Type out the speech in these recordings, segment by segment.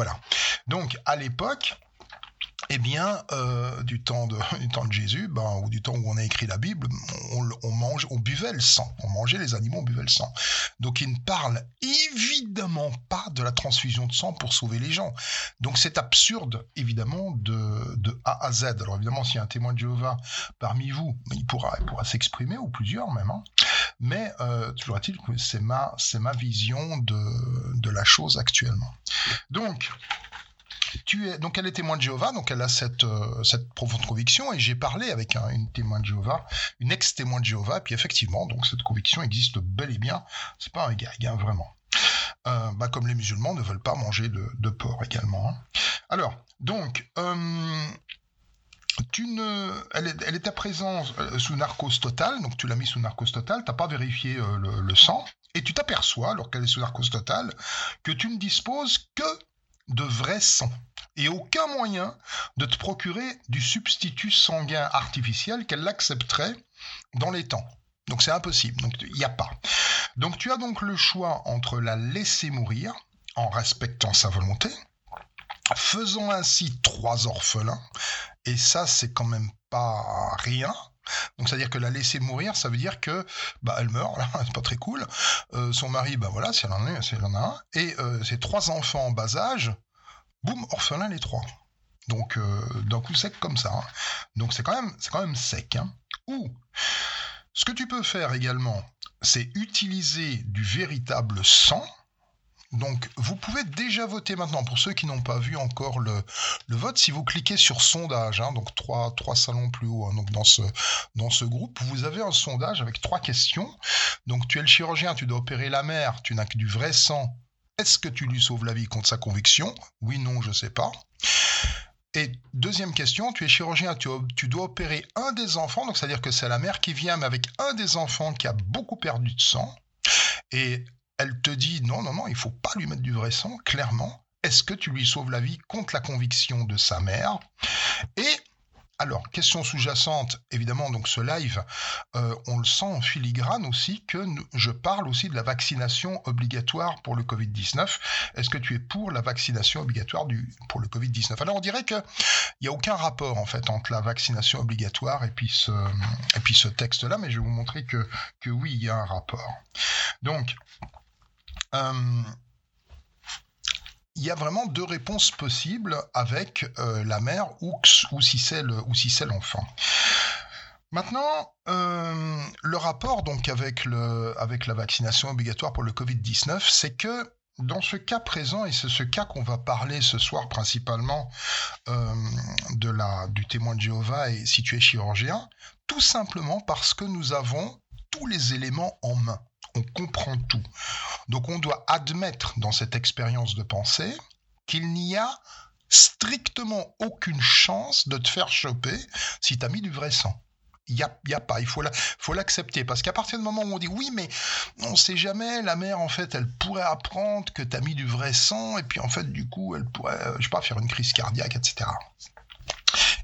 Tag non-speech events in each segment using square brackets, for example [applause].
Voilà. Donc, à l'époque, eh bien, euh, [laughs] du, temps de, Jésus, ben, ou du temps où on a écrit la Bible, on, mange, on buvait le sang. On mangeait les animaux, on buvait le sang. Donc il ne parle évidemment pas de la transfusion de sang pour sauver les gens. Donc c'est absurde, évidemment, de, A à Z. Alors évidemment, s'il y a un témoin de Jéhovah parmi vous, il pourra, il pourra s'exprimer, ou plusieurs même. Hein. Mais euh, toujours est-il c'est ma, ma vision de, de la chose actuellement. Donc, tu es, donc elle est témoin de Jéhovah, donc elle a cette, euh, cette profonde conviction, et j'ai parlé avec une témoin de Jéhovah, une ex-témoin de Jéhovah, et puis effectivement, donc cette conviction existe bel et bien, c'est pas un gag, hein, vraiment. Euh, bah, comme les musulmans ne veulent pas manger de, porc également. Hein. Alors, donc, euh, tu ne, elle, est, à présent sous narcose totale, donc tu l'as mis sous narcose totale, tu n'as pas vérifié le, le, sang, et tu t'aperçois, alors qu'elle est sous narcose totale, que tu ne disposes que de vrai sang et aucun moyen de te procurer du substitut sanguin artificiel qu'elle accepterait dans les temps. Donc c'est impossible, donc il n'y a pas. Donc tu as donc le choix entre la laisser mourir en respectant sa volonté, faisant ainsi trois orphelins, et ça c'est quand même pas rien, donc c'est-à-dire que la laisser mourir, ça veut dire que bah elle meurt, [laughs] c'est pas très cool. Euh, son mari, bah voilà, si elle en, a, si elle en a un, et euh, ses trois enfants en bas âge, boum, orphelin les trois. Donc euh, d'un coup sec comme ça. Hein. Donc c'est quand même c'est quand même sec. Hein. Ou ce que tu peux faire également, c'est utiliser du véritable sang donc, vous pouvez déjà voter maintenant. Pour ceux qui n'ont pas vu encore le, vote, si vous cliquez sur sondage, hein, donc trois, trois salons plus haut, hein, donc dans ce, dans ce groupe, vous avez un sondage avec trois questions. Donc, tu es le chirurgien, tu dois opérer la mère, tu n'as que du vrai sang. Est-ce que tu lui sauves la vie contre sa conviction? Oui, non, je ne sais pas. Et deuxième question, tu es chirurgien, tu, tu dois opérer un des enfants, donc c'est-à-dire que c'est la mère qui vient, mais avec un des enfants qui a beaucoup perdu de sang. Et elle te dit non, non, non, il faut pas lui mettre du vrai sang, clairement. Est-ce que tu lui sauves la vie contre la conviction de sa mère? Et alors, question sous-jacente, évidemment, donc ce live, euh, on le sent en filigrane aussi que je parle aussi de la vaccination obligatoire pour le Covid-19. Est-ce que tu es pour la vaccination obligatoire du, pour le Covid-19 Alors, on dirait qu'il n'y a aucun rapport, en fait, entre la vaccination obligatoire et puis ce, et puis ce texte-là, mais je vais vous montrer que, que oui, il y a un rapport. Donc, il y a vraiment deux réponses possibles avec euh, la mère ou, si c'est l'enfant. Maintenant, euh, le rapport donc avec la vaccination obligatoire pour le Covid-19, c'est que dans ce cas présent, et c'est ce cas qu'on va parler ce soir principalement de la, du témoin de Jéhovah et si tu es chirurgien, tout simplement parce que nous avons tous les éléments en main on comprend tout. Donc on doit admettre dans cette expérience de pensée qu'il n'y a strictement aucune chance de te faire choper si tu as mis du vrai sang. Il n'y a, y a, pas, il faut l'accepter. parce qu'à partir du moment où on dit oui, mais on ne sait jamais, la mère, en fait, elle pourrait apprendre que tu as mis du vrai sang, et puis en fait, du coup, elle pourrait, je sais pas, faire une crise cardiaque, etc.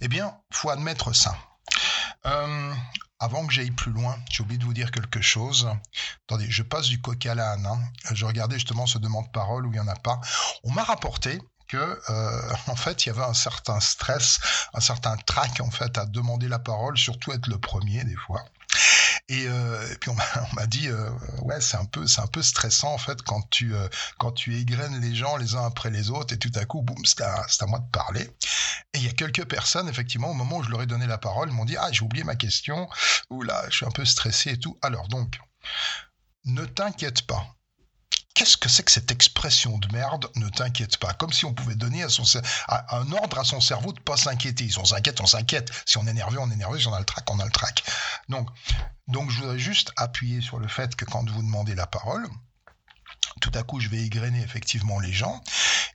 Eh bien, faut admettre ça. Euh, avant que j'aille plus loin, j'ai oublié de vous dire quelque chose. Attendez, je passe du coq à l'âne. Hein. Je regardais justement ce demande-parole où il n'y en a pas. On m'a rapporté que euh, [laughs] en fait il y avait un certain stress, un certain trac en fait à demander la parole, surtout être le premier des fois. Et, euh, puis [laughs] on m'a dit euh, ouais c'est un peu c'est un peu stressant en fait quand tu euh, quand tu égrènes les gens les uns après les autres et tout à coup boum c'est à, à moi de parler. Et il y a quelques personnes effectivement au moment où je leur ai donné la parole m'ont dit ah j'ai oublié ma question ou là je suis un peu stressé et tout. Alors donc ne t'inquiète pas qu'est-ce que c'est que cette expression de merde? Ne t'inquiète pas. Comme si on pouvait donner à son, un ordre à son cerveau de pas s'inquiéter. Si on s'inquiète, on s'inquiète. Si on est nerveux, on est nerveux. Si on a le trac, on a le trac. Donc, donc je voudrais juste appuyer sur le fait que quand vous demandez la parole, tout à coup, je vais égrener effectivement les gens.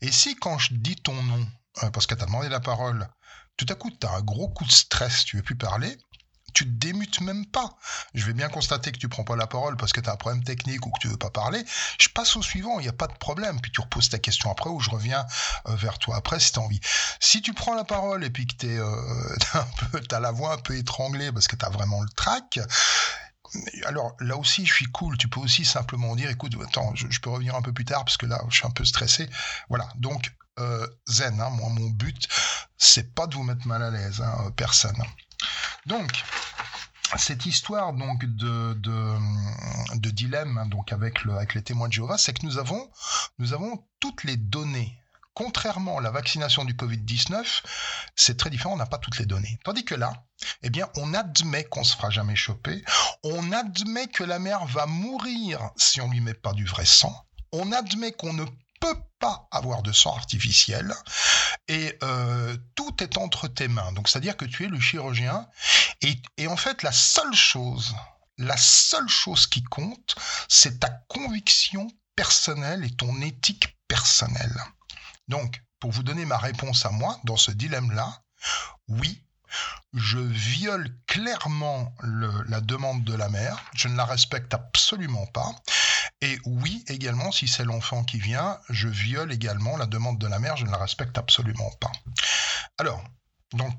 Et si quand je dis ton nom, euh, parce que tu as demandé la parole, tout à coup, tu as un gros coup de stress, tu veux plus parler, tu te démutes même pas. Je vais bien constater que tu prends pas la parole parce que tu as un problème technique ou que tu veux pas parler. Je passe au suivant, il n'y a pas de problème. Puis tu reposes ta question après ou je reviens euh, vers toi après si tu as envie. Si tu prends la parole et puis que tu euh, [laughs] as la voix un peu étranglée parce que tu as vraiment le trac, alors là aussi, je suis cool. Tu peux aussi simplement dire, écoute, attends, je, je, peux revenir un peu plus tard parce que là, je suis un peu stressé. Voilà. Donc, euh, zen. Hein. Moi, mon but, c'est pas de vous mettre mal à l'aise, hein, personne. Donc, cette histoire donc de, dilemme hein, donc avec les témoins de Jéhovah, c'est que nous avons, nous avons toutes les données contrairement à la vaccination du Covid-19, c'est très différent, on n'a pas toutes les données. Tandis que là, eh bien, on admet qu'on se fera jamais choper, on admet que la mère va mourir si on lui met pas du vrai sang, on admet qu'on ne peut pas avoir de sang artificiel et euh, tout est entre tes mains. Donc, c'est-à-dire que tu es le chirurgien et, en fait, la seule chose, la seule chose qui compte, c'est ta conviction personnelle et ton éthique personnelle. Donc, pour vous donner ma réponse à moi dans ce dilemme-là, oui, je viole clairement la demande de la mère, je ne la respecte absolument pas. Et oui, également, si c'est l'enfant qui vient, je viole également la demande de la mère, je ne la respecte absolument pas. Alors, donc,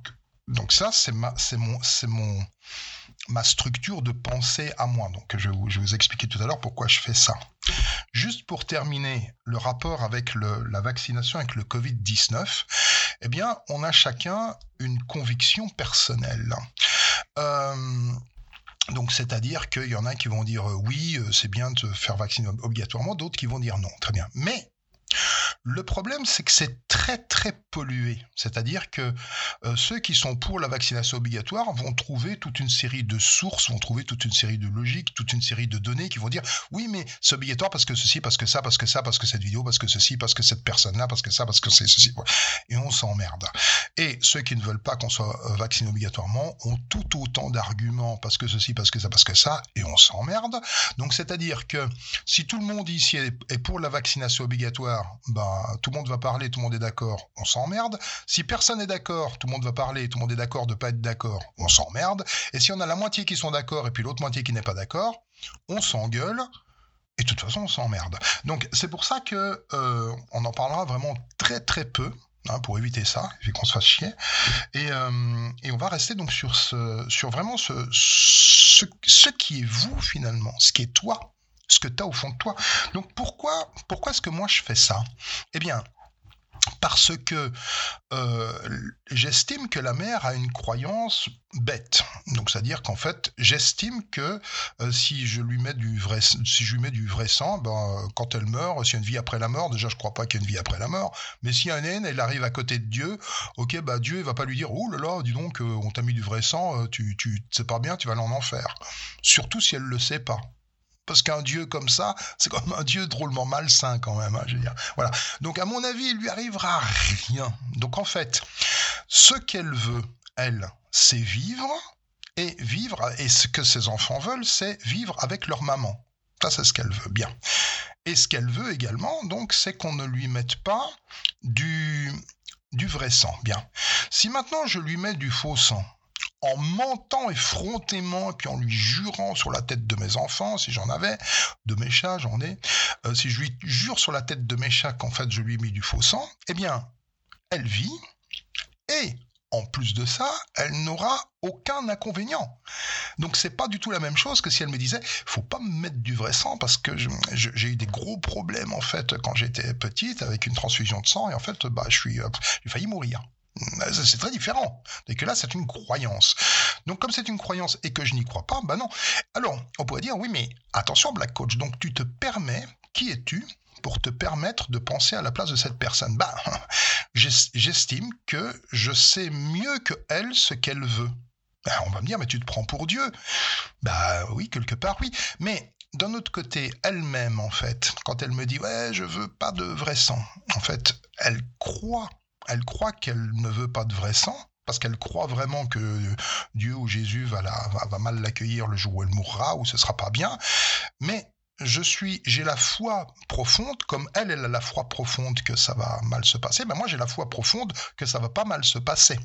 donc ça, c'est ma, c'est mon, c'est mon, ma structure de pensée à moi. Donc, je, je vous expliquer tout à l'heure pourquoi je fais ça. Juste pour terminer le rapport avec la vaccination avec le Covid-19, eh bien, on a chacun une conviction personnelle. Euh, donc, c'est-à-dire qu'il y en a qui vont dire euh, oui, euh, c'est bien de faire vacciner obligatoirement, d'autres qui vont dire non. Très bien. Mais le problème, c'est que c'est très très pollué. C'est-à-dire que euh, ceux qui sont pour la vaccination obligatoire vont trouver toute une série de sources, vont trouver toute une série de logiques, toute une série de données qui vont dire oui, mais c'est obligatoire parce que ceci, parce que ça, parce que ça, parce que cette vidéo, parce que ceci, parce que cette personne-là, parce que ça, parce que c'est ceci. Et on s'emmerde. Et ceux qui ne veulent pas qu'on soit euh, vacciné obligatoirement ont tout autant d'arguments parce que ceci, parce que ça, parce que ça, et on s'emmerde. Donc c'est-à-dire que si tout le monde ici est pour la vaccination obligatoire, bah, tout le monde va parler, tout le monde est d'accord, on s'emmerde. Si personne n'est d'accord, tout le monde va parler, tout le monde est d'accord de pas être d'accord, on s'emmerde. Et si on a la moitié qui sont d'accord et puis l'autre moitié qui n'est pas d'accord, on s'engueule. Et de toute façon, on s'emmerde. Donc c'est pour ça que euh, on en parlera vraiment très très peu. Hein, pour éviter ça, vu qu'on se fasse chier. Et, euh, et, on va rester donc sur, sur vraiment ce, ce qui est vous finalement, ce qui est toi ce que tu as au fond de toi. Donc pourquoi, pourquoi est-ce que moi je fais ça? Eh bien, parce que euh, j'estime que la mère a une croyance bête. Donc c'est-à-dire qu'en fait, j'estime que euh, si je lui mets du vrai si je lui mets du vrai sang, ben, quand elle meurt, s'il y a une vie après la mort, déjà je crois pas qu'il y ait une vie après la mort, mais si un haine, elle arrive à côté de Dieu, OK, bah Dieu il va pas lui dire "Oh là là, dis donc euh, on t'a mis du vrai sang, tu tu sais pas bien, tu vas aller en enfer." Surtout si elle le sait pas. Parce qu'un dieu comme ça, c'est comme un dieu drôlement malsain quand même. Hein. Voilà. Donc à mon avis, il lui arrivera rien. Donc en fait, ce qu'elle veut, elle, c'est vivre et vivre. Et ce que ses enfants veulent, c'est vivre avec leur maman. Ça, c'est ce qu'elle veut. Bien. Et ce qu'elle veut également, donc, c'est qu'on ne lui mette pas du du vrai sang. Bien. Si maintenant je lui mets du faux sang, en mentant effrontément puis en lui jurant sur la tête de mes enfants, si j'en avais, de mes chats, j'en ai, euh, si je lui jure sur la tête de mes chats qu'en fait je lui ai mis du faux sang, eh bien, elle vit et en plus de ça, elle n'aura aucun inconvénient. Donc c'est pas du tout la même chose que si elle me disait faut pas me mettre du vrai sang parce que j'ai eu des gros problèmes en fait quand j'étais petite avec une transfusion de sang et en fait bah je suis euh, j'ai failli mourir. Euh, c'est très différent. Et que là, c'est une croyance. Donc, comme c'est une croyance et que je n'y crois pas, bah non. Alors, on pourrait dire, oui, mais attention, Black Coach, donc tu te permets, qui es-tu pour te permettre de penser à la place de cette personne? Bah, [laughs] j'estime que je sais mieux que elle ce qu'elle veut. Bah, on va me dire, mais tu te prends pour Dieu. Bah oui, quelque part, oui. Mais d'un autre côté, elle-même, en fait, quand elle me dit, ouais, je veux pas de vrai sang, en fait, elle croit elle croit qu'elle ne veut pas de vrai sang, parce qu'elle croit vraiment que Dieu ou Jésus va, mal l'accueillir le jour où elle mourra, ou ce sera pas bien. Mais je suis, j'ai la foi profonde, comme elle, elle a la foi profonde que ça va mal se passer, ben moi j'ai la foi profonde que ça va pas mal se passer.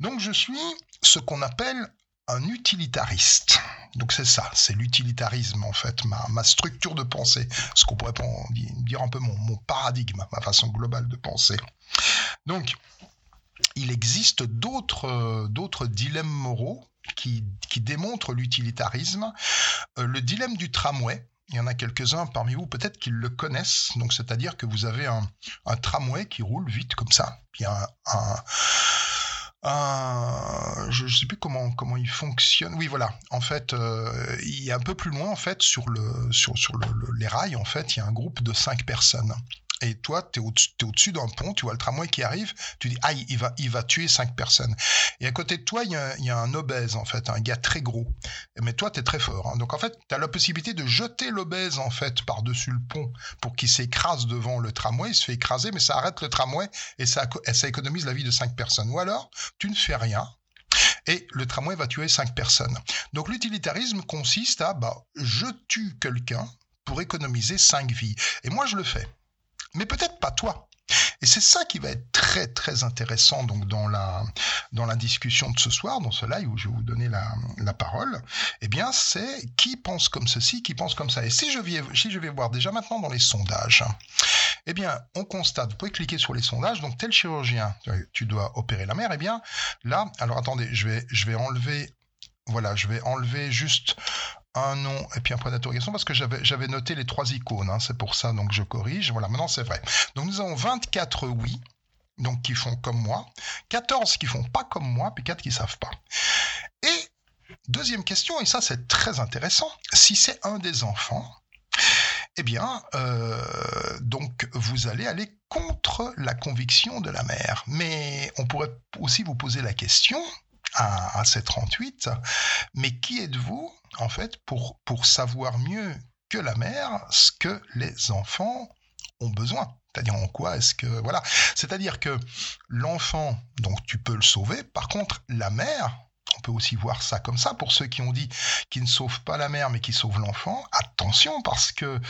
Donc je suis ce qu'on appelle un utilitariste. Donc c'est ça, c'est l'utilitarisme en fait, ma, structure de pensée, ce qu'on pourrait dire un peu mon, paradigme, ma façon globale de penser. Donc, il existe d'autres, d'autres dilemmes moraux qui, démontrent l'utilitarisme. Euh, le dilemme du tramway, il y en a quelques-uns parmi vous peut-être qu'ils le connaissent. Donc, c'est-à-dire que vous avez un, tramway qui roule vite comme ça. Puis un, un je ne sais plus comment comment il fonctionne. Oui, voilà. En fait, euh, il y a un peu plus loin, en fait, sur le sur sur les rails, en fait, il y a un groupe de cinq personnes et toi, tu es au-dessus d'un pont, tu vois le tramway qui arrive, tu dis, aïe, il va, il va tuer cinq personnes. Et à côté de toi, il y, a, un obèse, en fait, un gars très gros. Mais toi, tu es très fort. Hein. Donc, en fait, tu as la possibilité de jeter l'obèse, en fait, par-dessus le pont pour qu'il s'écrase devant le tramway. Il se fait écraser, mais ça arrête le tramway et ça, ça économise la vie de cinq personnes. Ou alors, tu ne fais rien, et le tramway va tuer cinq personnes. Donc l'utilitarisme consiste à bah, je tue quelqu'un pour économiser cinq vies. Et moi je le fais mais peut-être pas toi. Et c'est ça qui va être très très intéressant donc dans la dans la discussion de ce soir, dans ce live où je vais vous donner la, la parole. Eh bien, c'est qui pense comme ceci, qui pense comme ça. Et si je vais si je vais voir déjà maintenant dans les sondages, eh bien, on constate. Vous pouvez cliquer sur les sondages. Donc, tel chirurgien, tu dois opérer la mère. Eh bien, là, alors attendez, je vais je vais enlever voilà, je vais enlever juste un nom et puis un point d'interrogation parce que j'avais noté les trois icônes. Hein, c'est pour ça, donc je corrige. Voilà, maintenant c'est vrai. Donc nous avons 24 oui, donc qui font comme moi, 14 qui font pas comme moi, puis 4 qui savent pas. Et deuxième question, et ça c'est très intéressant, si c'est un des enfants, eh bien, euh, donc vous allez aller contre la conviction de la mère. Mais on pourrait aussi vous poser la question, à, à 38 mais qui êtes-vous en fait pour, pour savoir mieux que la mère ce que les enfants ont besoin? C'est-à-dire en quoi est-ce que voilà. C'est-à-dire que l'enfant donc tu peux le sauver. Par contre la mère on peut aussi voir ça comme ça. Pour ceux qui ont dit qu'ils ne sauvent pas la mère mais qui sauvent l'enfant. Attention parce que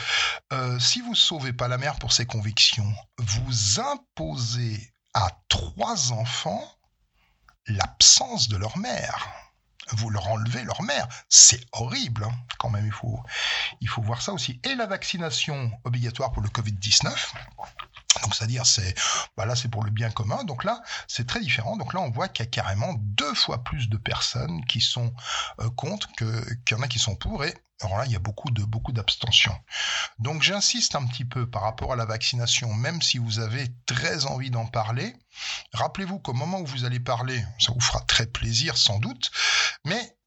euh, si vous ne sauvez pas la mère pour ses convictions, vous imposez à trois enfants l'absence de leur mère. Vous leur enlevez leur mère. C'est horrible, hein. quand même, il faut, il faut voir ça aussi. Et la vaccination obligatoire pour le Covid-19. Donc, c'est-à-dire, c'est, bah là, c'est pour le bien commun. Donc là, c'est très différent. Donc là, on voit qu'il y a carrément deux fois plus de personnes qui sont euh, contre qu'il y en a qui sont pour. Et alors là, il y a beaucoup de beaucoup d'abstention. Donc j'insiste un petit peu par rapport à la vaccination, même si vous avez très envie d'en parler. Rappelez-vous qu'au moment où vous allez parler, ça vous fera très plaisir sans doute, mais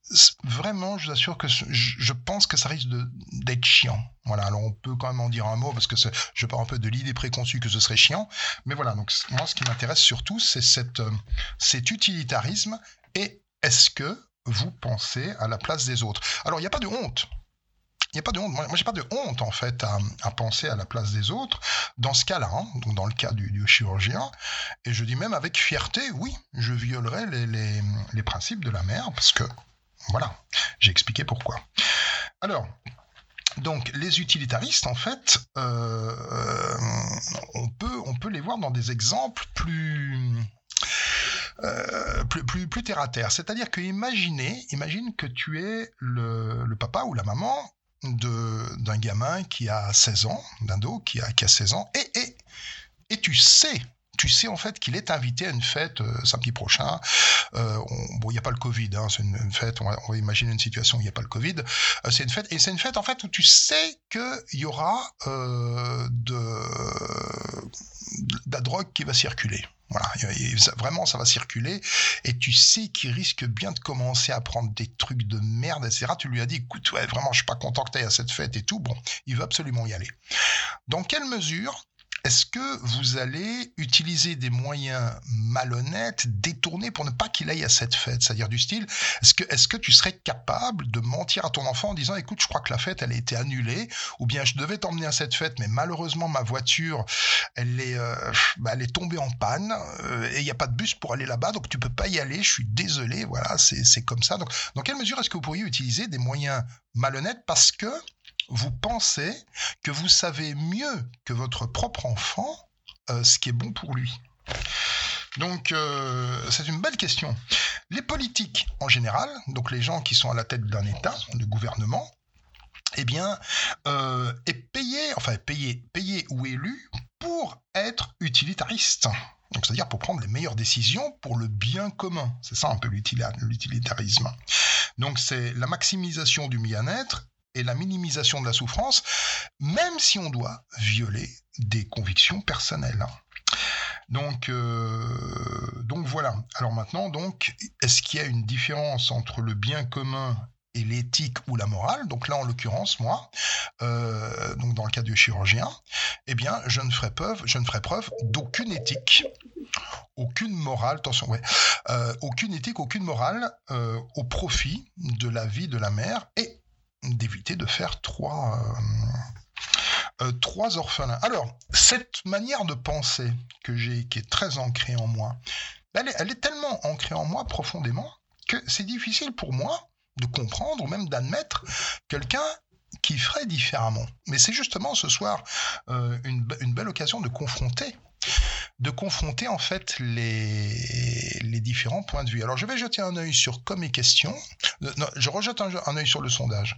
vraiment, je vous assure que je pense que ça risque d'être chiant. Voilà, alors on peut quand même en dire un mot parce que je pars un peu de l'idée préconçue que ce serait chiant, mais voilà. Donc moi, ce qui m'intéresse surtout, c'est euh, cet utilitarisme et est-ce que vous pensez à la place des autres? Alors, il n'y a pas de honte n'y a pas de honte. Moi, j'ai pas de honte, en fait, à, penser à la place des autres. Dans ce cas-là, hein, donc dans le cas du, chirurgien, et je dis même avec fierté, oui, je violerai les, principes de la mère, parce que, voilà, j'ai expliqué pourquoi. Alors, donc les utilitaristes, en fait, euh, on, peut, on peut les voir dans des exemples plus... Euh, plus, plus, plus, terre à terre. C'est-à-dire que imaginez, imagine que tu es le, le, papa ou la maman d'un gamin qui a 16 ans, d'un dos qui a, qui a 16 ans, et, et, et tu sais tu sais en fait qu'il est invité à une fête euh, samedi prochain. Euh, bon, il n'y a pas le Covid, hein, c'est une, fête, on va, imaginer une situation où il n'y a pas le Covid. Euh, c'est une fête, et c'est une fête en fait où tu sais qu'il y aura de, la drogue qui va circuler. Voilà, vraiment, ça va circuler. Et tu sais qu'il risque bien de commencer à prendre des trucs de merde, etc. Tu lui as dit, écoute, ouais, vraiment, je suis pas content que à cette fête et tout. Bon, il veut absolument y aller. Dans quelle mesure est-ce que vous allez utiliser des moyens malhonnêtes, détournés pour ne pas qu'il aille à cette fête C'est-à-dire du style, est-ce que, tu serais capable de mentir à ton enfant en disant, écoute, je crois que la fête, elle a été annulée, ou bien je devais t'emmener à cette fête, mais malheureusement, ma voiture, elle est, euh, bah, tombée en panne, euh, et il n'y a pas de bus pour aller là-bas, donc tu peux pas y aller, je suis désolé, voilà, c'est comme ça. Donc, dans quelle mesure est-ce que vous pourriez utiliser des moyens malhonnêtes parce que vous pensez que vous savez mieux que votre propre enfant euh, ce qui est bon pour lui donc euh, c'est une belle question. Les politiques en général, donc les gens qui sont à la tête d'un État, du gouvernement, eh bien, euh, est payé, enfin payé, payé ou élu pour être utilitariste. Donc c'est-à-dire pour prendre les meilleures décisions pour le bien commun. C'est ça un peu l'utilitarisme. Donc c'est la maximisation du bien-être et la minimisation de la souffrance, même si on doit violer des convictions personnelles. Donc, euh, donc voilà. Alors maintenant, donc, est-ce qu'il y a une différence entre le bien commun et l'éthique ou la morale? Donc là, en l'occurrence, moi, euh, donc dans le cas du chirurgien, eh bien, je ne ferai preuve, je ne ferai preuve d'aucune éthique, aucune morale, attention, ouais, euh, aucune éthique, aucune morale au profit de la vie de la mère et d'éviter de faire trois. trois orphelins. Alors, cette manière de penser que j'ai, qui est très ancrée en moi, elle est, elle tellement ancrée en moi profondément que c'est difficile pour moi de comprendre ou même d'admettre quelqu'un qui ferait différemment. Mais c'est justement ce soir euh, une, belle occasion de confronter de confronter en fait les, différents points de vue. Alors je vais jeter un œil sur comme et questions. Euh, je rejette un, œil sur le sondage.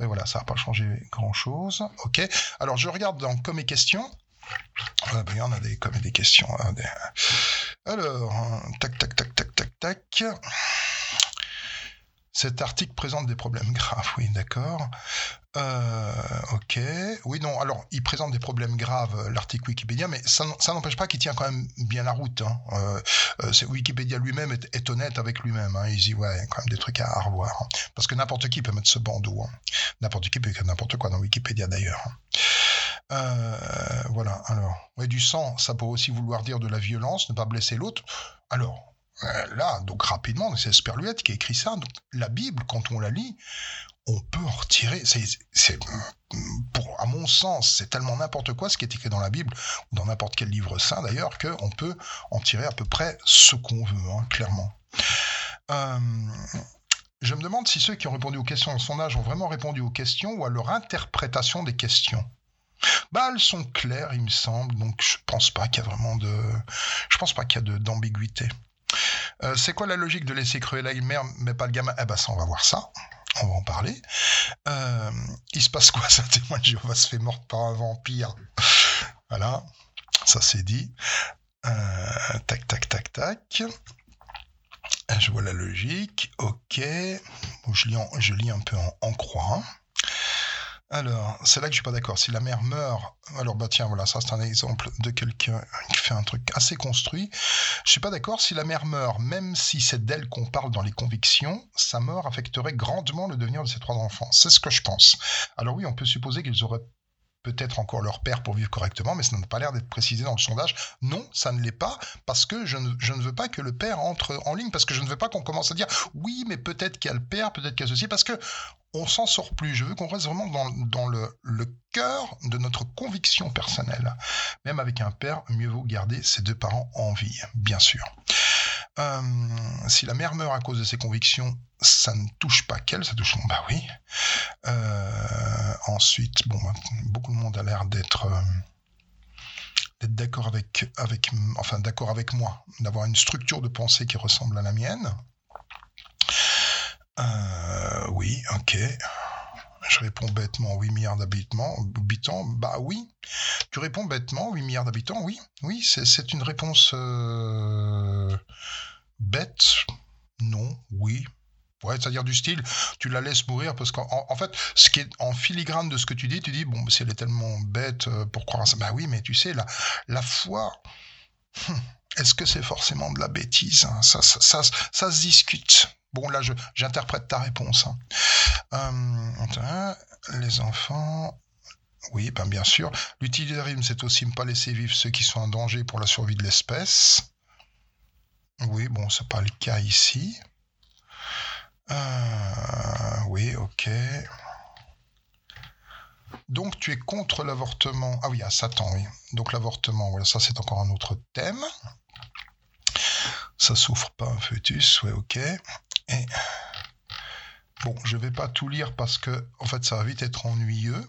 Et voilà, ça n'a pas changé grand-chose. Ok. Alors je regarde dans comme et questions. Ah, ben, il y en a des comme des questions. Hein, Alors, tac, tac, tac, tac, tac, tac. Cet article présente des problèmes graves, oui, d'accord. Euh, ok. Oui, non, alors, il présente des problèmes graves, euh, l'article Wikipédia, mais ça, n'empêche pas qu'il tient quand même bien la route. Hein. Euh, Wikipédia lui-même est, honnête avec lui-même. Hein. Il dit, ouais, y a quand même des trucs à, revoir. Hein. Parce que n'importe qui peut mettre ce bandeau. N'importe qui peut mettre n'importe quoi dans Wikipédia d'ailleurs. voilà, alors. Oui, du sang, ça peut aussi vouloir dire de la violence, ne pas blesser l'autre. Alors, là, donc rapidement, c'est Sperluette qui a écrit ça. Donc, la Bible, quand on la lit, on peut en retirer. C'est, à mon sens, c'est tellement n'importe quoi ce qui est écrit dans la Bible ou dans n'importe quel livre saint d'ailleurs qu'on peut en tirer à peu près ce qu'on veut, hein, clairement. Euh, je me demande si ceux qui ont répondu aux questions le sondage ont vraiment répondu aux questions ou à leur interprétation des questions. Bah, elles sont claires, il me semble, donc je pense pas qu'il y a vraiment de, je pense pas qu'il y a d'ambiguïté. Euh, c'est quoi la logique de laisser crever la mère mais pas le gamin? Eh ben ça, on va voir ça. On va en parler. Euh, il se passe quoi? [laughs] Ça témoin de Jéhovah se fait morte par un vampire. voilà, ça c'est dit. Euh, tac, tac, tac, tac. Je vois la logique. Ok. je, lis un peu en croix. Alors, c'est là que je suis pas d'accord. Si la mère meurt, alors bah tiens, voilà, ça c'est un exemple de quelqu'un qui fait un truc assez construit. Je suis pas d'accord. Si la mère meurt, même si c'est d'elle qu'on parle dans les convictions, sa mort affecterait grandement le devenir de ses trois enfants. C'est ce que je pense. Alors oui, on peut supposer qu'ils auraient peut-être encore leur père pour vivre correctement, mais ça n'a pas l'air d'être précisé dans le sondage. Non, ça ne l'est pas, parce que je ne, veux pas que le père entre en ligne, parce que je ne veux pas qu'on commence à dire oui, mais peut-être qu'il y a le père, peut-être qu'il y a ceci, parce que on s'en sort plus. Je veux qu'on reste vraiment dans, dans le, le, cœur de notre conviction personnelle. Même avec un père, mieux vaut garder ses deux parents en vie, bien sûr. Euh, si la mère meurt à cause de ses convictions, ça ne touche pas qu'elle, ça touche. Bah oui. Euh, ensuite, bon, beaucoup de monde a l'air d'être euh, d'accord avec, avec, enfin d'accord avec moi, d'avoir une structure de pensée qui ressemble à la mienne. oui, ok. Je réponds bêtement 8 milliards d'habitants. Bah oui. Tu réponds bêtement 8 milliards d'habitants, oui. Oui, c'est une réponse bête, non, oui. Ouais, c'est-à-dire du style, tu la laisses mourir parce qu'en fait, ce qui est en filigrane de ce que tu dis, tu dis, bon, si elle est tellement bête euh, pour croire à ça, bah oui, mais tu sais, la, la foi, hum, est-ce que c'est forcément de la bêtise hein? ça, ça, ça, ça, se discute. Bon, là, j'interprète ta réponse. Hein. Euh, les enfants, oui, ben bien sûr. L'utilitarisme, c'est aussi ne pas laisser vivre ceux qui sont en danger pour la survie de l'espèce. Oui, bon, c'est pas le cas ici. Euh, oui, ok. Donc tu es contre l'avortement. Ah oui, à Satan, oui. Donc l'avortement, voilà, ça c'est encore un autre thème. Ça souffre pas un fœtus, oui, ok. Et bon, je vais pas tout lire parce que en fait ça va vite être ennuyeux.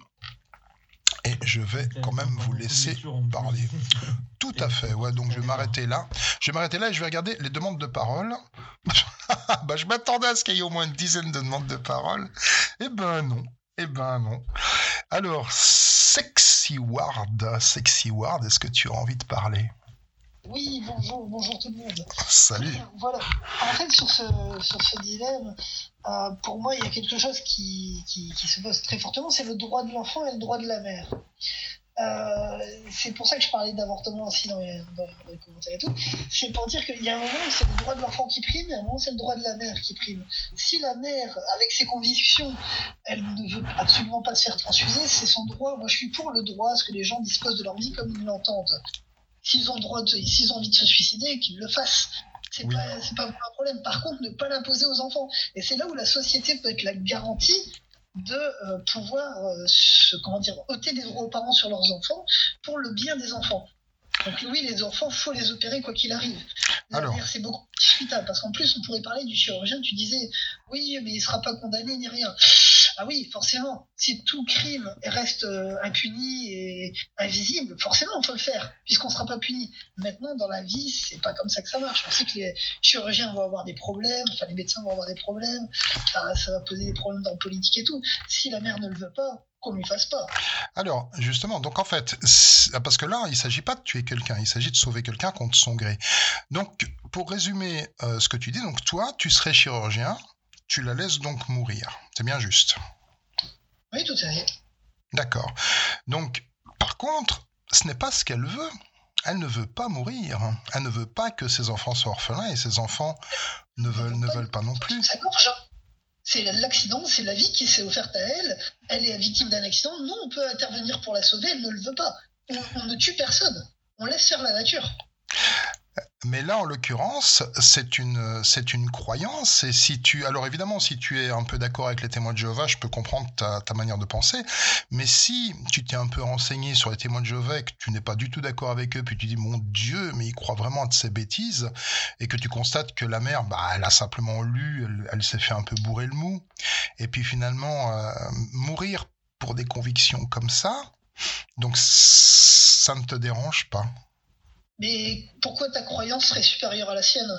Et je vais quand même vous laisser parler. Tout à fait, ouais, donc je vais m'arrêter là. Je vais m'arrêter là et je vais regarder les demandes de parole. [laughs] bah, je m'attendais à ce qu'il y ait au moins une dizaine de demandes de parole. Eh ben non. Eh ben non. Alors, Sexy Ward, Sexy Ward, est-ce que tu as envie de parler? Oui, bonjour, bonjour tout le monde. Salut. Voilà. En fait, sur ce, sur ce dilemme, euh, pour moi, il y a quelque chose qui, qui, qui se pose très fortement, c'est le droit de l'enfant et le droit de la mère. Euh, c'est pour ça que je parlais d'avortement aussi dans les, dans les, commentaires et tout. C'est pour dire qu'il y a un moment où c'est le droit de l'enfant qui prime, et un moment c'est le droit de la mère qui prime. Si la mère, avec ses convictions, elle ne veut absolument pas se faire transfuser, c'est son droit. Moi, je suis pour le droit à ce que les gens disposent de leur vie comme ils l'entendent. S'ils ont droit, de, s'ils ont envie de se suicider, qu'ils le fassent. C'est oui. pas, c'est pas un problème. Par contre, ne pas l'imposer aux enfants. Et c'est là où la société peut être la garantie de euh, pouvoir euh, se, comment dire, ôter des droits aux parents sur leurs enfants pour le bien des enfants. Donc oui, les enfants, faut les opérer quoi qu'il arrive. Alors, c'est beaucoup discutable parce qu'en plus, on pourrait parler du chirurgien. Tu disais, oui, mais il sera pas condamné ni rien. Ah oui, forcément. Si tout crime reste euh, impuni et invisible, forcément, on peut le faire puisqu'on sera pas puni. Maintenant, dans la vie, c'est pas comme ça que ça marche. On sait que les chirurgiens vont avoir des problèmes, enfin les médecins vont avoir des problèmes. Ça, ça va poser des problèmes dans la politique et tout. Si la mère ne le veut pas, qu'on lui fasse pas. Alors, justement, donc en fait, parce que là, il ne s'agit pas de tuer quelqu'un, il s'agit de sauver quelqu'un contre son gré. Donc, pour résumer euh, ce que tu dis, donc toi, tu serais chirurgien, tu la laisses donc mourir. C'est bien juste. Oui, tout à fait. D'accord. Donc, par contre, ce n'est pas ce qu'elle veut. Elle ne veut pas mourir. Elle ne veut pas que ses enfants soient orphelins et ses enfants ne veulent, ne veulent pas non plus. Ça gorge. C'est l'accident, c'est la vie qui s'est offerte à elle. Elle est victime d'un accident. Nous, on peut intervenir pour la sauver. Elle ne le veut pas. On, on ne tue personne. On laisse faire la nature. Mais là, en l'occurrence, c'est une, c'est une croyance. Et si tu, alors évidemment, si tu es un peu d'accord avec les témoins de Jéhovah, je peux comprendre ta, ta manière de penser. Mais si tu t'es un peu renseigné sur les témoins de Jéhovah et que tu n'es pas du tout d'accord avec eux, puis tu dis, mon Dieu, mais ils croient vraiment à de ces bêtises, et que tu constates que la mère, bah, elle a simplement lu, elle, s'est fait un peu bourrer le mou. Et puis finalement, euh, mourir pour des convictions comme ça, donc ça ne te dérange pas. Mais pourquoi ta croyance serait supérieure à la sienne?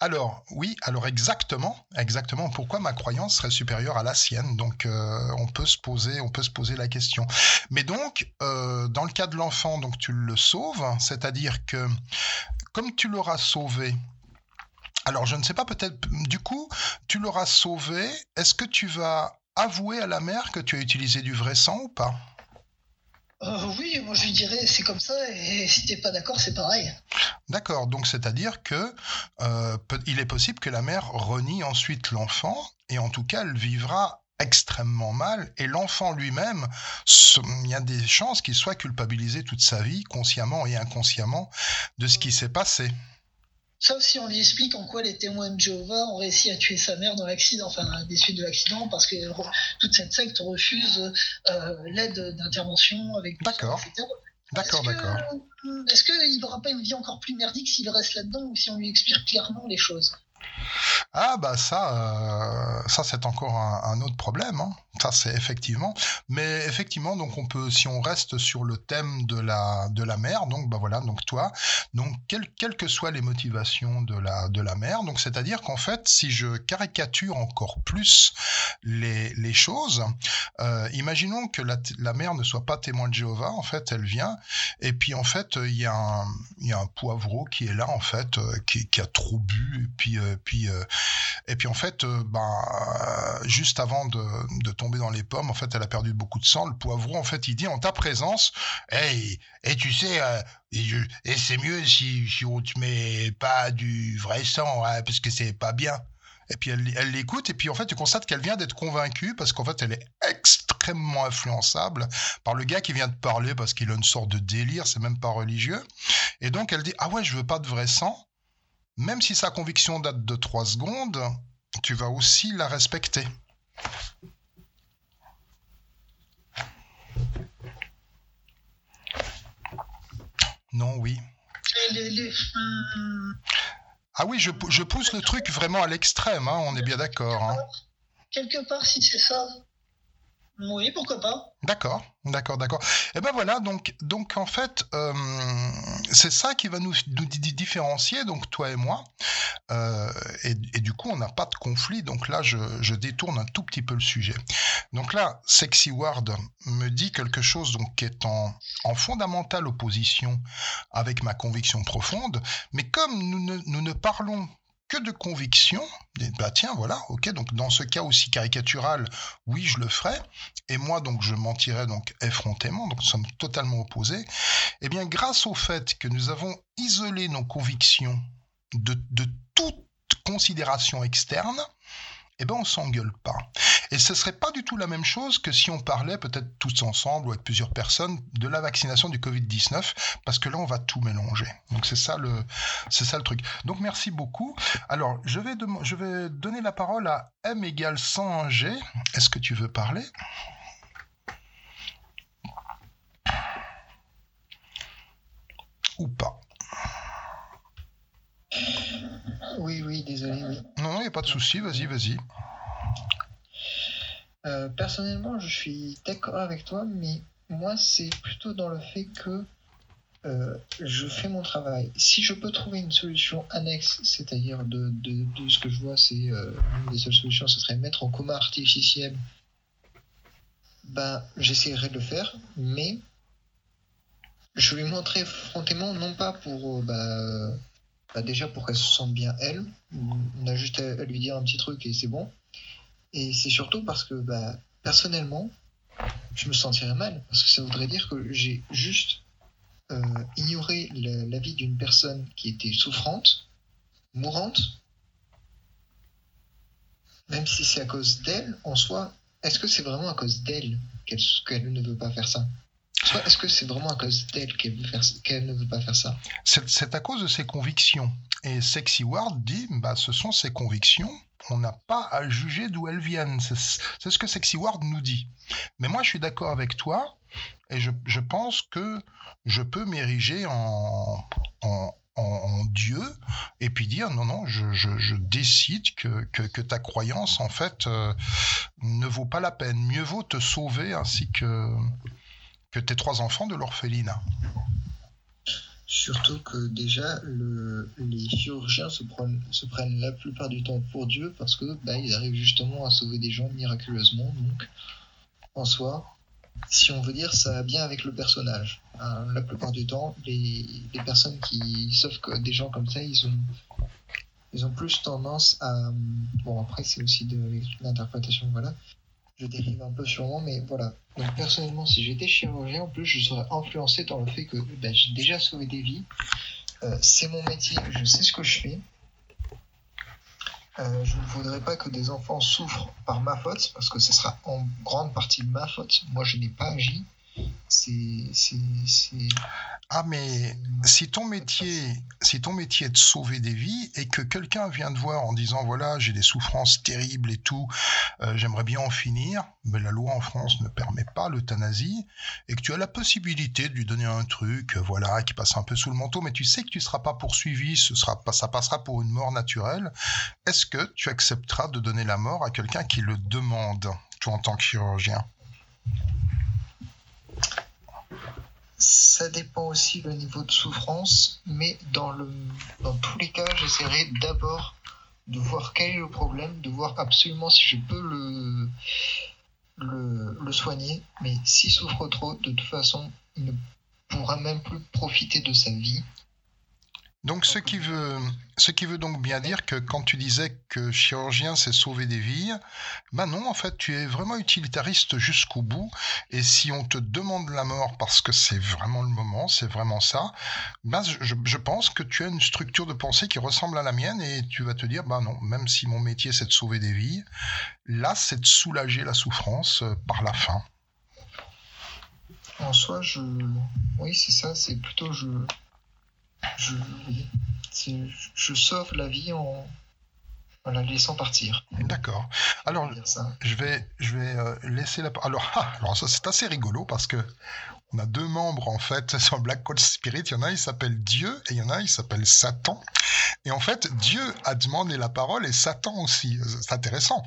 Alors oui, alors exactement, exactement. Pourquoi ma croyance serait supérieure à la sienne Donc euh, on peut se poser, la question. Mais donc euh, dans le cas de l'enfant, donc tu le sauves, c'est-à-dire que comme tu l'auras sauvé, alors je ne sais pas peut-être. Du coup, tu l'auras sauvé. Est-ce que tu vas avouer à la mère que tu as utilisé du vrai sang ou pas? Euh, oui, moi je lui dirais c'est comme ça et si t'es pas d'accord c'est pareil. D'accord, donc c'est-à-dire que euh, il est possible que la mère renie ensuite l'enfant et en tout cas elle vivra extrêmement mal et l'enfant lui-même, il y a des chances qu'il soit culpabilisé toute sa vie, consciemment et inconsciemment, de ce qui s'est passé. Sauf si on lui explique en quoi les témoins de Jéhovah ont réussi à tuer sa mère dans l'accident, enfin des suites de l'accident, parce que toute cette secte refuse euh, l'aide d'intervention avec D'accord. D'accord, d'accord. Est-ce qu'il n'aura pas une vie encore plus merdique s'il reste là-dedans ou si on lui explique clairement les choses? Ah bah ça, euh, ça c'est encore un, un, autre problème. Hein. Ça c'est effectivement. Mais effectivement, donc on peut, si on reste sur le thème de la de la mère, donc bah voilà, donc toi, donc quelles que soient les motivations de la de la mère, donc c'est-à-dire qu'en fait, si je caricature encore plus les les choses, euh, imaginons que la, la mère ne soit pas témoin de Jéhovah, en fait, elle vient et puis en fait il y a un y a un poivreau qui est là en fait, euh, qui, a trop bu et puis euh, puis euh, et puis en fait, bah, juste avant de, de, tomber dans les pommes, en fait, elle a perdu beaucoup de sang. Le poivron, en fait, il dit en ta présence, hey, et tu sais, euh, et, c'est mieux si, si on te met pas du vrai sang, hein, parce que c'est pas bien. Et puis elle, l'écoute, et puis en fait, tu constates qu'elle vient d'être convaincue, parce qu'en fait, elle est extrêmement influençable par le gars qui vient de parler, parce qu'il a une sorte de délire, c'est même pas religieux. Et donc, elle dit, ah ouais, je veux pas de vrai sang même si sa conviction date de 3 secondes, tu vas aussi la respecter. Non, oui. Ah oui, je, je, pousse le truc vraiment à l'extrême, hein, on est bien d'accord. Hein. Quelque part, si c'est ça, Oui, pourquoi pas. D'accord, d'accord, d'accord. Et eh ben voilà, donc, donc en fait, euh, c'est ça qui va nous, nous différencier, donc toi et moi. Euh, et, du coup, on n'a pas de conflit. Donc là, je, je, détourne un tout petit peu le sujet. Donc là, Sexy Ward me dit quelque chose donc, qui est en, en fondamentale opposition avec ma conviction profonde. Mais comme nous ne, nous ne parlons que de conviction, bah tiens, voilà, ok, donc dans ce cas aussi caricatural, oui, je le ferai, et moi, donc, je mentirais donc effrontément, donc nous sommes totalement opposés, eh bien, grâce au fait que nous avons isolé nos convictions de toute considération externe, eh ben on s'engueule pas. Et ce serait pas du tout la même chose que si on parlait peut-être tous ensemble ou avec plusieurs personnes de la vaccination du Covid-19, parce que là on va tout mélanger. Donc c'est ça le, c'est ça le truc. Donc merci beaucoup. Alors je vais, je vais donner la parole à M égale 100 G. Est-ce que tu veux parler? Ou pas oui, oui, désolé, oui. Non, non, il n'y a pas de souci, vas-y, vas-y. Euh, personnellement, je suis d'accord avec toi, mais moi, c'est plutôt dans le fait que euh, je fais mon travail. Si je peux trouver une solution annexe, c'est-à-dire de, ce que je vois, c'est euh, une des seules solutions, ce serait mettre en coma artificiel, ben, j'essaierai de le faire, mais je lui montrer frontément, non pas pour bah, bah, déjà pour qu'elle se sente bien elle. On a juste à, lui dire un petit truc et c'est bon. Et c'est surtout parce que bah, personnellement, je me sentirais mal parce que ça voudrait dire que j'ai juste euh, ignoré la, vie d'une personne qui était souffrante, mourante, même si c'est à cause d'elle en soi. Est-ce que c'est vraiment à cause d'elle qu'elle ne veut pas faire ça? Est-ce que c'est vraiment à cause d'elle qu'elle ne veut pas faire ça C'est à cause de ses convictions. Et Sexy Ward dit, bah, ce sont ses convictions, on n'a pas à juger d'où elles viennent. C'est ce que Sexy Ward nous dit. Mais moi, je suis d'accord avec toi, et je, pense que je peux m'ériger en, en, Dieu et puis dire non non je, décide que, que, ta croyance en fait euh, ne vaut pas la peine mieux vaut te sauver ainsi que que tes trois enfants de l'orphelinat. Surtout que déjà, les chirurgiens se prennent, se prennent la plupart du temps pour Dieu parce que bah, ils arrivent justement à sauver des gens miraculeusement. Donc, en soi, si on veut dire, ça va bien avec le personnage. Hein, la plupart du temps, les, personnes qui sauvent des gens comme ça, ils ont, ils ont plus tendance à. Bon, après, c'est aussi de l'interprétation, voilà je dérive un peu moi, mais voilà. Donc personnellement, si j'étais chirurgien, en plus, je serais influencé dans le fait que bah, j'ai déjà sauvé des vies. Euh, c'est mon métier, je sais ce que je fais. Euh, je ne voudrais pas que des enfants souffrent par ma faute, parce que ce sera en grande partie ma faute. Moi, je n'ai pas agi. Ah, mais si ton métier, si ton métier est de sauver des vies et que quelqu'un vient te voir en disant voilà, j'ai des souffrances terribles et tout, euh, j'aimerais bien en finir, mais la loi en France ne permet pas l'euthanasie et que tu as la possibilité de lui donner un truc, voilà, qui passe un peu sous le manteau, mais tu sais que tu ne seras pas poursuivi, ça passera pour une mort naturelle. Est-ce que tu accepteras de donner la mort à quelqu'un qui le demande, toi en tant que chirurgien? Ça dépend aussi le niveau de souffrance, mais dans, le, dans tous les cas, j'essaierai d'abord de voir quel est le problème, de voir absolument si je peux le, le, le soigner. Mais s'il souffre trop, de toute façon, il ne pourra même plus profiter de sa vie. Donc, ce qui, veut, ce qui veut donc bien dire que quand tu disais que chirurgien, c'est sauver des vies, ben non, en fait, tu es vraiment utilitariste jusqu'au bout. Et si on te demande la mort parce que c'est vraiment le moment, c'est vraiment ça, ben je, pense que tu as une structure de pensée qui ressemble à la mienne et tu vas te dire, ben non, même si mon métier c'est de sauver des vies, là, c'est de soulager la souffrance euh, par la fin. En soi, je. Oui, c'est ça, c'est plutôt je je, je sauve la vie en, Voilà, laissons partir. D'accord. Alors, je vais, je vais euh, laisser la. Alors, ah, alors ça c'est assez rigolo parce que on a deux membres en fait [laughs] sur Black Cold Spirit. Il y en a, il s'appelle Dieu et il y en a, il s'appelle Satan. Et en fait, Dieu a demandé la parole et Satan aussi. C'est intéressant.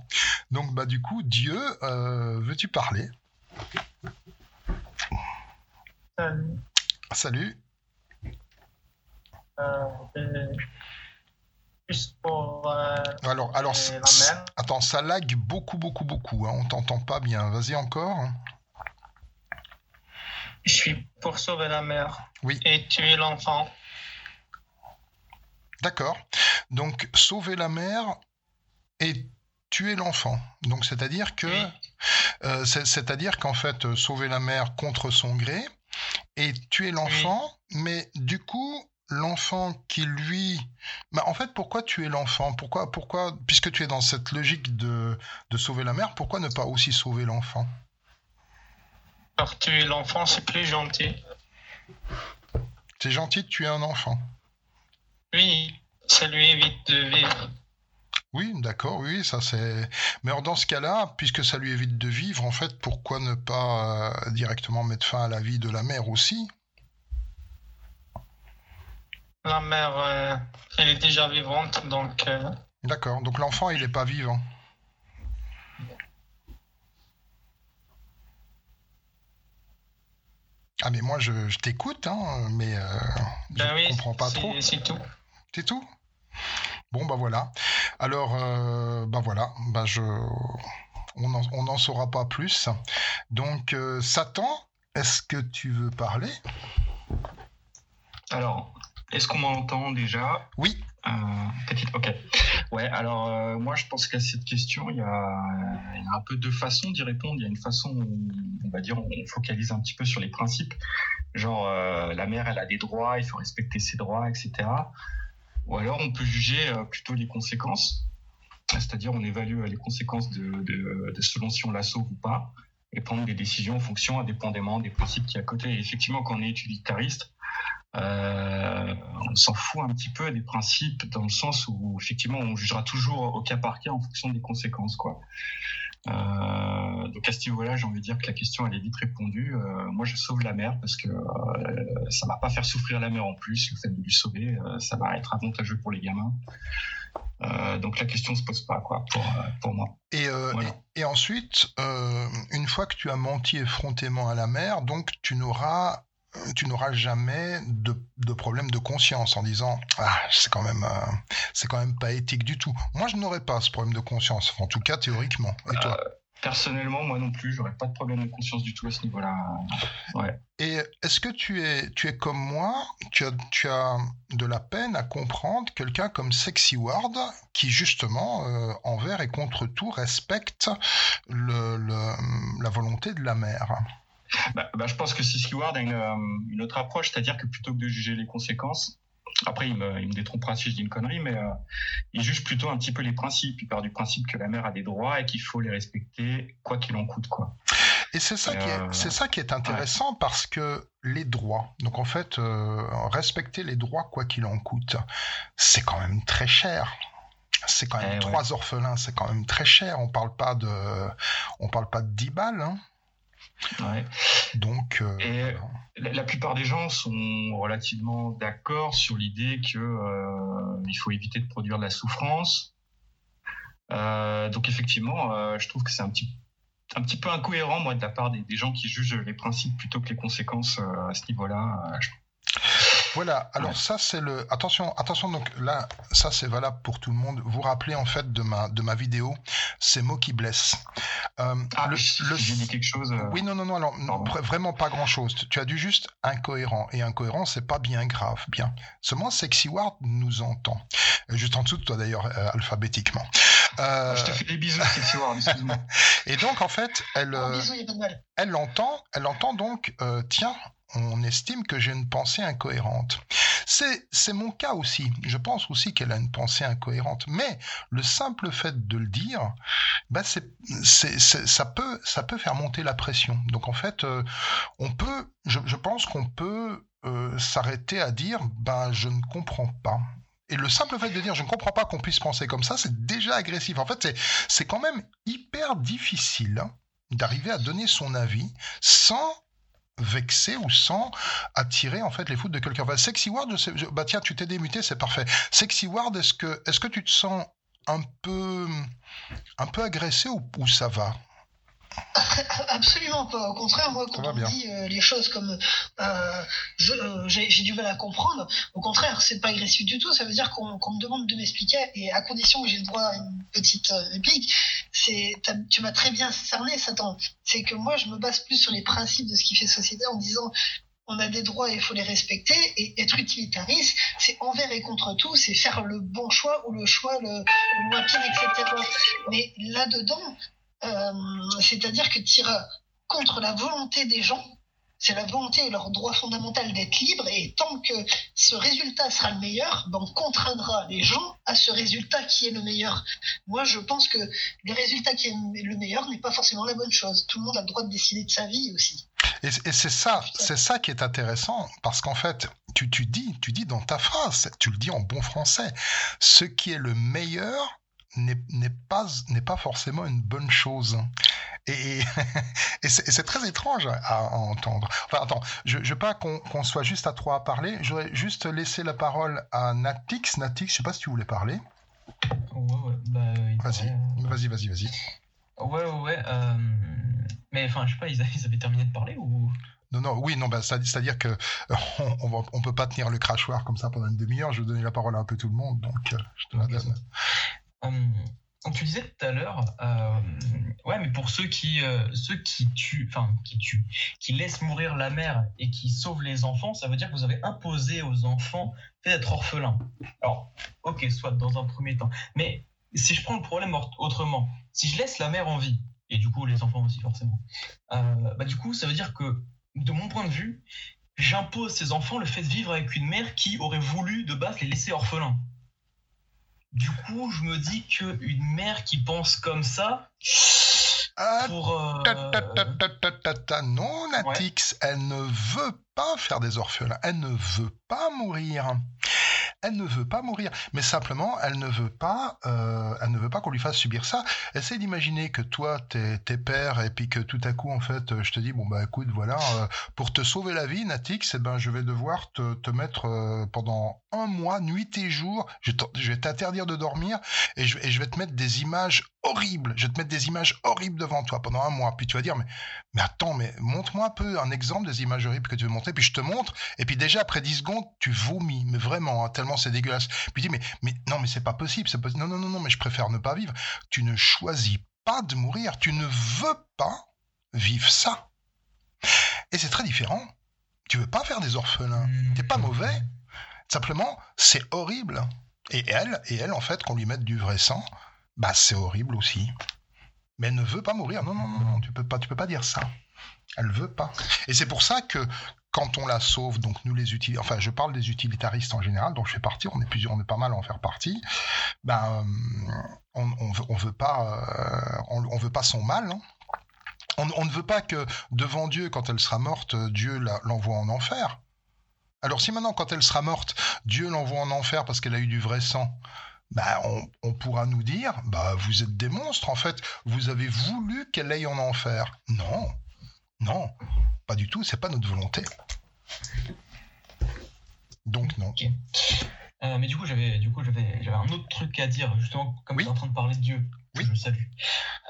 Donc, bah du coup, Dieu, euh, veux-tu parler? Salut. Salut. Euh, juste pour. Euh, alors, alors, la mer. attends, ça lag beaucoup, beaucoup, beaucoup. Hein, on t'entend pas bien. Vas-y encore. Je suis pour sauver la mère. Oui. Et tuer l'enfant. D'accord. Donc, sauver la mère et tuer l'enfant. Donc, c'est-à-dire que, Oui. euh, c'est-à-dire qu'en fait, euh, sauver la mère contre son gré et tuer l'enfant, mais du coup, l'enfant qui lui, bah, en fait, pourquoi tuer l'enfant? Pourquoi, pourquoi, puisque tu es dans cette logique de, de sauver la mère, pourquoi ne pas aussi sauver l'enfant? Alors, tuer l'enfant, c'est plus gentil. C'est gentil de tuer un enfant. Oui, ça lui évite de vivre. Oui, d'accord, oui, ça c'est. Mais alors, dans ce cas-là, puisque ça lui évite de vivre, en fait, pourquoi ne pas euh, directement mettre fin à la vie de la mère aussi? La mère, euh, elle est déjà vivante, donc. euh, D'accord, donc l'enfant, il n'est pas vivant. Ah, mais moi, je, je t'écoute, hein, mais euh, je ben oui, comprends pas trop. c'est tout. C'est tout? Bon, bah voilà. Alors, bah voilà, bah je... on n'en saura pas plus. Donc, Satan, est-ce que tu veux parler? Alors, est-ce qu'on m'entend déjà? Oui. Euh, petite, ok. Ouais, alors euh, moi je pense qu'à cette question, il y, a, il y a un peu deux façons d'y répondre. Il y a une façon où, on va dire, on focalise un petit peu sur les principes. Genre, euh, la mère, elle a des droits, il faut respecter ses droits, etc. Ou alors on peut juger plutôt les conséquences. C'est-à-dire, on évalue les conséquences de, de, de selon si on la sauve ou pas et prendre des décisions en fonction, indépendamment des principes qui est à côté. Et effectivement, quand on est utilitariste, euh, on s'en fout un petit peu des principes dans le sens où effectivement on jugera toujours au cas par cas en fonction des conséquences quoi. Euh, donc à ce niveau-là, j'ai envie de dire que la question elle est vite répondue. Euh, moi, je sauve la mère parce que ça va pas faire souffrir la mère en plus. Le fait de lui sauver, ça va être avantageux pour les gamins. Donc la question se pose pas quoi pour, pour moi. Et, Voilà. et, et ensuite, une fois que tu as menti effrontément à la mère, donc tu n'auras tu n'auras jamais de, de problème de conscience en disant ah c'est quand même euh, c'est quand même pas éthique du tout. Moi je n'aurais pas ce problème de conscience, en tout cas théoriquement. Et toi Personnellement, moi non plus, j'aurais pas de problème de conscience du tout à ce niveau-là. Ouais. Et est-ce que tu es, tu es comme moi tu as, tu as de la peine à comprendre quelqu'un comme Sexy Ward qui, justement, euh, envers et contre tout, respecte le, le- la volonté de la mère? Bah, bah, je pense que Sissy Ward a une, euh, une autre approche, c'est-à-dire que plutôt que de juger les conséquences, après il me, il me détrompera si je dis une connerie, mais euh, il juge plutôt un petit peu les principes. Il part du principe que la mère a des droits et qu'il faut les respecter quoi qu'il en coûte. Quoi. Et c'est ça, qui est, Euh, c'est ça qui est intéressant parce que les droits, donc en fait, euh, respecter les droits quoi qu'il en coûte, c'est quand même très cher. C'est quand même Eh ouais. trois orphelins, c'est quand même très cher. On parle pas de, on parle pas de 10 balles. hein. Ouais. Donc, euh, Et la, la plupart des gens sont relativement d'accord sur l'idée que euh, il faut éviter de produire de la souffrance. Euh, donc effectivement, euh, je trouve que c'est un petit un petit peu incohérent moi de la part des, des gens qui jugent les principes plutôt que les conséquences à ce niveau-là. Voilà, alors Ouais. ça c'est le... Attention, attention, donc là, ça c'est valable pour tout le monde. Vous rappelez en fait de ma, de ma vidéo, ces mots qui blessent. Euh, Ah, le- si le- j'ai dit quelque chose. euh, Oui, non, non, non, alors, non, vraiment pas grand-chose. Tu- Tu as dit juste incohérent. Et incohérent, c'est pas bien grave, bien. Seulement, Sexy Ward nous entend. Euh, Juste en dessous de toi d'ailleurs, euh, alphabétiquement. Euh, Je te fais des bisous, Sexy Ward, excuse-moi. [laughs] et donc, en fait, elle, Un euh, bisou, il a pas de mal. elle l'entend, elle l'entend donc, euh, tiens, on estime que j'ai une pensée incohérente. C'est, mon cas aussi. Je pense aussi qu'elle a une pensée incohérente. Mais le simple fait de le dire, bah c'est, c'est- ça, peut, ça peut faire monter la pression. Donc en fait, euh, on peut, je, je pense qu'on peut euh, s'arrêter à dire, bah je ne comprends pas. Et le simple fait de dire je ne comprends pas qu'on puisse penser comme ça, c'est déjà agressif. En fait, c'est quand même hyper difficile hein, d'arriver à donner son avis sans vexer ou sans attirer en fait les foudres de quelqu'un. Sexy Ward, bah tiens, tu t'es démuté, c'est parfait. Sexy Ward, est-ce que, est-ce que tu te sens un peu, un peu agressé ou ça va? [coughs] Absolument pas. Au contraire, moi, quand on me dit euh, les choses comme euh, euh, j'ai du mal à comprendre, au contraire, c'est pas agressif du tout. Ça veut dire qu'on me demande de m'expliquer, et à condition que j'ai le droit à une petite réplique, c'est tu m'as très bien cerné, Satan. C'est que moi, je me base plus sur les principes de ce qui fait société en disant on a des droits et il faut les respecter. Et être utilitariste, c'est envers et contre tout, c'est faire le bon choix ou le choix le, le moins pire, etc. Mais là-dedans, c'est-à-dire que tu iras contre la volonté des gens. C'est la volonté et leur droit fondamental d'être libre. Et tant que ce résultat sera le meilleur, ben on contraindra les gens à ce résultat qui est le meilleur. Moi, je pense que le résultat qui est le meilleur n'est pas forcément la bonne chose. Tout le monde a le droit de décider de sa vie aussi. Et, c'est ça, c'est ça qui est intéressant, parce qu'en fait, tu, tu, dis, tu dis dans ta phrase, tu le dis en bon français, ce qui est le meilleur n'est pas, pas forcément une bonne chose. Et, et [laughs] c'est très étrange à, entendre. Enfin, attends, je ne veux pas qu'on soit juste à trois à parler. Je voudrais juste laisser la parole à Natix. Natix, je sais pas si tu voulais parler. Ouais, ouais, bah, vas-y, euh, vas-y, vas-y, vas-y. Ouais, ouais, ouais. Euh, mais enfin, je sais pas, ils avaient, terminé de parler ou? Non, non, oui, non, bah, c'est-à-dire que [laughs] on, on, peut pas tenir le crachoir comme ça pendant une demi-heure. Je vais donner la parole à un peu tout le monde, donc euh, je te la donne. Euh, tu disais tout à l'heure, euh, ouais, mais pour ceux qui, euh, ceux qui tuent, enfin, qui tuent, qui laissent mourir la mère et qui sauvent les enfants, ça veut dire que vous avez imposé aux enfants d'être orphelins. Alors, ok, soit dans un premier temps. Mais si je prends le problème autrement, si je laisse la mère en vie, et du coup les enfants aussi forcément, bah du coup, ça veut dire que, de mon point de vue, j'impose ces enfants le fait de vivre avec une mère qui aurait voulu de base les laisser orphelins. Du coup, je me dis qu'une mère qui pense comme ça. pour, non, Natix, elle ne veut pas faire des orphelins. Elle ne veut pas mourir elle ne veut pas mourir, mais simplement, elle ne veut pas, euh, elle ne veut pas qu'on lui fasse subir ça. Essaye d'imaginer que toi, t'es, t'es père, et puis que tout à coup, en fait, je te dis, bon bah écoute, voilà, euh, pour te sauver la vie, Natix, eh ben, je vais devoir te, te mettre euh, pendant un mois, nuit et jour, je, vais t'interdire de dormir, et je, et je vais te mettre des images horribles, je vais te mettre des images horribles devant toi pendant un mois, puis tu vas dire, mais, mais attends, mais montre-moi un peu un exemple des images horribles que tu veux montrer, puis je te montre, et puis déjà après 10 secondes, tu vomis, mais vraiment, hein, tellement c'est dégueulasse. Puis dis, mais, mais non, mais c'est pas possible, c'est Non, non, non, non, mais je préfère ne pas vivre. Tu ne choisis pas de mourir, tu ne veux pas vivre ça. Et c'est très différent. Tu veux pas faire des orphelins, t'es pas mauvais. Simplement, c'est horrible. Et elle, et elle, en fait, qu'on lui mette du vrai sang, bah c'est horrible aussi. Mais elle ne veut pas mourir. Non, non, non, non, tu peux pas, tu peux pas dire ça. Elle veut pas. Et c'est pour ça que quand on la sauve, donc nous les utilisons, enfin je parle des utilitaristes en général, dont je fais partie, on est plusieurs, on est pas mal à en faire partie, ben, euh, on, on, veut, pas, euh, on, veut pas son mal, hein. on, ne veut pas que devant Dieu, quand elle sera morte, Dieu l'envoie en enfer. Alors si maintenant, quand elle sera morte, Dieu l'envoie en enfer parce qu'elle a eu du vrai sang, ben, on, on, pourra nous dire, bah, vous êtes des monstres, en fait, vous avez voulu qu'elle aille en enfer. Non, non, pas du tout, c'est pas notre volonté. Donc non. Euh, mais du coup, j'avais du coup j'avais j'avais un autre truc à dire justement comme tu es en train de parler de Dieu. Oui. Je salue.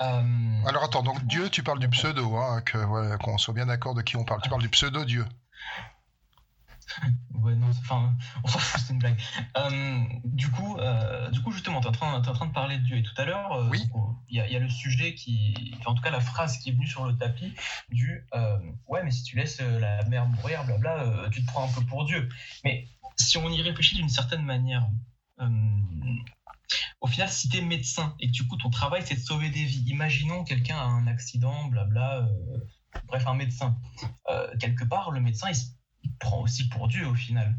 Euh, Alors attends, donc Dieu, tu parles du pseudo, hein, que qu'on soit bien d'accord de qui on parle. Tu parles du pseudo Dieu. Ouais, non, enfin, [laughs] on s'en fout, c'est une blague. Euh, du, coup, euh, du coup, justement, tu es, en train de parler de Dieu. Et tout à l'heure, euh, il y, a le sujet qui. en tout cas, la phrase qui est venue sur le tapis du Ouais, mais si tu laisses la mère mourir, blabla, tu te prends un peu pour Dieu. Mais si on y réfléchit d'une certaine manière, au final, si tu es médecin et que du coup, ton travail, c'est de sauver des vies, imaginons quelqu'un a un accident, blabla. Bref, un médecin. quelque part, le médecin, il se prend aussi pour Dieu au final.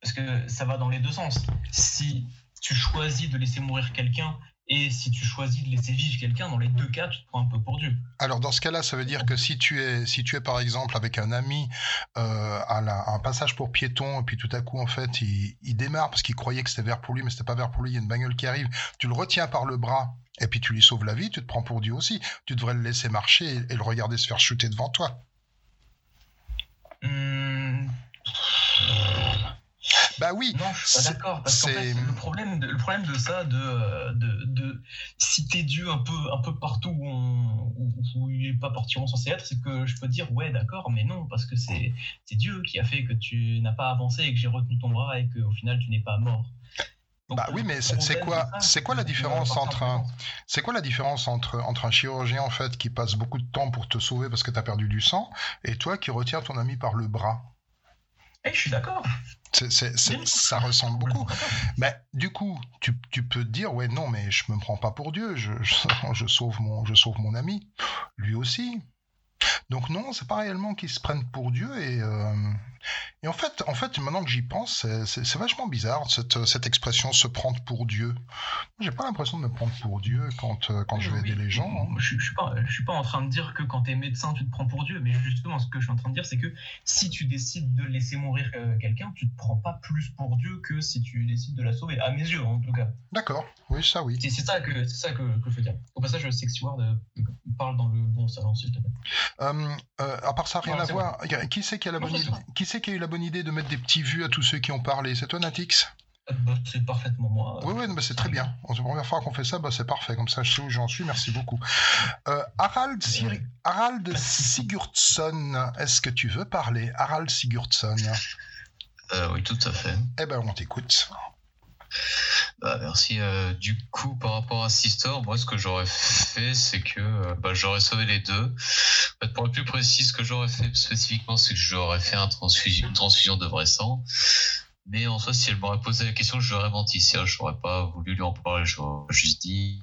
Parce que ça va dans les deux sens. Si tu choisis de laisser mourir quelqu'un Et si tu choisis de laisser vivre quelqu'un, dans les deux cas, tu te prends un peu pour Dieu. Alors dans ce cas-là, ça veut dire que si tu es, si tu es par exemple avec un ami euh, à, un passage pour piéton, et puis tout à coup en fait il, démarre parce qu'il croyait que c'était vert pour lui, mais c'était pas vert pour lui, il y a une bagnole qui arrive, tu le retiens par le bras, et puis tu lui sauves la vie, tu te prends pour Dieu aussi. Tu devrais le laisser marcher et, et le regarder se faire shooter devant toi. Hum, Bah oui, Non, je suis pas C'est- d'accord. Parce qu'en c'est- fait, le problème, de, le problème de ça, de, de, de citer Dieu un peu, un peu partout où, on- où- où il n'est pas particulièrement censé être, c'est que je peux dire, ouais, d'accord, mais non, parce que c'est c'est Dieu qui a fait que tu n'as pas avancé et que j'ai retenu ton bras et qu'au final, tu n'es pas mort. Donc, Bah oui, mais c'est- quoi- c'est quoi la différence entre un- C'est quoi la différence entre, entre un chirurgien en fait qui passe beaucoup de temps pour te sauver parce que tu as perdu du sang et toi qui retiens ton ami par le bras? Eh, je suis d'accord. C'est- c'est- c'est- Bien. Ça ressemble beaucoup. Mais du coup, tu, tu peux te dire, ouais, non, mais je me prends pas pour Dieu, je, je, [laughs] je sauve, mon, je sauve mon ami, lui aussi. Donc non, c'est pas réellement qu'ils se prennent pour Dieu et, euh, et en fait, en fait, maintenant que j'y pense, c'est- vachement bizarre cette, cette expression se prendre pour Dieu. J'ai pas l'impression de me prendre pour Dieu quand, euh, quand je vais Oui, aider les gens. hein. Je, je suis pas, je suis pas en train de dire que quand tu es médecin, tu te prends pour Dieu, mais justement, ce que je suis en train de dire, c'est que si tu décides de laisser mourir euh, quelqu'un, tu te prends pas plus pour Dieu que si tu décides de la sauver, à mes yeux en tout cas. D'accord, oui, ça oui. C'est ça que c'est ça que, que je veux dire. Au passage, Sex Ward parle dans le bon salon, s'il te plaît. Euh, euh, à part ça, rien Non, à voir. Qui c'est qui a la bonne idée. Qui qui a eu la bonne idée de mettre des petits vues à tous ceux qui ont parlé C'est toi, Natix Euh, bah, c'est parfaitement moi. Oui, oui, mais c'est très bien. C'est la première fois qu'on fait ça, bah, c'est parfait. Comme ça, je sais où j'en suis. Merci beaucoup. Euh, Harald, Sir- Harald Sigurdsson, est-ce que tu veux parler Harald Sigurdsson? Euh, oui, tout à fait. Eh ben, on t'écoute. Bah, merci. Euh, du coup, par rapport à Sister, moi, ce que j'aurais fait, c'est que euh, bah, j'aurais sauvé les deux. Pour être plus précis, ce que j'aurais fait spécifiquement, c'est que j'aurais fait une transfusion de vrai sang. Mais en soi, si elle m'aurait posé la question, j'aurais menti. Si je n'aurais pas voulu lui en parler, j'aurais juste dit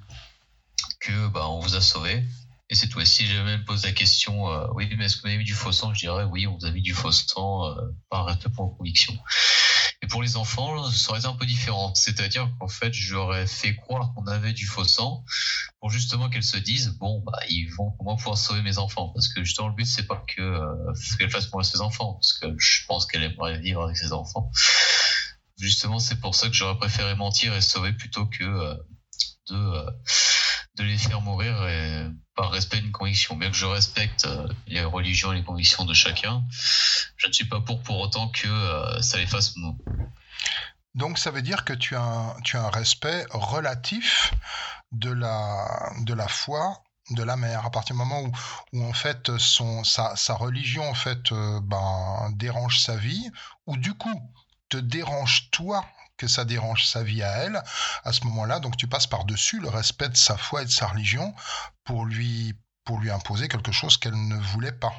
que bah, on vous a sauvé. Et c'est tout. Et si j'ai même posé la question, euh, oui, mais est-ce que vous avez mis du faux sang? Je dirais oui, on vous a mis du faux sang euh, par respect pour pour les enfants, ça aurait été un peu différent. C'est-à-dire qu'en fait, j'aurais fait croire qu'on avait du faux sang pour justement qu'elles se disent bon, bah, ils vont au moins pouvoir sauver mes enfants. Parce que justement, le but, c'est pas que euh, qu'elle fasse mourir ses enfants, parce que je pense qu'elle aimerait vivre avec ses enfants. Justement, c'est pour ça que j'aurais préféré mentir et sauver plutôt que euh, de, euh, de les faire mourir par respect d'une conviction. Bien que je respecte euh, les religions et les convictions de chacun, je ne suis pas pour pour autant que euh, ça les fasse mou- Donc, ça veut dire que tu as un, tu as un respect relatif de la, de la foi de la mère à partir du moment où, où en fait son sa, sa religion en fait euh, ben dérange sa vie ou du coup te dérange toi que ça dérange sa vie à elle à ce moment-là donc tu passes par dessus le respect de sa foi et de sa religion pour lui pour lui imposer quelque chose qu'elle ne voulait pas.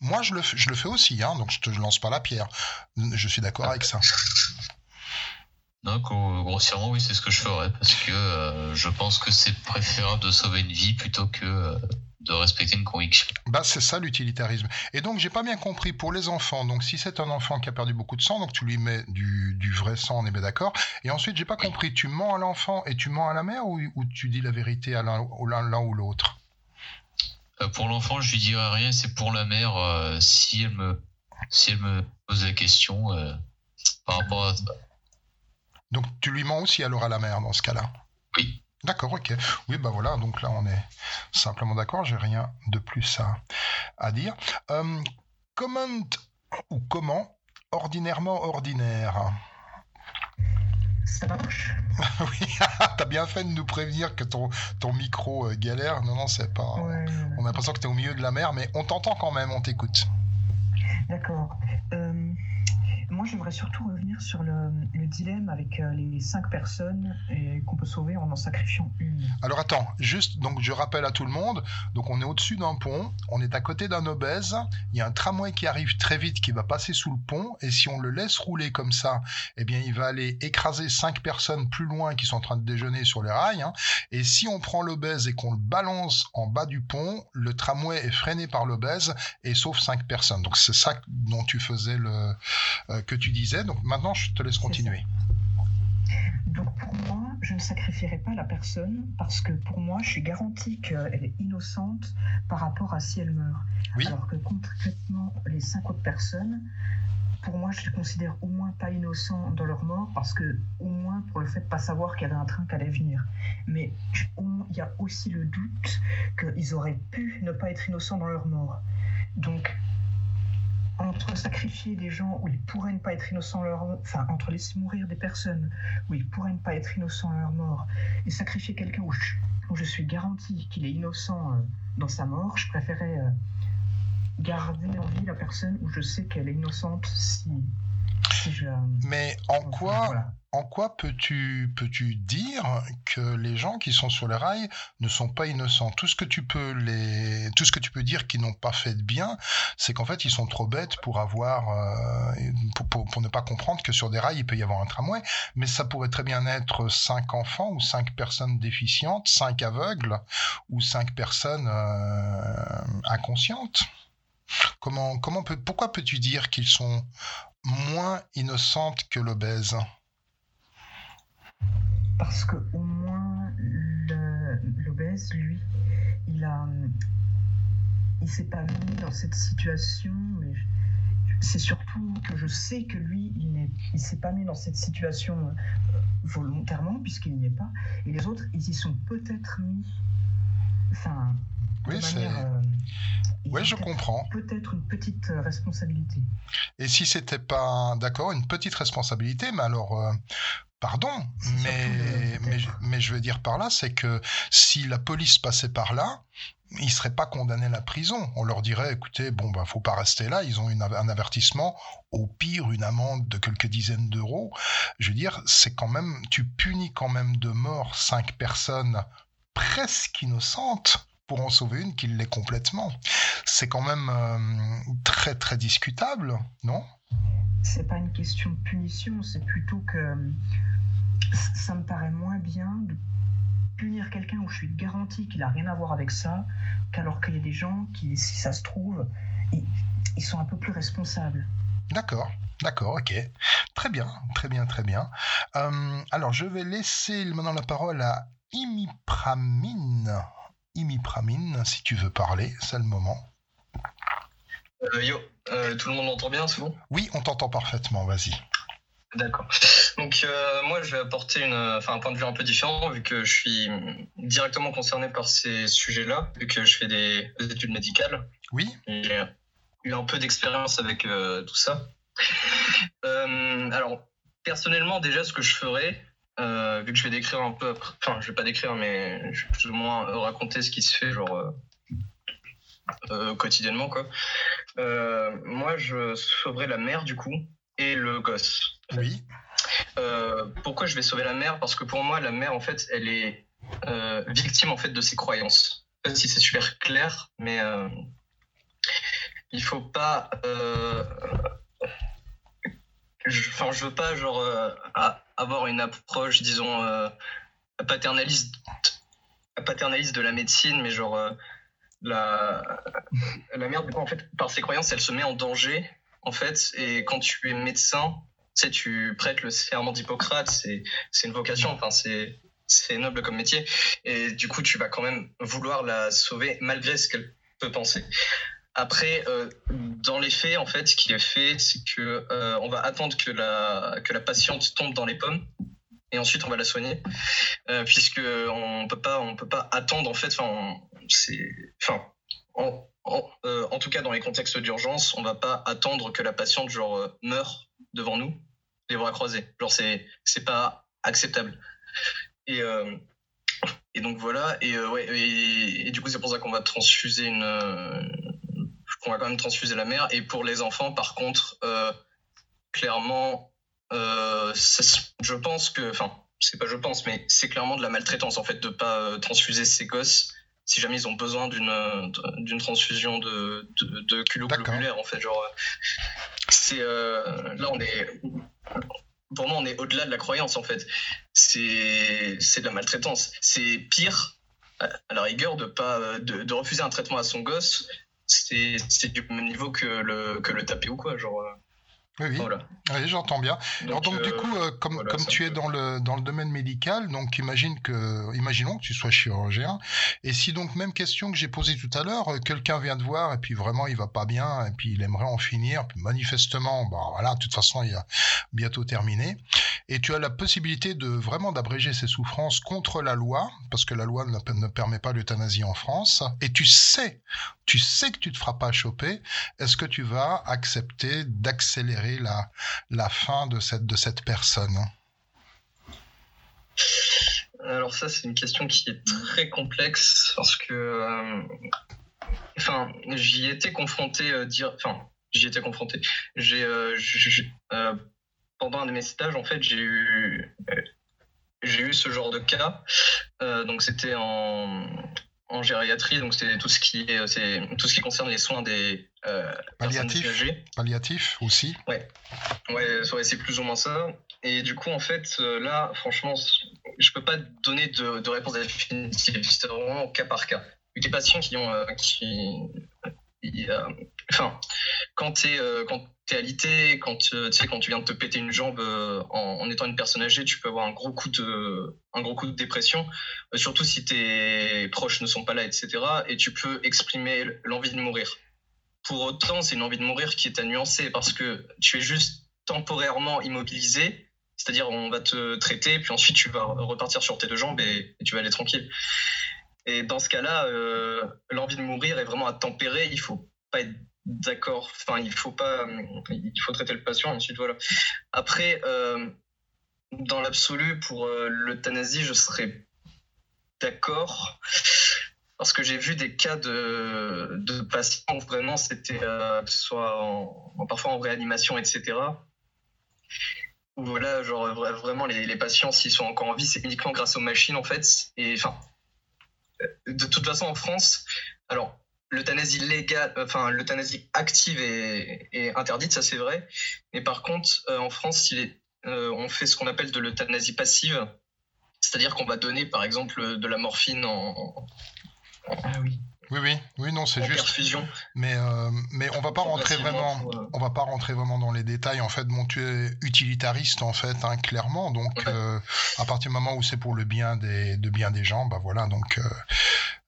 Moi je le je le fais aussi hein, donc je te lance pas la pierre. Je suis d'accord avec ça. Donc, gros- grossièrement, oui, c'est ce que je ferais parce que euh, je pense que c'est préférable de sauver une vie plutôt que euh, de respecter une conviction. Bah, c'est ça l'utilitarisme. Et donc, j'ai pas bien compris pour les enfants. Donc, si c'est un enfant qui a perdu beaucoup de sang, donc tu lui mets du, du vrai sang, on est bien d'accord. Et ensuite, j'ai pas compris, tu mens à l'enfant et tu mens à la mère ou, ou tu dis la vérité à l'un ou l'un l'un ou l'autre? Euh, pour l'enfant, je lui dirai rien. C'est pour la mère euh, si elle me si elle me pose la question euh, par rapport à Donc, tu lui mens aussi alors à la mère dans ce cas-là? Oui. D'accord, ok. Oui, bah voilà, donc là, on est simplement d'accord, j'ai rien de plus à, à dire. Euh, comment ou comment ordinairement ordinaire? Ça marche [laughs] Oui, [laughs] t'as bien fait de nous prévenir que ton, ton micro euh, galère. Non, non, c'est pas. Ouais, On a l'impression que t'es au milieu de la mer, mais on t'entend quand même, on t'écoute. d'accord. Euh, moi, j'aimerais surtout revenir sur le, le dilemme avec euh, les cinq personnes qu'on peut sauver en en sacrifiant une. Alors attends, juste, donc je rappelle à tout le monde, donc on est au-dessus d'un pont, on est à côté d'un obèse, il y a un tramway qui arrive très vite qui va passer sous le pont, et si on le laisse rouler comme ça, eh bien il va aller écraser cinq personnes plus loin qui sont en train de déjeuner sur les rails, hein. et si on prend l'obèse et qu'on le balance en bas du pont, le tramway est freiné par l'obèse et sauve cinq personnes. Donc c'est ça dont tu faisais le... euh, que tu disais, donc maintenant je te laisse continuer. Donc pour moi, je ne sacrifierai pas la personne parce que pour moi, je suis garantie qu'elle est innocente par rapport à si elle meurt. Oui. Alors que concrètement, les cinq autres personnes, pour moi, je les considère au moins pas innocents dans leur mort parce que, au moins, pour le fait de pas savoir qu'il y avait un train qui allait venir. Mais il y a aussi le doute qu'ils auraient pu ne pas être innocents dans leur mort. Donc, entre sacrifier des gens où ils pourraient ne pas être innocents leur enfin entre laisser mourir des personnes où ils pourraient ne pas être innocents à leur mort et sacrifier quelqu'un où je, où je suis garanti qu'il est innocent euh, dans sa mort, je préférais euh, garder en vie la personne où je sais qu'elle est innocente si, si je Mais en quoi, Voilà. En quoi peux-tu peux-tu dire que les gens qui sont sur les rails ne sont pas innocents? Tout ce que tu peux les, tout ce que tu peux dire qu'ils n'ont pas fait de bien, c'est qu'en fait ils sont trop bêtes pour avoir, euh, pour, pour- ne pas comprendre que sur des rails il peut y avoir un tramway. Mais ça pourrait très bien être cinq enfants ou cinq personnes déficientes, cinq aveugles ou cinq personnes euh, inconscientes. Comment, comment pourquoi peux-tu dire qu'ils sont moins innocentes que l'obèse? Parce que au moins l'obèse, lui, il a, il s'est pas mis dans cette situation, mais c'est surtout que je sais que lui, il il s'est pas mis dans cette situation euh, volontairement puisqu'il n'y est pas, et les autres, ils y sont peut-être mis, enfin, Oui, manière, euh, Oui, je peut-être- comprends. Peut-être une petite euh, responsabilité. Et si c'était pas, d'accord, une petite responsabilité, mais alors, euh, pardon, mais, mais, je- mais je veux dire par là, c'est que si la police passait par là, ils seraient pas condamnés à la prison. On leur dirait, écoutez, bon, bah, faut pas rester là. Ils ont une, un avertissement, au pire, une amende de quelques dizaines d'euros. Je veux dire, c'est quand même, tu punis quand même de mort cinq personnes presque innocentes pour en sauver une qui l'est complètement. C'est quand même euh, très très discutable, non? C'est pas une question de punition, c'est plutôt que euh, ça me paraît moins bien de punir quelqu'un où je suis garanti qu'il a rien à voir avec ça, qu'alors qu'il y a des gens qui, si ça se trouve, ils, ils sont un peu plus responsables. D'accord, d'accord, ok. Très bien, très bien, très bien. Euh, alors, je vais laisser maintenant la parole à Imipramine. Imipramine, si tu veux parler, c'est le moment. Euh, yo, euh, tout le monde m'entend bien, c'est bon? Oui, on t'entend parfaitement, vas-y. D'accord. Donc euh, moi, je vais apporter une, enfin, un point de vue un peu différent, vu que je suis directement concerné par ces sujets-là, vu que je fais des, des études médicales. Oui, J'ai eu un peu d'expérience avec euh, tout ça. Euh, alors, personnellement, déjà, ce que je ferais, euh, vu que je vais décrire un peu, après- enfin, je vais pas décrire, mais je vais plus ou moins raconter ce qui se fait, genre euh, quotidiennement, quoi. Euh, moi, je sauverais la mère, du coup, et le gosse. oui, Euh, pourquoi je vais sauver la mère Parce que pour moi, la mère, en fait, elle est euh, victime en fait de ses croyances. Je sais pas si c'est super clair, mais il faut pas. je- Enfin, je veux pas genre a- avoir une approche, disons, paternaliste, paternaliste de la médecine, mais genre la la mère, en fait, par ses croyances, elle se met en danger, en fait, et quand tu es médecin, tu tu prêtes le serment d'Hippocrate, c'est une vocation, enfin, c'est c'est noble comme métier, et du coup, tu vas quand même vouloir la sauver malgré ce qu'elle peut penser. Après, euh, dans les faits, en fait, ce qui est fait, c'est que euh, on va attendre que la que la patiente tombe dans les pommes, et ensuite on va la soigner, euh, puisque on peut pas on peut pas attendre en fait, enfin, en, en, euh, en tout cas, dans les contextes d'urgence, on va pas attendre que la patiente genre euh, meure devant nous, les bras croisés. Genre c'est c'est pas acceptable. Et euh, et donc voilà. Et ouais. Et, du coup, c'est pour ça qu'on va transfuser une qu'on va quand même transfuser la mère. Et pour les enfants, par contre, clairement, je pense que, enfin, c'est pas je pense, mais c'est clairement de la maltraitance en fait de pas euh, transfuser ces gosses si jamais ils ont besoin d'une euh, d'une transfusion de, de, de globulaire en fait genre euh, c'est euh, là on est pour moi on est au-delà de la croyance en fait. C'est c'est de la maltraitance. C'est pire à la rigueur de pas euh, de, de refuser un traitement à son gosse c'est c'est du même niveau que le que le taper ou quoi genre euh, Oui, oui. Voilà. Oui, j'entends bien. Alors donc du euh, coup, euh, comme, voilà, comme tu es dans le, dans le domaine médical, donc imagine que, imaginons que tu sois chirurgien, et si donc même question que j'ai posée tout à l'heure, euh, quelqu'un vient te voir et puis vraiment il va pas bien et puis il aimerait en finir, puis manifestement, bon voilà, de toute façon il a bientôt terminé, et tu as la possibilité de vraiment d'abréger ses souffrances contre la loi, parce que la loi ne, ne permet pas l'euthanasie en France, et tu sais, tu sais que tu te feras pas choper, est-ce que tu vas accepter d'accélérer la fin de cette, personne? Alors ça, c'est une question qui est très complexe parce que, euh, enfin, j'y étais confronté, euh, enfin, j'y confronté. Euh, euh, pendant un de mes stages, en fait, j'ai eu, j'ai eu ce genre de cas. Donc c'était en, en gériatrie, donc c'est tout ce qui est, c'est tout ce qui concerne les soins des euh, personnes Palliatif. âgées. Palliatif aussi Ouais, ouais, c'est plus ou moins ça. Et du coup, en fait, euh, là, franchement, je peux pas donner de, de réponse définitive. C'est vraiment cas par cas. Des patients qui ont, euh, qui, a- enfin, quand t'es, euh, alité, quand euh, tu quand tu viens de te péter une jambe euh, en, étant une personne âgée, tu peux avoir un gros coup de, un gros coup de dépression, euh, surtout si tes proches ne sont pas là, etc. Et tu peux exprimer l'envie de mourir. Pour autant, c'est une envie de mourir qui est à nuancer parce que tu es juste temporairement immobilisé, c'est-à-dire on va te traiter, puis ensuite tu vas repartir sur tes deux jambes et tu vas aller tranquille. Et dans ce cas-là, euh, l'envie de mourir est vraiment à tempérer. Il faut pas être d'accord. Enfin, il faut pas. Il faut traiter le patient. Ensuite, voilà. Après, euh, dans l'absolu, pour euh, l'euthanasie, je serais d'accord. Parce que j'ai vu des cas de, patients où vraiment c'était, euh, soit parfois en réanimation, etc. Où voilà, genre vra- vraiment les, les patients, s'ils sont encore en vie, c'est uniquement grâce aux machines en fait. Et enfin, euh, de toute façon en France, alors l'euthanasie légale, enfin l'euthanasie active est, interdite, ça c'est vrai. Mais par contre, euh, en France, euh, on fait ce qu'on appelle de l'euthanasie passive. C'est-à-dire qu'on va donner, par exemple, de la morphine en, Ah oui. Oui, oui, oui, non, c'est juste. perfusion. Mais, euh, mais on va pas rentrer vraiment. pour, On va pas rentrer vraiment dans les détails. En fait, bon, tu es utilitariste en fait, hein, clairement. Donc, Ouais. euh, à partir du moment où c'est pour le bien des, de bien des gens, bah voilà. Donc, euh,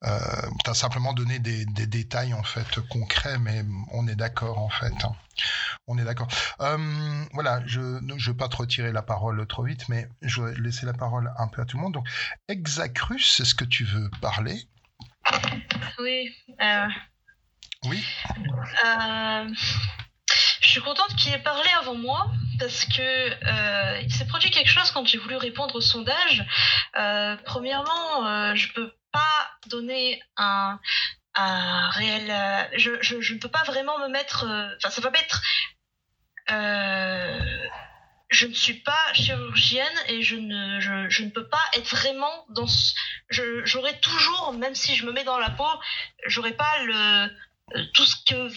euh, tu as simplement donné des, des détails en fait concrets, mais on est d'accord en fait. hein. On est d'accord. Euh, voilà, je ne veux pas te retirer la parole trop vite, mais je vais laisser la parole un peu à tout le monde. Donc, Exacrus, est-ce que tu veux parler? Oui. euh, Oui. euh, je suis contente qu'il ait parlé avant moi parce que euh, il s'est produit quelque chose quand j'ai voulu répondre au sondage. Premièrement, je peux pas donner un, un réel. je, je, je ne peux pas vraiment me mettre. Enfin, ça va pas être. Je ne suis pas chirurgienne et je ne, je, je ne peux pas être vraiment dans. ce- je- J'aurai toujours, même si je me mets dans la peau, j'aurai pas le euh, tout ce que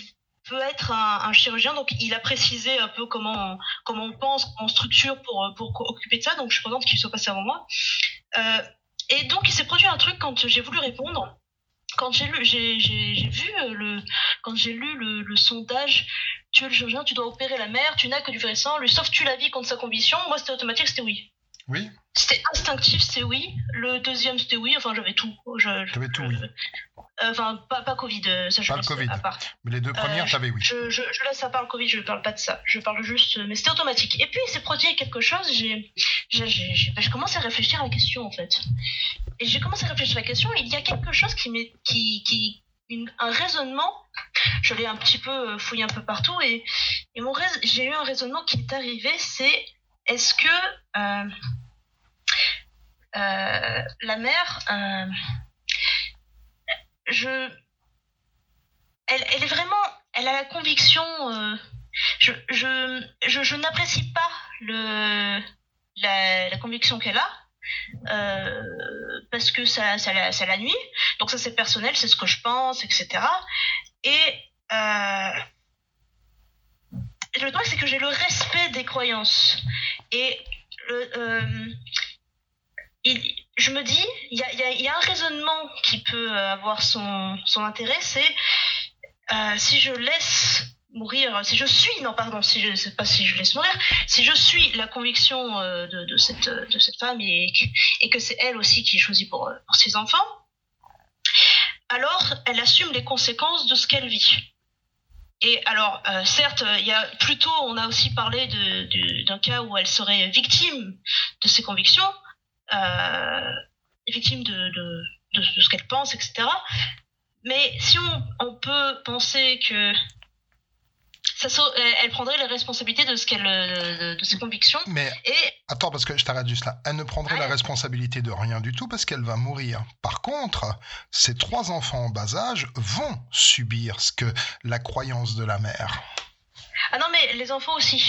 peut être un, un chirurgien. Donc, il a précisé un peu comment comment on pense, comment on structure pour pour occuper de ça. Donc, je suis contente qu'il soit passé avant moi. Euh, et donc, il s'est produit un truc quand j'ai voulu répondre. Quand j'ai lu, j'ai j'ai- j'ai vu euh, le, quand j'ai lu le, sondage, tu es le chirurgien, tu dois opérer la mère, tu n'as que du vrai sang, lui sauves-tu la vie contre sa conviction Moi, c'était automatique, c'était oui. Oui. C'était instinctif, c'est oui. Le deuxième, c'était oui. Enfin, j'avais tout. T'avais tout, oui. euh, Enfin, pas, pas Covid, euh, ça je Pas le Covid. à part. Mais les deux premières, Euh, t'avais oui. Je, je, je laisse à part le Covid, je ne parle pas de ça. Je parle juste. Mais c'était automatique. Et puis, il s'est produit quelque chose. J'ai, j'ai, j'ai, j'ai- ben, je commence à réfléchir à la question, en fait. Et j'ai commencé à réfléchir à la question. Il y a quelque chose qui m'est. Qui, qui, une- un raisonnement. Je l'ai un petit peu euh, fouillé un peu partout. Et, et mon rais- j'ai eu un raisonnement qui est arrivé c'est est-ce que. euh, euh, la mère. euh, elle, est vraiment, elle a la conviction. je, n'apprécie pas la, conviction qu'elle a. parce que ça, la, ça la nuit. Donc ça c'est personnel, c'est ce que je pense, etc. Et le truc c'est que j'ai le respect des croyances. Et le, euh, il- je me dis, il y a, un raisonnement qui peut avoir son, intérêt, c'est euh, si je laisse mourir, si je suis, non pardon, si je sais pas si je laisse mourir, si je suis la conviction euh, de, cette femme et que, c'est elle aussi qui choisit pour, euh, pour ses enfants, alors elle assume les conséquences de ce qu'elle vit. Et alors, euh, certes, il y a plutôt, on a aussi parlé d'un cas où elle serait victime de ses convictions, euh, victime de, ce qu'elle pense, etc. Mais si on peut penser que ça, sau- elle- prendrait les responsabilités de ce qu'elle, de, de ses convictions, Mais et attends, parce que je t'arrête juste là. Elle ne prendrait la responsabilité de rien du tout parce qu'elle va mourir. Par contre, ces trois enfants en bas âge vont subir ce que la croyance de la mère. ah non mais les enfants aussi.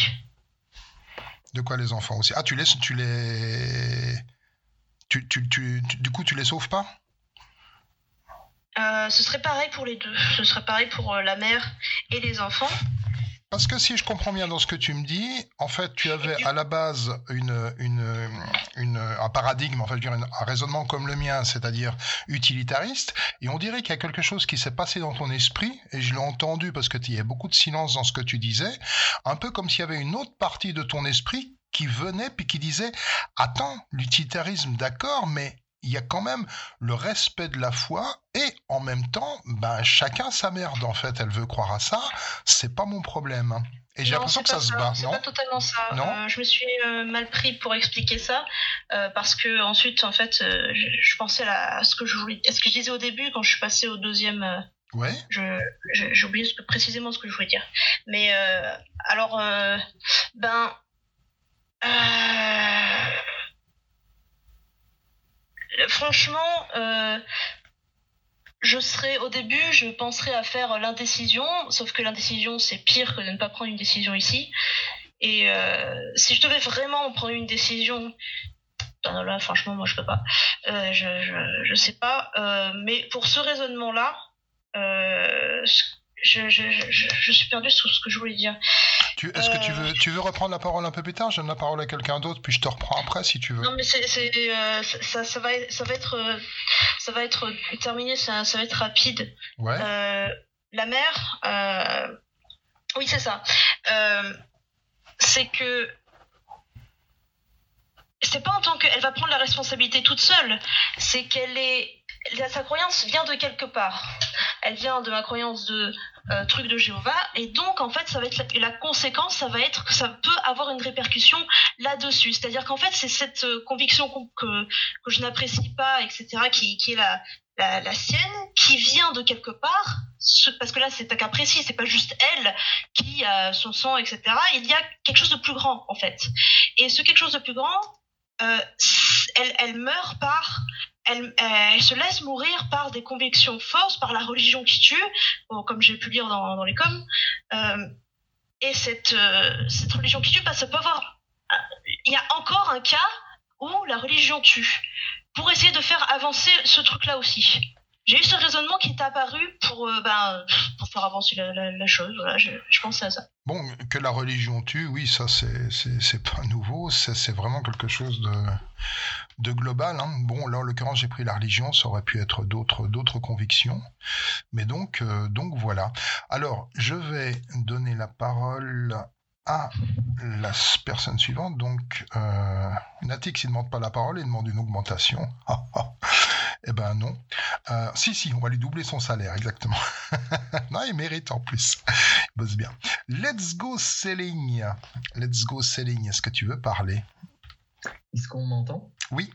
De quoi les enfants aussi? Ah, tu les, tu les, tu, tu, tu- tu- du coup, tu les sauves pas? Euh, ce serait pareil pour les deux. Ce serait pareil pour euh, la mère et les enfants. Parce que si je comprends bien dans ce que tu me dis, en fait, tu avais à la base une, une, une- un paradigme, en fait, je un raisonnement comme le mien, c'est-à-dire utilitariste, et on dirait qu'il y a quelque chose qui s'est passé dans ton esprit, et je l'ai entendu parce que y a beaucoup de silence dans ce que tu disais, un peu comme s'il y avait une autre partie de ton esprit qui venait puis qui disait, attends, l'utilitarisme, d'accord, mais il y a quand même le respect de la foi et en même temps, ben, chacun sa merde en fait. Elle veut croire à ça, c'est pas mon problème. Et j'ai l'impression que c'est ça pas se bat, C'est non pas totalement ça. Non Euh, je me suis euh, mal pris pour expliquer ça euh, parce que ensuite, en fait, euh, je, je pensais à, à ce que je voulais, à ce que je disais au début quand je suis passée au deuxième. euh, Ouais. j'ai oublié ce que, précisément ce que je voulais dire. Mais euh, alors, ben, euh, franchement, euh, je serais au début, je penserais à faire l'indécision, sauf que l'indécision c'est pire que de ne pas prendre une décision ici. Et euh, si je devais vraiment prendre une décision, ben là franchement moi je peux pas, Euh, je, je sais pas. Mais pour ce raisonnement là, je, je, je, je, suis perdue sur ce que je voulais dire. Tu, est-ce que tu Euh, veux, tu veux reprendre la parole un peu plus tard? Je donne la parole à quelqu'un d'autre, puis je te reprends après si tu veux. Non mais c'est c'est, euh, ça, ça va ça va être euh, ça va être terminé ça, ça va être rapide. Ouais. Euh, la mère, oui c'est ça. C'est que c'est pas en tant qu'elle va prendre la responsabilité toute seule, c'est qu'elle est sa croyance vient de quelque part. Elle vient de la croyance de euh, truc de Jéhovah et donc en fait ça va être la, la conséquence, ça va être que ça peut avoir une répercussion là-dessus. C'est-à-dire qu'en fait c'est cette euh, conviction que que je n'apprécie pas, etc. qui qui est la la, la sienne, qui vient de quelque part, ce- parce que là c'est un cas précis, c'est pas juste elle qui a son sang, etc. Il y a quelque chose de plus grand en fait. Et ce quelque chose de plus grand, euh, elle, elle meurt par, elle, elle se laisse mourir par des convictions fausses, par la religion qui tue, comme j'ai pu lire dans, dans les coms. Euh, et cette, euh, cette religion qui tue, bah, ça peut avoir. Il y a encore un cas où la religion tue, pour essayer de faire avancer ce truc-là aussi. J'ai eu ce raisonnement qui est apparu pour, euh, ben, pour faire avancer la, la, chose. Voilà, je, je pensais à ça. Bon, que la religion tue, oui, ça c'est pas nouveau, c'est vraiment quelque chose de de global. Hein. Bon, là en l'occurrence j'ai pris la religion, ça aurait pu être d'autres d'autres convictions, mais donc euh, donc voilà. Alors je vais donner la parole à la personne suivante. Donc euh, Natix il demande pas la parole, il demande une augmentation. [laughs] eh ben non. Euh, si si, on va lui doubler son salaire exactement. [laughs] non, il mérite en plus. Il bosse bien. Let's go selling. Let's go selling. Est-ce que tu veux parler? Est-ce qu'on m'entend? Oui.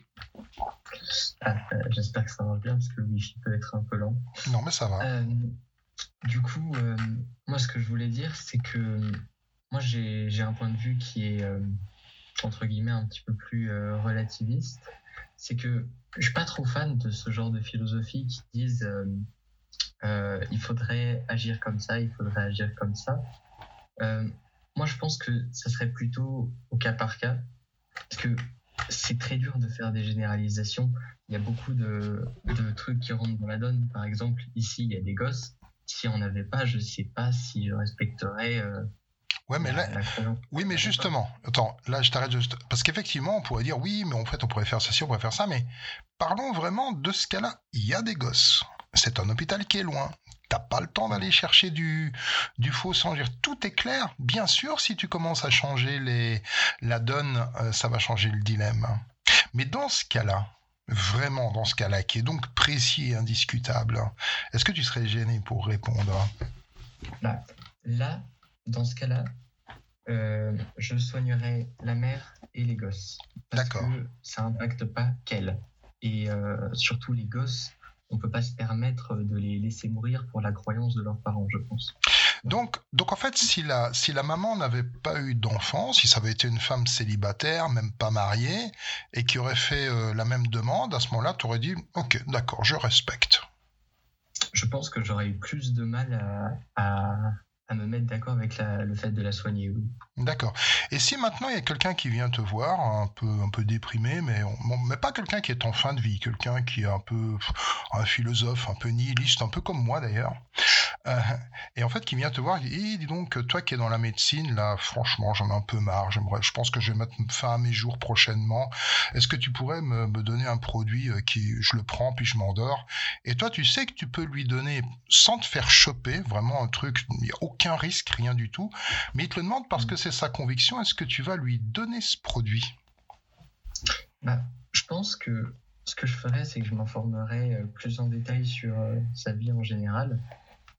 Ah, euh, J'espère que ça marche bien parce que le wifi peut être un peu lent. Non, mais ça va. Euh, du coup, moi, ce que je voulais dire, c'est que moi, j'ai un point de vue qui est, euh, entre guillemets, un petit peu plus euh, relativiste. C'est que je suis pas trop fan de ce genre de philosophie qui disent euh, il faudrait agir comme ça, il faudrait agir comme ça. Moi, je pense que ça serait plutôt au cas par cas. Parce que c'est très dur de faire des généralisations. Il y a beaucoup de, de trucs qui rentrent dans la donne. Par exemple, ici, il y a des gosses. Si on n'avait pas, je sais pas si je respecterais. Ouais, mais là, oui, mais justement, attends, là, je t'arrête juste. Parce qu'effectivement, on pourrait dire oui, mais en fait, on pourrait faire ça, si, on pourrait faire ça, mais parlons vraiment de ce cas-là. Il y a des gosses. C'est un hôpital qui est loin. T'as pas le temps d'aller chercher du, du faux veux dire, Tout est clair. Bien sûr, si tu commences à changer les, la donne, euh, ça va changer le dilemme. Mais dans ce cas-là, vraiment dans ce cas-là, qui est donc précis et indiscutable, est-ce que tu serais gêné pour répondre? Bah, là, dans ce cas-là, euh, je soignerai la mère et les gosses. Parce D'accord. que ça impacte pas qu'elle. Et euh, surtout les gosses, on peut pas se permettre de les laisser mourir pour la croyance de leurs parents, je pense. Donc, donc en fait, si la, si la maman n'avait pas eu d'enfant, si ça avait été une femme célibataire, même pas mariée, et qui aurait fait euh, la même demande, à ce moment-là, tu aurais dit, ok, d'accord, je respecte. Je pense que j'aurais eu plus de mal à, à, à me mettre d'accord avec le fait de la soigner. D'accord. Et si maintenant il y a quelqu'un qui vient te voir, un peu, un peu déprimé, mais, mais pas quelqu'un qui est en fin de vie, quelqu'un qui est un peu un philosophe, un peu nihiliste, un peu comme moi d'ailleurs, euh, et en fait qui vient te voir, il dit, Eh, donc, toi qui es dans la médecine, là, franchement, j'en ai un peu marre, j'aimerais, je pense que je vais mettre fin à mes jours prochainement. Est-ce que tu pourrais me, me donner un produit euh, qui, je le prends, puis je m'endors? Et toi, tu sais que tu peux lui donner, sans te faire choper, vraiment un truc, il n'y a risque, rien du tout, mais il te le demande parce que c'est sa conviction, est-ce que tu vas lui donner ce produit? Bah, je pense que ce que je ferais, c'est que je m'informerais euh, plus en détail sur euh, sa vie en général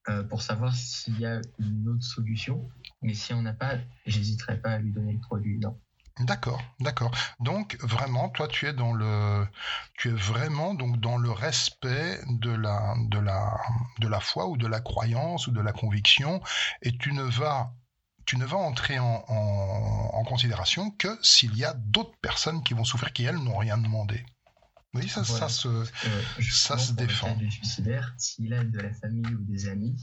euh, pour savoir s'il y a une autre solution. Mais si on n'a pas, j'hésiterai pas à lui donner le produit. D'accord, d'accord. Donc vraiment, toi, tu es dans le, tu es vraiment donc dans le respect de la, de la, de la foi ou de la croyance ou de la conviction, et tu ne vas, tu ne vas entrer en, en, en considération que s'il y a d'autres personnes qui vont souffrir qui elles n'ont rien demandé. Oui, ça, Voilà. ça se, Euh, ça se le défend. suicidaire, s'il a de la famille ou des amis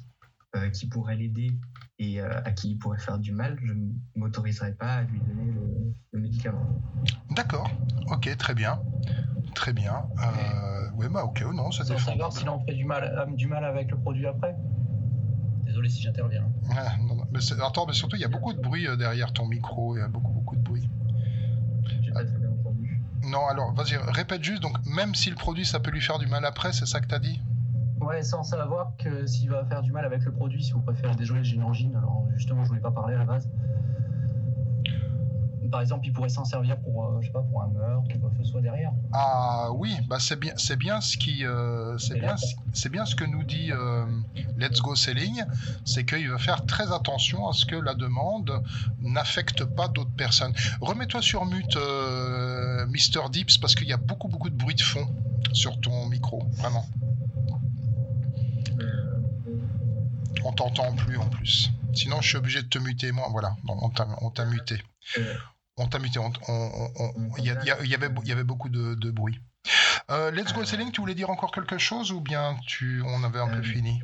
qui pourraient l'aider et euh, à qui il pourrait faire du mal, je ne m'autoriserai pas à lui donner le, le médicament. D'accord. Ok, très bien, très bien. Euh, oui, bah ok, non, ça Sans défend. savoir s'il en fait du mal, euh, du mal avec le produit après. Désolé si j'interviens. Ah, non, non, mais c'est- attends, mais surtout, il y a beaucoup de bruit euh, derrière ton micro, il y a beaucoup, beaucoup de bruit. J'ai pas très bien entendu. Non, alors, vas-y, répète juste, donc, même si le produit, ça peut lui faire du mal après, c'est ça que t'as dit? Ouais, sans savoir que s'il va faire du mal avec le produit, si vous préférez. Désolé, j'ai une alors justement, je voulais pas parler à la base. Par exemple, il pourrait s'en servir pour, euh, je sais pas, pour un meurtre quoi que ce soit derrière. Ah oui, bah c'est bien, c'est bien ce qui, euh, c'est bien, bien ce que nous dit euh, Let's Go Selling, c'est qu'il va faire très attention à ce que la demande n'affecte pas d'autres personnes. Remets-toi sur mute, euh, Mr Dips, parce qu'il y a beaucoup, beaucoup de bruit de fond sur ton micro, vraiment. On t'entend plus en plus. Sinon, je suis obligé de te muter, moi. Voilà, on on t'a muté. euh, On t'a muté. Il y, avait, il y avait beaucoup de, de bruit. Euh, Let's Go Euh, Selling, tu voulais dire encore quelque chose ou bien tu, on avait un peu Euh, fini?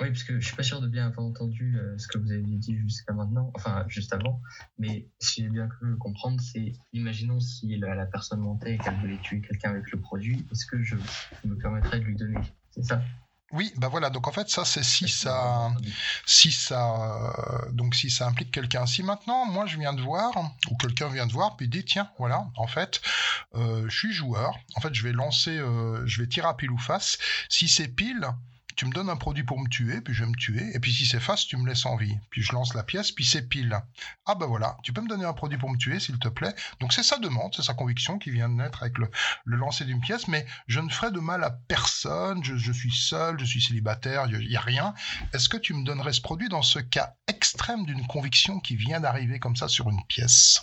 Oui, parce que je suis pas sûr de bien avoir entendu euh, ce que vous aviez dit jusqu'à maintenant, enfin juste avant, mais si j'ai bien cru comprendre, c'est imaginons si la, la personne mentait et qu'elle voulait tuer quelqu'un avec le produit, est-ce que je me permettrais de lui donner C'est ça? Oui, bah voilà. Donc en fait, ça, c'est si ça, si ça, euh, donc si ça implique quelqu'un. Si maintenant, moi, je viens de voir ou quelqu'un vient de voir, puis dit tiens, voilà, en fait, euh, je suis joueur. En fait, je vais lancer, euh, je vais tirer à pile ou face. Si c'est pile, tu me donnes un produit pour me tuer, puis je me tuer. Et puis si c'est face, tu me laisses en vie. Puis je lance la pièce, puis c'est pile. Ah bah voilà, tu peux me donner un produit pour me tuer, s'il te plaît. Donc c'est sa demande, c'est sa conviction qui vient de naître avec le, lancer d'une pièce, mais je ne ferai de mal à personne, je, suis seul, je suis célibataire, il n'y a rien. Est-ce que tu me donnerais ce produit dans ce cas extrême d'une conviction qui vient d'arriver comme ça sur une pièce?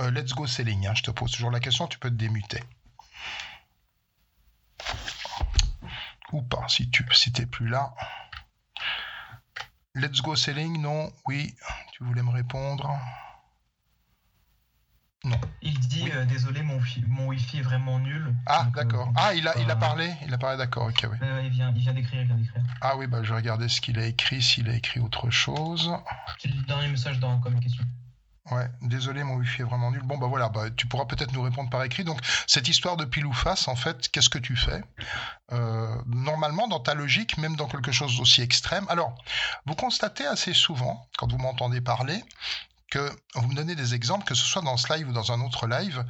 Euh, Let's go selling, hein, je te pose toujours la question, tu peux te démuter. Ou pas, si tu si t'es plus là. Let's go selling, non, oui, tu voulais me répondre. Non. Il dit euh, désolé, mon, mon wifi est vraiment nul. Ah, euh, d'accord. Ah, il a, il a euh, parlé Il a parlé, d'accord, ok, oui. euh, il vient, il vient d'écrire, il vient d'écrire. Ah oui, bah, je vais regarder ce qu'il a écrit, s'il a écrit autre chose. C'est le dernier message dans comme question. Ouais, désolé, mon wifi est vraiment nul. Bon, bah voilà, bah, tu pourras peut-être nous répondre par écrit. Donc, cette histoire de pile ou face, en fait, qu'est-ce que tu fais? Euh, Normalement, dans ta logique, même dans quelque chose d'aussi extrême. Alors, vous constatez assez souvent, quand vous m'entendez parler, que vous me donnez des exemples, que ce soit dans ce live ou dans un autre live,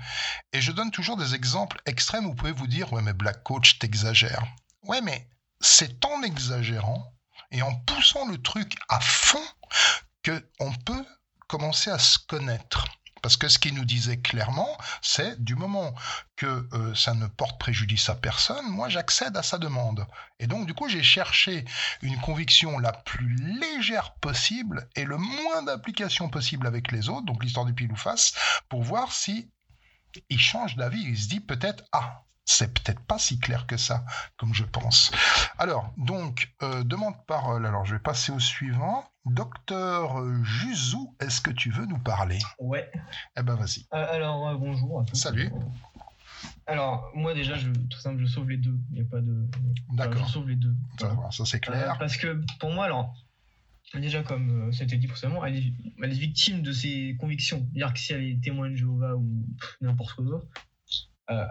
et je donne toujours des exemples extrêmes où vous pouvez vous dire Ouais, mais Black Coach, t'exagères. Ouais, mais c'est en exagérant et en poussant le truc à fond que on peut commencer à se connaître. Parce que ce qu'il nous disait clairement, c'est du moment que euh, ça ne porte préjudice à personne, moi j'accède à sa demande. Et donc du coup j'ai cherché une conviction la plus légère possible et le moins d'application possible avec les autres, donc l'histoire du pile ou face, pour voir si il change d'avis. Il se dit peut-être ah c'est peut-être pas si clair que ça, comme je pense. Alors, donc, euh, demande parole. Alors, je vais passer au suivant. Docteur Juzou, est-ce que tu veux nous parler? Ouais. Eh ben, vas-y. Euh, alors, euh, bonjour à tous. Salut. Alors, moi, déjà, je, tout simple, je sauve les deux. Il n'y a pas de. D'accord. Je sauve les deux. Ça, c'est clair. Euh, parce que pour moi, alors, déjà, comme ça a été dit précédemment, elle est, elle est victime de ses convictions. C'est-à-dire que si elle est témoin de Jéhovah ou n'importe quoi d'autre, euh,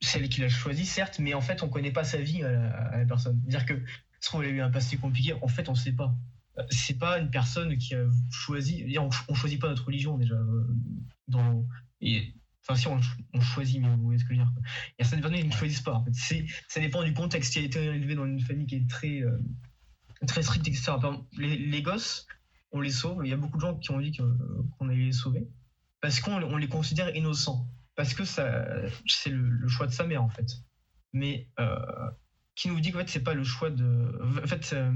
c'est elle qui l'a choisi, certes, mais en fait, on connaît pas sa vie à la, personne. C'est-à-dire que, se trouve, elle a eu un passé compliqué, en fait, on sait pas. Euh, C'est pas une personne qui a choisi. On, on choisit pas notre religion déjà. euh, Dans, et, enfin, si on, choisit, mais vous voyez ce que je veux dire. Il y a certaines personnes qui ne choisissent pas. En fait. C'est- Ça dépend du contexte. Qui a été élevé dans une famille qui est très, euh, très stricte, etc. Les, les gosses, on les sauve. Il y a beaucoup de gens qui ont dit qu'on allait les sauver parce qu'on on les considère innocents. Parce que ça, c'est le, choix de sa mère, en fait. Mais euh, qui nous dit qu'en fait, c'est pas le choix de. En fait, euh,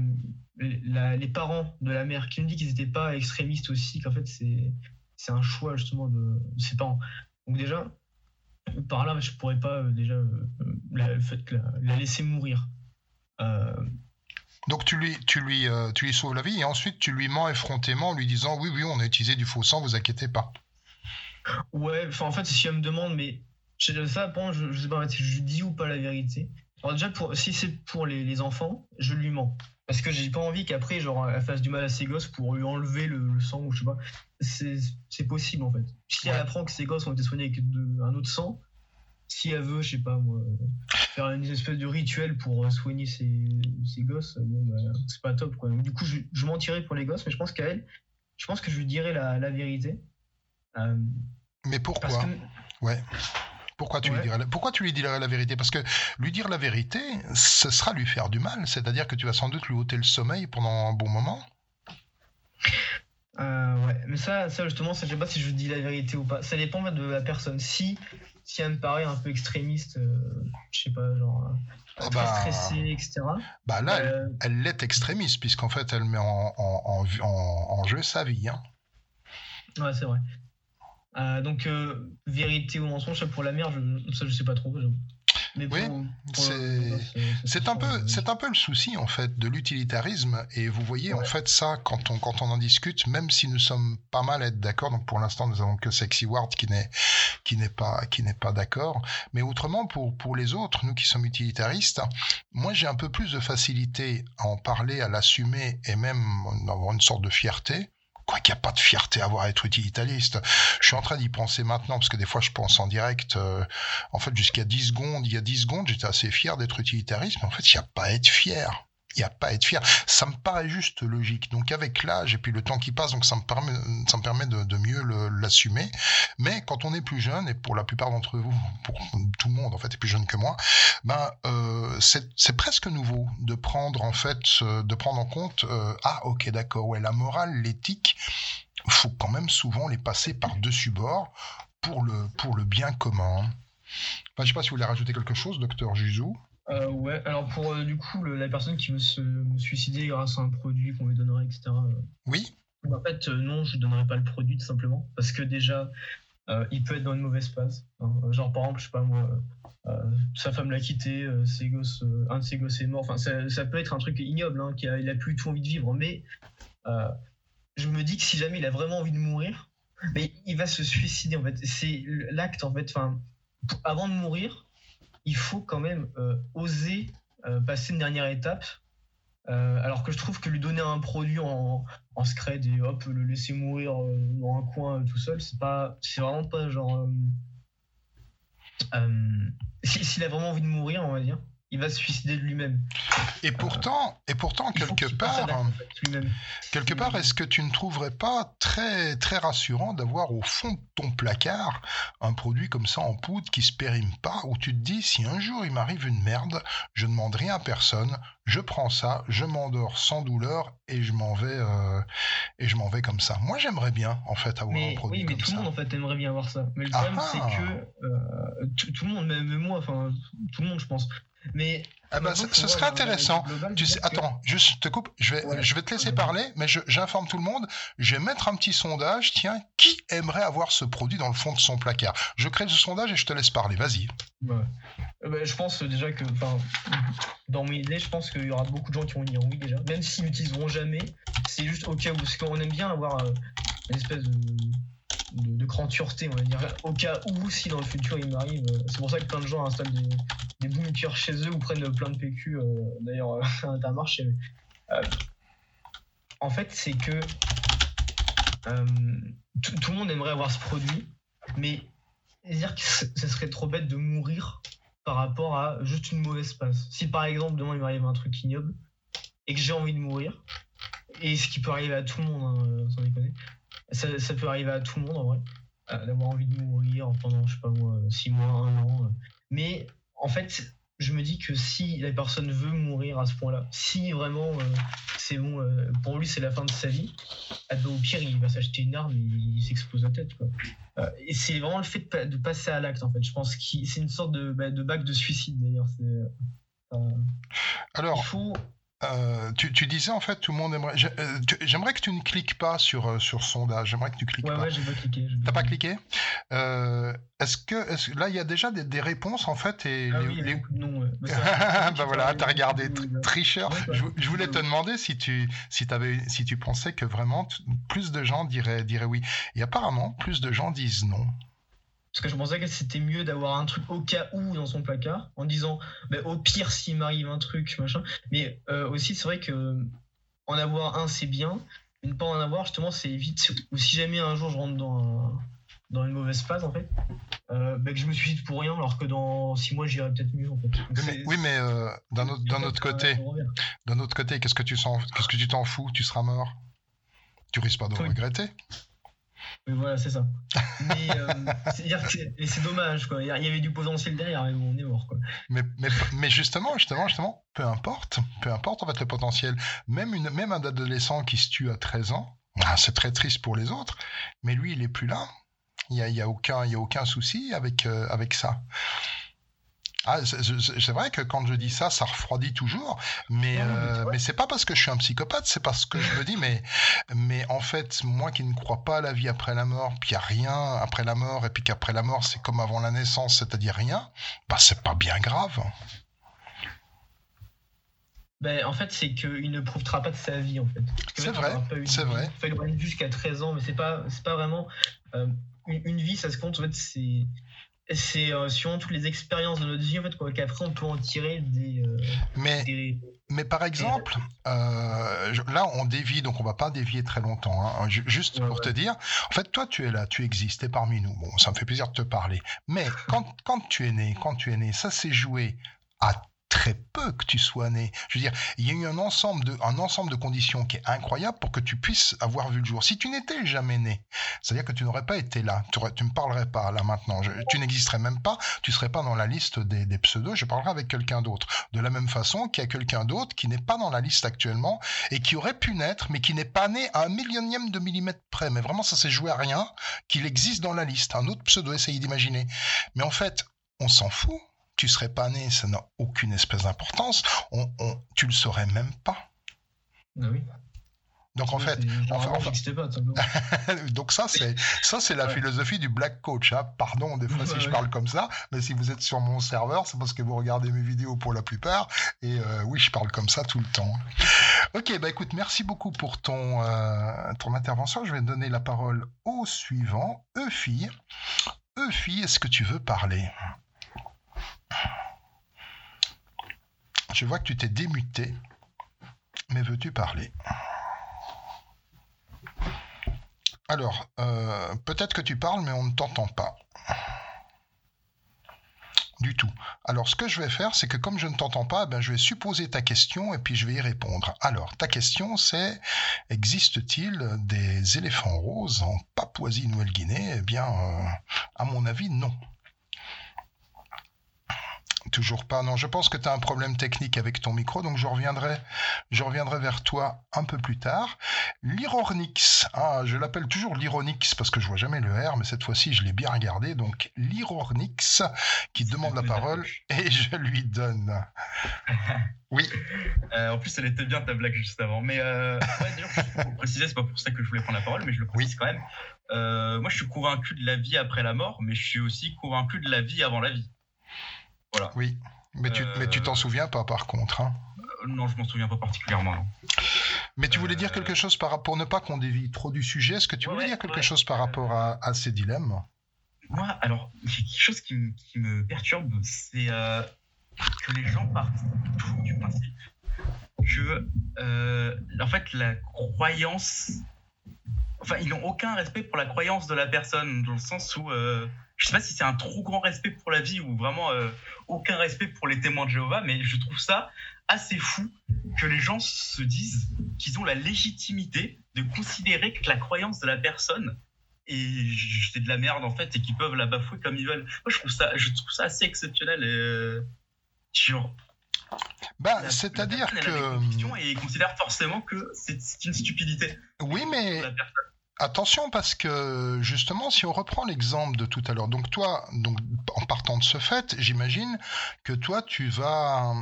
les parents de la mère qui nous dit qu'ils n'étaient pas extrémistes aussi, qu'en fait, c'est c'est un choix justement de, ses parents. Donc, déjà, par là, je pourrais pas euh, déjà la, fait que la, la laisser mourir. Donc tu lui, tu, lui, tu lui sauves la vie et ensuite tu lui mens effrontément en lui disant oui, oui, on a utilisé du faux sang, vous inquiétez pas. Ouais, enfin en fait, si elle me demande, mais je- ça, bon, je, je sais pas si je dis ou pas la vérité. Alors déjà, pour, si c'est pour les, les enfants, je lui mens. Parce que j'ai pas envie qu'après, genre, elle fasse du mal à ses gosses pour lui enlever le, le sang ou je sais pas. C'est c'est possible en fait. Si elle apprend que ses gosses ont été soignés avec de- un autre sang, si elle veut, je sais pas moi, faire une espèce de rituel pour soigner ses, ses gosses, bon, bah, c'est pas top quoi. Donc, du coup, je, je mentirais pour les gosses, mais je pense qu'à elle, je pense que je lui dirais la, la vérité. Euh, Mais pourquoi que Ouais. Pourquoi tu, lui dirais la... Pourquoi tu lui dirais la vérité? Parce que lui dire la vérité, ce sera lui faire du mal. C'est-à-dire que tu vas sans doute lui ôter le sommeil pendant un bon moment. Euh, ouais, mais ça, ça justement, ça, je sais pas si je dis la vérité ou pas. Ça dépend de la personne. Si, si elle me paraît un peu extrémiste, euh, je sais pas, genre euh, Ah très bah, stressée, etc. Bah là, elle- l'est extrémiste, puisqu'en fait, elle met en, en- en- en- en jeu sa vie. hein. Ouais, c'est vrai. Euh, donc euh, vérité ou mensonge, pour la mère, je, ça je sais pas trop. Mais Oui, c'est- un peu, c'est un peu le souci en fait de l'utilitarisme et vous voyez en fait ça quand on quand on en discute, même si nous sommes pas mal à être d'accord. Donc pour l'instant nous avons que Sexy Ward qui n'est qui n'est pas qui n'est pas d'accord. Mais autrement pour pour les autres, nous qui sommes utilitaristes, moi j'ai un peu plus de facilité à en parler, à l'assumer et même avoir une sorte de fierté. Quoi qu'il n'y a pas de fierté à avoir être utilitariste. Je suis en train d'y penser maintenant, parce que des fois je pense en direct. euh, en fait, jusqu'à 10 secondes, il y a 10 secondes, j'étais assez fier d'être utilitariste, mais en fait, il n'y a pas à être fier. Il n'y a pas à être fier. Ça me paraît juste logique. Donc avec l'âge et puis le temps qui passe, donc ça me permet, ça me permet de, mieux l'assumer. Mais quand on est plus jeune, et pour la plupart d'entre vous, pour tout le monde en fait est plus jeune que moi, ben euh, c'est presque nouveau de prendre en fait, de prendre en compte, euh, ah ok d'accord, ouais la morale, l'éthique, faut quand même souvent les passer par dessus bord pour le pour le bien commun. Enfin, je sais pas si vous voulez rajouter quelque chose, docteur Juzou. Euh, ouais, alors pour euh, du coup le- la personne qui veut se suicider grâce à un produit qu'on lui donnerait, etc. euh, Oui. En fait, non, je lui donnerais pas le produit tout simplement parce que déjà, il peut être dans une mauvaise phase. hein. Genre par exemple, je sais pas moi, sa femme l'a quitté, ses gosses, un de ses gosses est mort. Enfin, ça, ça peut être un truc ignoble, hein, qu'il a, il a plus du tout envie de vivre. Mais je me dis que si jamais il a vraiment envie de mourir, mais il va se suicider en fait. C'est l'acte en fait. Enfin, avant de mourir, il faut quand même euh, oser euh, passer une dernière étape. Euh, alors que je trouve que lui donner un produit en, en scred et hop le laisser mourir dans un coin tout seul, c'est c'est vraiment pas genre. si- S'il a vraiment envie de mourir, on va dire, il va se suicider de lui-même. Et pourtant, et pourtant quelque part, quelque part, est-ce que tu ne trouverais pas très, très rassurant d'avoir au fond de ton placard un produit comme ça en poudre qui se périme pas, où tu te dis si un jour il m'arrive une merde, je ne demande rien à personne, je prends ça, je m'endors sans douleur et je m'en vais, euh, et je m'en vais comme ça. Moi, j'aimerais bien en fait avoir un produit oui, mais comme tout ça. le monde en fait aimerait bien avoir ça. Mais le Ah problème ah. c'est que euh, tout, tout le monde, même moi, enfin tout le monde, je pense. Mais Ah bah, ce, serait intéressant. Tu sais, que- attends, juste, je te coupe. Je vais, Ouais. je vais te laisser parler, mais j'informe tout le monde. Je vais mettre un petit sondage. Tiens, qui aimerait avoir ce produit dans le fond de son placard? Je crée ce sondage et je te laisse parler. Vas-y. Ouais. Euh, bah, je pense déjà que, dans mon idée, je pense qu'il y aura beaucoup de gens qui vont dire oui déjà, même s'ils n'utiliseront jamais. C'est juste au cas où, parce qu'on aime bien avoir euh, une espèce de, de, de crantureté, on va dire, au cas où, si dans le futur il m'arrive. euh, c'est pour ça que plein de gens installent des, des bunkers chez eux ou prennent plein de PQ, euh, d'ailleurs, euh, [laughs] à Intermarché. euh, en fait, c'est que tout le monde aimerait avoir ce produit, mais dire que ce serait trop bête de mourir par rapport à juste une mauvaise passe. Si par exemple demain il m'arrive un truc ignoble et que j'ai envie de mourir, et ce qui peut arriver à tout le monde, hein, sans déconner, ça, ça peut arriver à tout le monde en vrai, euh, d'avoir envie de mourir pendant, je sais pas moi, 6 mois, 1 an. euh. Mais en fait, je me dis que si la personne veut mourir à ce point-là, si vraiment euh, c'est bon, euh, pour lui c'est la fin de sa vie, ah bah, au pire il va s'acheter une arme et il s'explose la tête. Quoi. Euh, et c'est vraiment le fait de, pa- de passer à l'acte en fait. Je pense que c'est une sorte de, bah, de bac de suicide d'ailleurs. Euh, Alors, il faut. Euh, tu, tu disais en fait, tout le monde aimerait. euh, J'aimerais que tu ne cliques pas sur, euh, sur sondage. J'aimerais que tu cliques Ouais, pas. ouais, j'ai pas cliqué. T'as pas cliqué Euh, Est-ce que là il y a déjà des, des réponses en fait et Ah les- oui, les- noms. ouais. [laughs] Bah, ça- bah voilà, t'as regardé, tricheur. Ouais, Je, je voulais te demander si tu, si tu pensais que vraiment plus de gens diraient, diraient oui. Et apparemment, plus de gens disent non. Parce que je pensais que c'était mieux d'avoir un truc au cas où dans son placard, en disant bah, au pire s'il m'arrive un truc, machin. Mais euh, aussi, c'est vrai que en avoir un, c'est bien. Mais ne pas en avoir, justement, c'est vite. Ou si jamais un jour je rentre dans, un- dans une mauvaise phase, en fait, euh, bah, que je me suicide pour rien, alors que dans six mois, j'irai peut-être mieux, en fait. Donc, Oui, mais, c'est- oui, mais euh, d'un autre, d'un autre côté, d'un autre côté, qu'est-ce que tu sens, qu'est-ce que tu t'en fous? Tu seras mort. Tu risques pas de Oui. regretter. Mais voilà, c'est ça. Mais euh, [laughs] c'est dommage, quoi. Il y avait du potentiel derrière, mais bon, on est mort, quoi. Mais, mais, mais justement, justement, justement, peu importe, peu importe en fait le potentiel. Même, une, même un adolescent qui se tue à 13 ans, ah, c'est très triste pour les autres, mais lui, il est plus là. Il n'y a, y a, aucun, a aucun souci avec, euh, avec ça. Ah, c'est- vrai que quand je dis ça, ça refroidit toujours, mais, Non, euh, mais c'est pas parce que je suis un psychopathe, c'est parce que je me dis, mais, mais en fait, moi qui ne crois pas à la vie après la mort, puis il n'y a rien après la mort, et puis qu'après la mort, c'est comme avant la naissance, c'est-à-dire rien, bah c'est pas bien grave. Ben, en fait, c'est qu'il ne profitera pas de sa vie, en fait. C'est vrai, c'est vrai. Il vie jusqu'à 13 ans, mais c'est pas, pas vraiment. euh, une, une vie, ça se compte, en fait, c'est. C'est euh, suivant toutes les expériences de notre vie, en fait, quoi, qu'après on peut en tirer des. euh, Mais, des- mais par exemple, euh, je- là on dévie, donc on va pas dévier très longtemps. hein. Ju- Juste Ouais, pour ouais. te dire, en fait, toi tu es là, tu existes, t'es parmi nous. Bon, ça me fait plaisir de te parler. Mais quand, quand tu es né, quand tu es né, ça s'est joué à très peu que tu sois né. Je veux dire, il y a eu un ensemble de, un ensemble de conditions qui est incroyable pour que tu puisses avoir vu le jour. Si tu n'étais jamais né, c'est-à-dire que tu n'aurais pas été là, tu, tu me parlerais pas là maintenant, tu n'existerais même pas, tu serais pas dans la liste des, des pseudos, je parlerais avec quelqu'un d'autre. De la même façon qu'il y a quelqu'un d'autre qui n'est pas dans la liste actuellement et qui aurait pu naître, mais qui n'est pas né à un millionième de millimètre près. Mais vraiment, ça s'est joué à rien qu'il existe dans la liste. Un autre pseudo, essayez d'imaginer. Mais en fait, on s'en fout. Tu serais pas né, ça n'a aucune espèce d'importance. On, on- tu le saurais même pas. Ah oui. Donc en fait, enfin, enfin- pas, [laughs] donc ça c'est ça c'est la Ouais. philosophie du black coach. hein. Pardon des fois si Ouais, je parle comme ça, mais si vous êtes sur mon serveur, c'est parce que vous regardez mes vidéos pour la plupart. Et euh, oui, je parle comme ça tout le temps. Ok, bah écoute, merci beaucoup pour ton euh, ton intervention. Je vais donner la parole au suivant, Eufille. Eufille, est-ce que tu veux parler? Je vois que tu t'es démuté, mais veux-tu parler? Alors, euh, peut-être que tu parles, mais on ne t'entend pas. Du tout. Alors, ce que je vais faire, c'est que comme je ne t'entends pas, ben, je vais supposer ta question et puis je vais y répondre. Alors, ta question, c'est existe-t-il des éléphants roses en Papouasie-Nouvelle-Guinée? Eh bien, euh, à mon avis, non. Toujours pas. Non, je pense que tu as un problème technique avec ton micro, donc je reviendrai, je reviendrai vers toi un peu plus tard. L'Irornix. Ah, je l'appelle toujours l'Ironix parce que je vois jamais le R, mais cette fois-ci, je l'ai bien regardé. Donc, l'Irornix qui demande la parole [laughs] et je lui donne. Oui. Euh, en plus, elle était bien ta blague juste avant. Mais euh, ouais, pour préciser, c'est pas pour ça que je voulais prendre la parole, mais je le précise quand même. Euh, moi, je suis convaincu de la vie après la mort, mais je suis aussi convaincu de la vie avant la vie. Voilà. Oui, mais tu mais tu t'en souviens pas par contre. Hein. Euh, non, je m'en souviens pas particulièrement. non. Mais tu voulais dire quelque chose par rapport, pour ne pas qu'on dévie trop du sujet, est-ce que tu voulais dire quelque chose par rapport à, à ces dilemmes? Moi, alors, il y a quelque chose qui, me- qui me perturbe, c'est euh, que les gens partent toujours du principe que, euh, en fait, la croyance. Enfin, ils n'ont aucun respect pour la croyance de la personne, dans le sens où. euh, je sais pas si c'est un trop grand respect pour la vie ou vraiment euh, aucun respect pour les témoins de Jéhovah, mais je trouve ça assez fou que les gens se disent qu'ils ont la légitimité de considérer que la croyance de la personne et c'est de la merde en fait et qu'ils peuvent la bafouer comme ils veulent. Moi je trouve ça, je trouve ça assez exceptionnel et euh, sur. Bah, c'est-à-dire que. Et ils considèrent forcément que c'est c'est une stupidité. Oui, mais attention parce que justement, si on reprend l'exemple de tout à l'heure, donc toi, donc en partant de ce fait, j'imagine que toi, tu vas,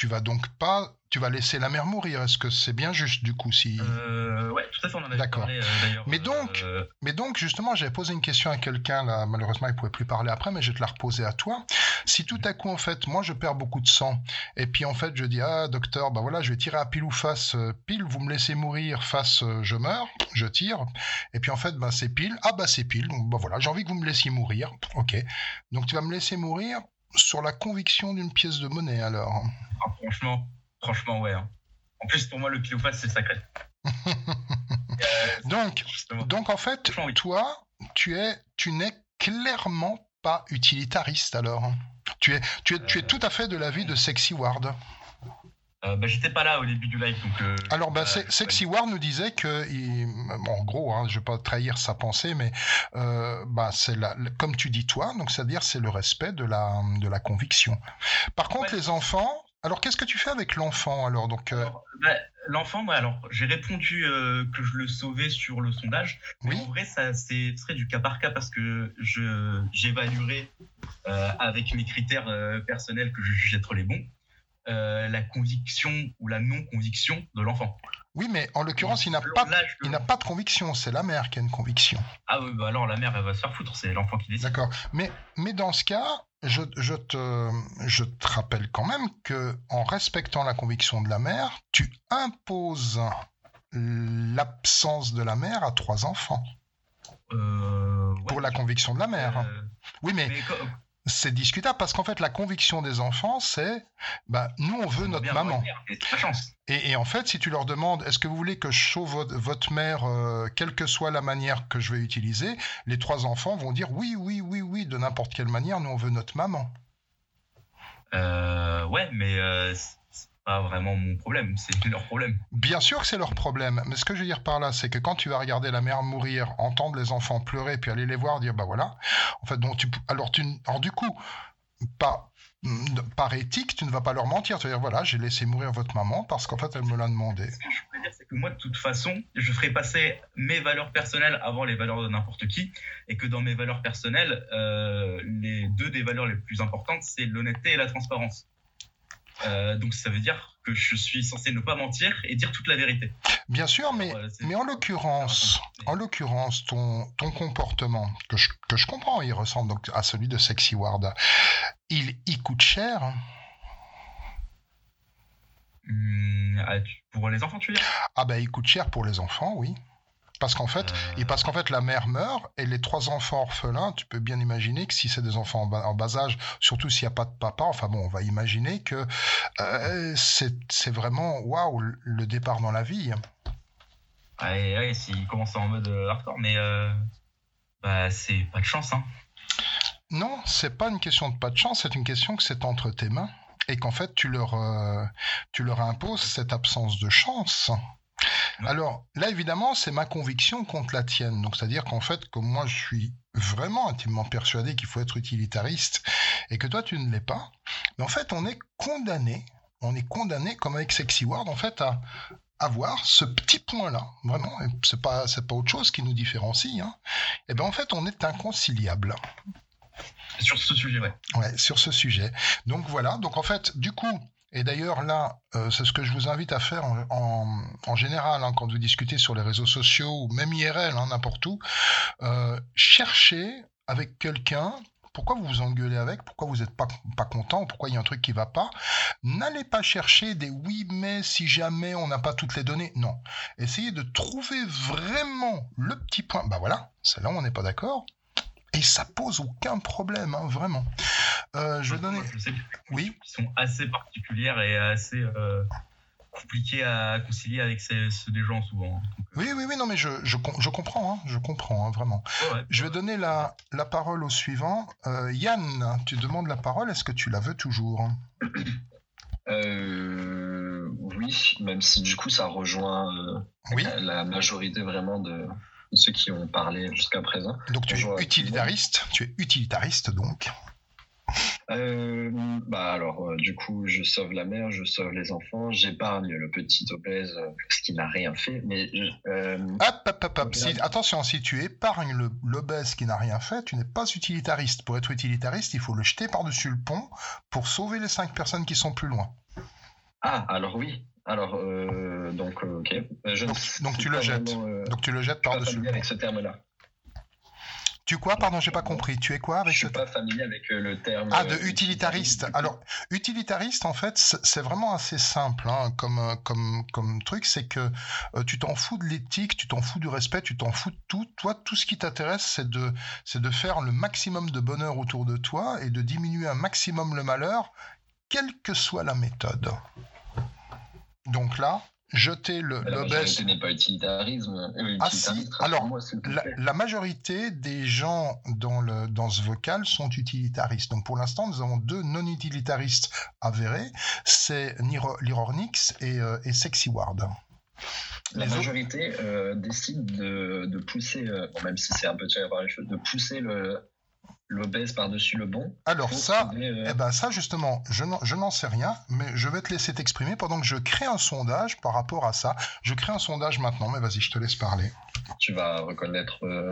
tu vas donc pas, tu vas laisser la mère mourir. Est-ce que c'est bien juste du coup si Euh, ouais, tout à fait, on en avait D'accord. parlé euh, d'ailleurs. Mais donc, mais donc justement, j'avais posé une question à quelqu'un là. Malheureusement, il pouvait plus parler après, mais je vais te la reposer à toi. Si tout à coup, en fait, moi, je perds beaucoup de sang, et puis en fait, je dis ah docteur, bah voilà, je vais tirer à pile ou face. euh, Pile, vous me laissez mourir. Face, euh, je meurs. Je tire. Et puis en fait, bah c'est pile. Ah bah c'est pile. Donc bah voilà, j'ai envie que vous me laissiez mourir. Ok. Donc tu vas me laisser mourir sur la conviction d'une pièce de monnaie alors. Ah, franchement, franchement, ouais. hein. En plus, pour moi, le pile ou face, c'est sacré. [laughs] Donc, donc en fait, toi, tu es, tu n'es clairement pas utilitariste alors. Tu es, tu es, tu es tout à fait de l'avis de Sexy Ward. Euh, bah, j'étais pas là au début du live, donc. euh, Alors, bah, Se- Sexy Ward nous disait que, il- bon, en gros, hein, je vais pas trahir sa pensée, mais euh, bah, c'est comme tu dis toi, donc c'est-à-dire c'est le respect de la, de la conviction. Par contre, les enfants. Alors, qu'est-ce que tu fais avec l'enfant alors Donc, euh, bah, L'enfant, moi, alors, j'ai répondu euh, que je le sauvais sur le sondage. Mais en vrai, ça c'est- ce serait du cas par cas parce que je j'évaluerai euh, avec mes critères euh, personnels que je juge être les bons euh, la conviction ou la non-conviction de l'enfant. oui, mais en l'occurrence, il n'a pas, il n'a pas de conviction. C'est la mère qui a une conviction. Ah oui, bah alors la mère, elle va se faire foutre, c'est l'enfant qui décide. D'accord. Mais, mais dans ce cas, je, je te, je te rappelle quand même que en respectant la conviction de la mère, tu imposes l'absence de la mère à trois enfants. Pour la conviction de la mère. oui, mais, c'est discutable parce qu'en fait, la conviction des enfants, c'est bah, nous, on veut notre maman. Et, et en fait, si tu leur demandes est-ce que vous voulez que je sauve votre, votre mère, euh, quelle que soit la manière que je vais utiliser, les trois enfants vont dire oui, oui, oui, oui, de n'importe quelle manière, nous, on veut notre maman. Euh, ouais, mais euh, pas vraiment mon problème, c'est leur problème. Bien sûr que c'est leur problème, mais ce que je veux dire par là, c'est que quand tu vas regarder la mère mourir, entendre les enfants pleurer, puis aller les voir, dire bah voilà, en fait, donc tu, alors, tu, alors du coup, pas, par éthique, tu ne vas pas leur mentir, tu vas dire voilà, j'ai laissé mourir votre maman parce qu'en fait, elle me l'a demandé. Ce que je voulais dire, c'est que moi, de toute façon, je ferai passer mes valeurs personnelles avant les valeurs de n'importe qui, et que dans mes valeurs personnelles, euh, les deux des valeurs les plus importantes, c'est l'honnêteté et la transparence. Euh, donc ça veut dire que je suis censé ne pas mentir et dire toute la vérité. Bien sûr, mais, mais en l'occurrence, en l'occurrence, ton, ton comportement, que je, que je comprends, il ressemble donc à celui de Sexy Ward, il, il coûte cher. Hum, ah, pour les enfants, tu veux dire? Ah ben, il coûte cher pour les enfants, oui. Parce qu'en fait, et parce qu'en fait, la mère meurt et les trois enfants orphelins, tu peux bien imaginer que si c'est des enfants en bas, en bas âge, surtout s'il n'y a pas de papa, enfin bon, on va imaginer que euh, c'est vraiment waouh le départ dans la vie. Ouais, ouais, s'ils commencent en mode euh, hardcore, mais euh, bah, c'est pas de chance. Hein. Non, c'est pas une question de pas de chance, c'est une question que c'est entre tes mains et qu'en fait tu leur, euh, tu leur imposes cette absence de chance. Alors là, évidemment, c'est ma conviction contre la tienne. Donc, c'est-à-dire qu'en fait, comme moi, je suis vraiment intimement persuadé qu'il faut être utilitariste et que toi, tu ne l'es pas, mais en fait, on est condamné, on est condamné, comme avec Sexy Ward, en fait, à avoir ce petit point-là, vraiment, et c'est pas, c'est pas autre chose qui nous différencie, hein. et bien en fait, on est inconciliable. Sur ce sujet, ouais. Ouais, sur ce sujet. Donc voilà, donc en fait, du coup, et d'ailleurs là, euh, c'est ce que je vous invite à faire en, général hein, quand vous discutez sur les réseaux sociaux ou même IRL, hein, n'importe où, euh, cherchez avec quelqu'un. Pourquoi vous vous engueulez avec Pourquoi vous n'êtes pas, pas content Pourquoi il y a un truc qui va pas N'allez pas chercher des oui mais si jamais on n'a pas toutes les données. Non. Essayez de trouver vraiment le petit point. Bah voilà, c'est là où on n'est pas d'accord. Et ça pose aucun problème, hein, vraiment. Euh, je vais donner. Je sais Oui. qui sont assez particulières et assez euh, compliquées à concilier avec ces, ceux des gens souvent. Oui, oui, oui, non, mais je, je, je comprends, hein, je comprends, hein, vraiment. Ouais, ouais. Je vais donner la, la parole au suivant. Euh, Yann, tu demandes la parole, est-ce que tu la veux toujours Euh, oui, même si du coup ça rejoint euh, Oui. la majorité vraiment de ceux qui ont parlé jusqu'à présent. Donc tu es utilitariste, tu es utilitariste donc. Euh, bah alors, euh, du coup, je sauve la mère, je sauve les enfants, j'épargne le petit obèse euh, parce qu'il n'a rien fait. Mais je- euh, Hop, hop, hop, hop. Si- attention, si tu épargnes l'obèse qui n'a rien fait, tu n'es pas utilitariste. Pour être utilitariste, il faut le jeter par-dessus le pont pour sauver les cinq personnes qui sont plus loin. ah, alors oui. Alors, euh, donc, euh, ok. Euh, Je suis donc tu le jettes. vraiment, Donc tu le jettes par-dessus avec ce terme-là. Tu quoi Pardon, j'ai pas compris. Tu es quoi avec Je ce suis pas familier avec le terme. Ah, de utilitariste. Alors, utilitariste, en fait, c'est vraiment assez simple hein, comme, comme, comme truc. C'est que euh, tu t'en fous de l'éthique, tu t'en fous du respect, tu t'en fous de tout. Toi, tout ce qui t'intéresse, c'est de, c'est de faire le maximum de bonheur autour de toi et de diminuer un maximum le malheur, quelle que soit la méthode. Donc là, jeter le, La l'obèse majorité n'est pas utilitarisme. euh, ah si, alors, la, majorité des gens dans, le, dans ce vocal sont utilitaristes. Donc pour l'instant, nous avons deux non-utilitaristes avérés, c'est Lironix et, euh, et Sexy Ward. La majorité euh, décide de, de pousser, euh, bon, même si c'est un peu tiré par les cheveux, de pousser le l'obèse par-dessus le bon. Alors ça, trouver, euh, eh ben ça justement, je n'en, sais rien, mais je vais te laisser t'exprimer pendant que je crée un sondage par rapport à ça. Je crée un sondage maintenant, mais vas-y, je te laisse parler. tu vas reconnaître euh,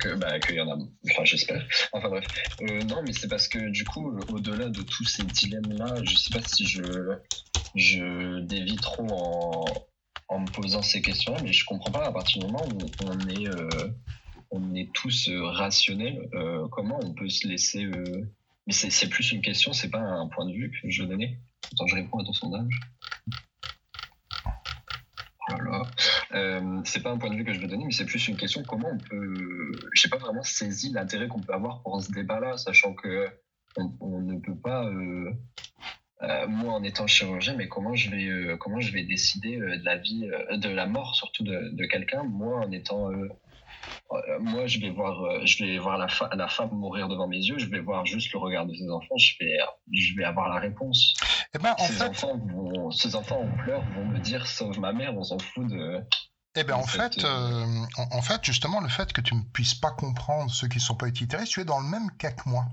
que bah, qu'il y en a. Enfin, j'espère. [laughs] Enfin bref. Euh, non, mais c'est parce que du coup, au-delà de tous ces dilemmes-là, je sais pas si je je dévie trop en en me posant ces questions, mais je comprends pas à partir du moment où on est on est tous euh, rationnels, euh, comment on peut se laisser. euh, Mais c'est plus une question, c'est pas un point de vue que je donner. Attends, je réponds à ton sondage. Oh là là. C'est pas un point de vue que je veux donner, mais c'est plus une question comment on peut. J'ai pas vraiment saisi l'intérêt qu'on peut avoir pour ce débat-là, sachant que on, ne peut pas. moi, en étant chirurgien, mais comment je vais, comment je vais décider de la vie, de la mort surtout de, quelqu'un, moi, en étant moi, je vais voir, euh, je vais voir la, fa- la femme mourir devant mes yeux. Je vais voir juste le regard de ses enfants. Je vais, je vais avoir la réponse. Eh ben, en ces fait- enfants vont, ces enfants en pleurs vont me dire sauve ma mère. On s'en fout de. Eh bien, en fait, euh, en, en fait, justement, le fait que tu ne puisses pas comprendre ceux qui ne sont pas utilitaristes, tu es dans le même cas que moi.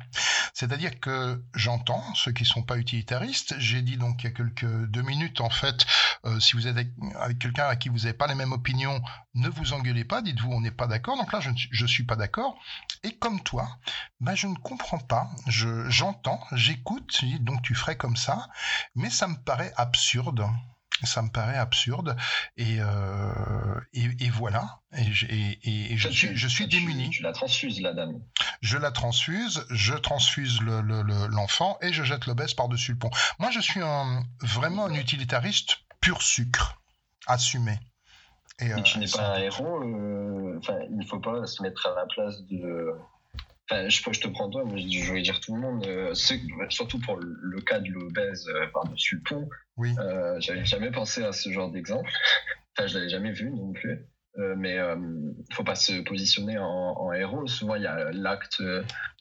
C'est-à-dire que j'entends ceux qui ne sont pas utilitaristes. J'ai dit donc il y a quelques deux minutes, en fait, euh, si vous êtes avec, avec quelqu'un à qui vous n'avez pas les mêmes opinions, ne vous engueulez pas, dites-vous on n'est pas d'accord. Donc là, je ne suis pas d'accord. Et comme toi, ben, je ne comprends pas. Je, j'entends, j'écoute, donc tu ferais comme ça, mais ça me paraît absurde. Ça me paraît absurde. Et, euh, et, et voilà. Et, je- et- et- et je Toi, suis, tu- je suis tu- démuni. Tu la transfuses, la dame. Je la transfuse, je transfuse le- le- le- l'enfant et je jette l'obèse par-dessus le pont. Moi, je suis un, vraiment un utilitariste pur sucre, assumé. Et, Mais euh, tu n'es pas un héros. euh, il ne faut pas se mettre à la place de. Enfin, je, je te prends toi, mais je vais dire tout le monde. euh, surtout pour le, le cas de l'obèse euh, par-dessus le pont. Oui. Euh, J'avais jamais pensé à ce genre d'exemple. Enfin, je l'avais jamais vu non plus. euh, mais euh, faut pas se positionner en, en héros. Souvent, il y a l'acte,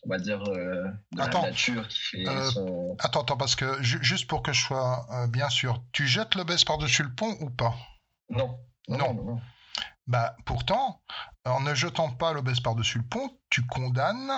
on va dire, de Attends. la nature qui fait son. Attends, attends, parce que ju- juste pour que je sois bien sûr, tu jettes l'obèse par-dessus le pont ou pas? Non. Non. Bah, pourtant, en ne jetant pas l'obèse par-dessus le pont, tu condamnes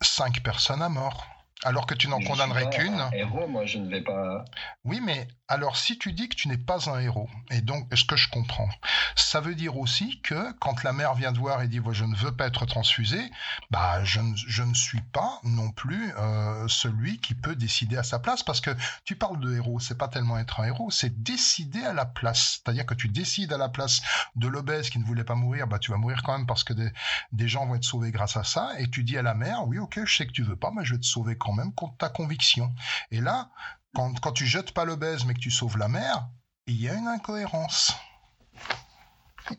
cinq personnes à mort. Alors que tu n'en condamnerais qu'une. un héros, moi, je ne vais pas. Oui, mais alors si tu dis que tu n'es pas un héros, et donc est-ce que je comprends? Ça veut dire aussi que quand la mère vient te voir et dit je ne veux pas être transfusée, bah je ne, suis pas non plus euh, celui qui peut décider à sa place, parce que tu parles de héros, c'est pas tellement être un héros, c'est décider à la place. C'est-à-dire que tu décides à la place de l'obèse qui ne voulait pas mourir, bah tu vas mourir quand même parce que des, des gens vont être sauvés grâce à ça, et tu dis à la mère Oui, ok, je sais que tu veux pas, mais je vais te sauver quand même contre ta conviction. Et là, quand, quand tu jettes pas l'obèse mais que tu sauves la mère, il y a une incohérence.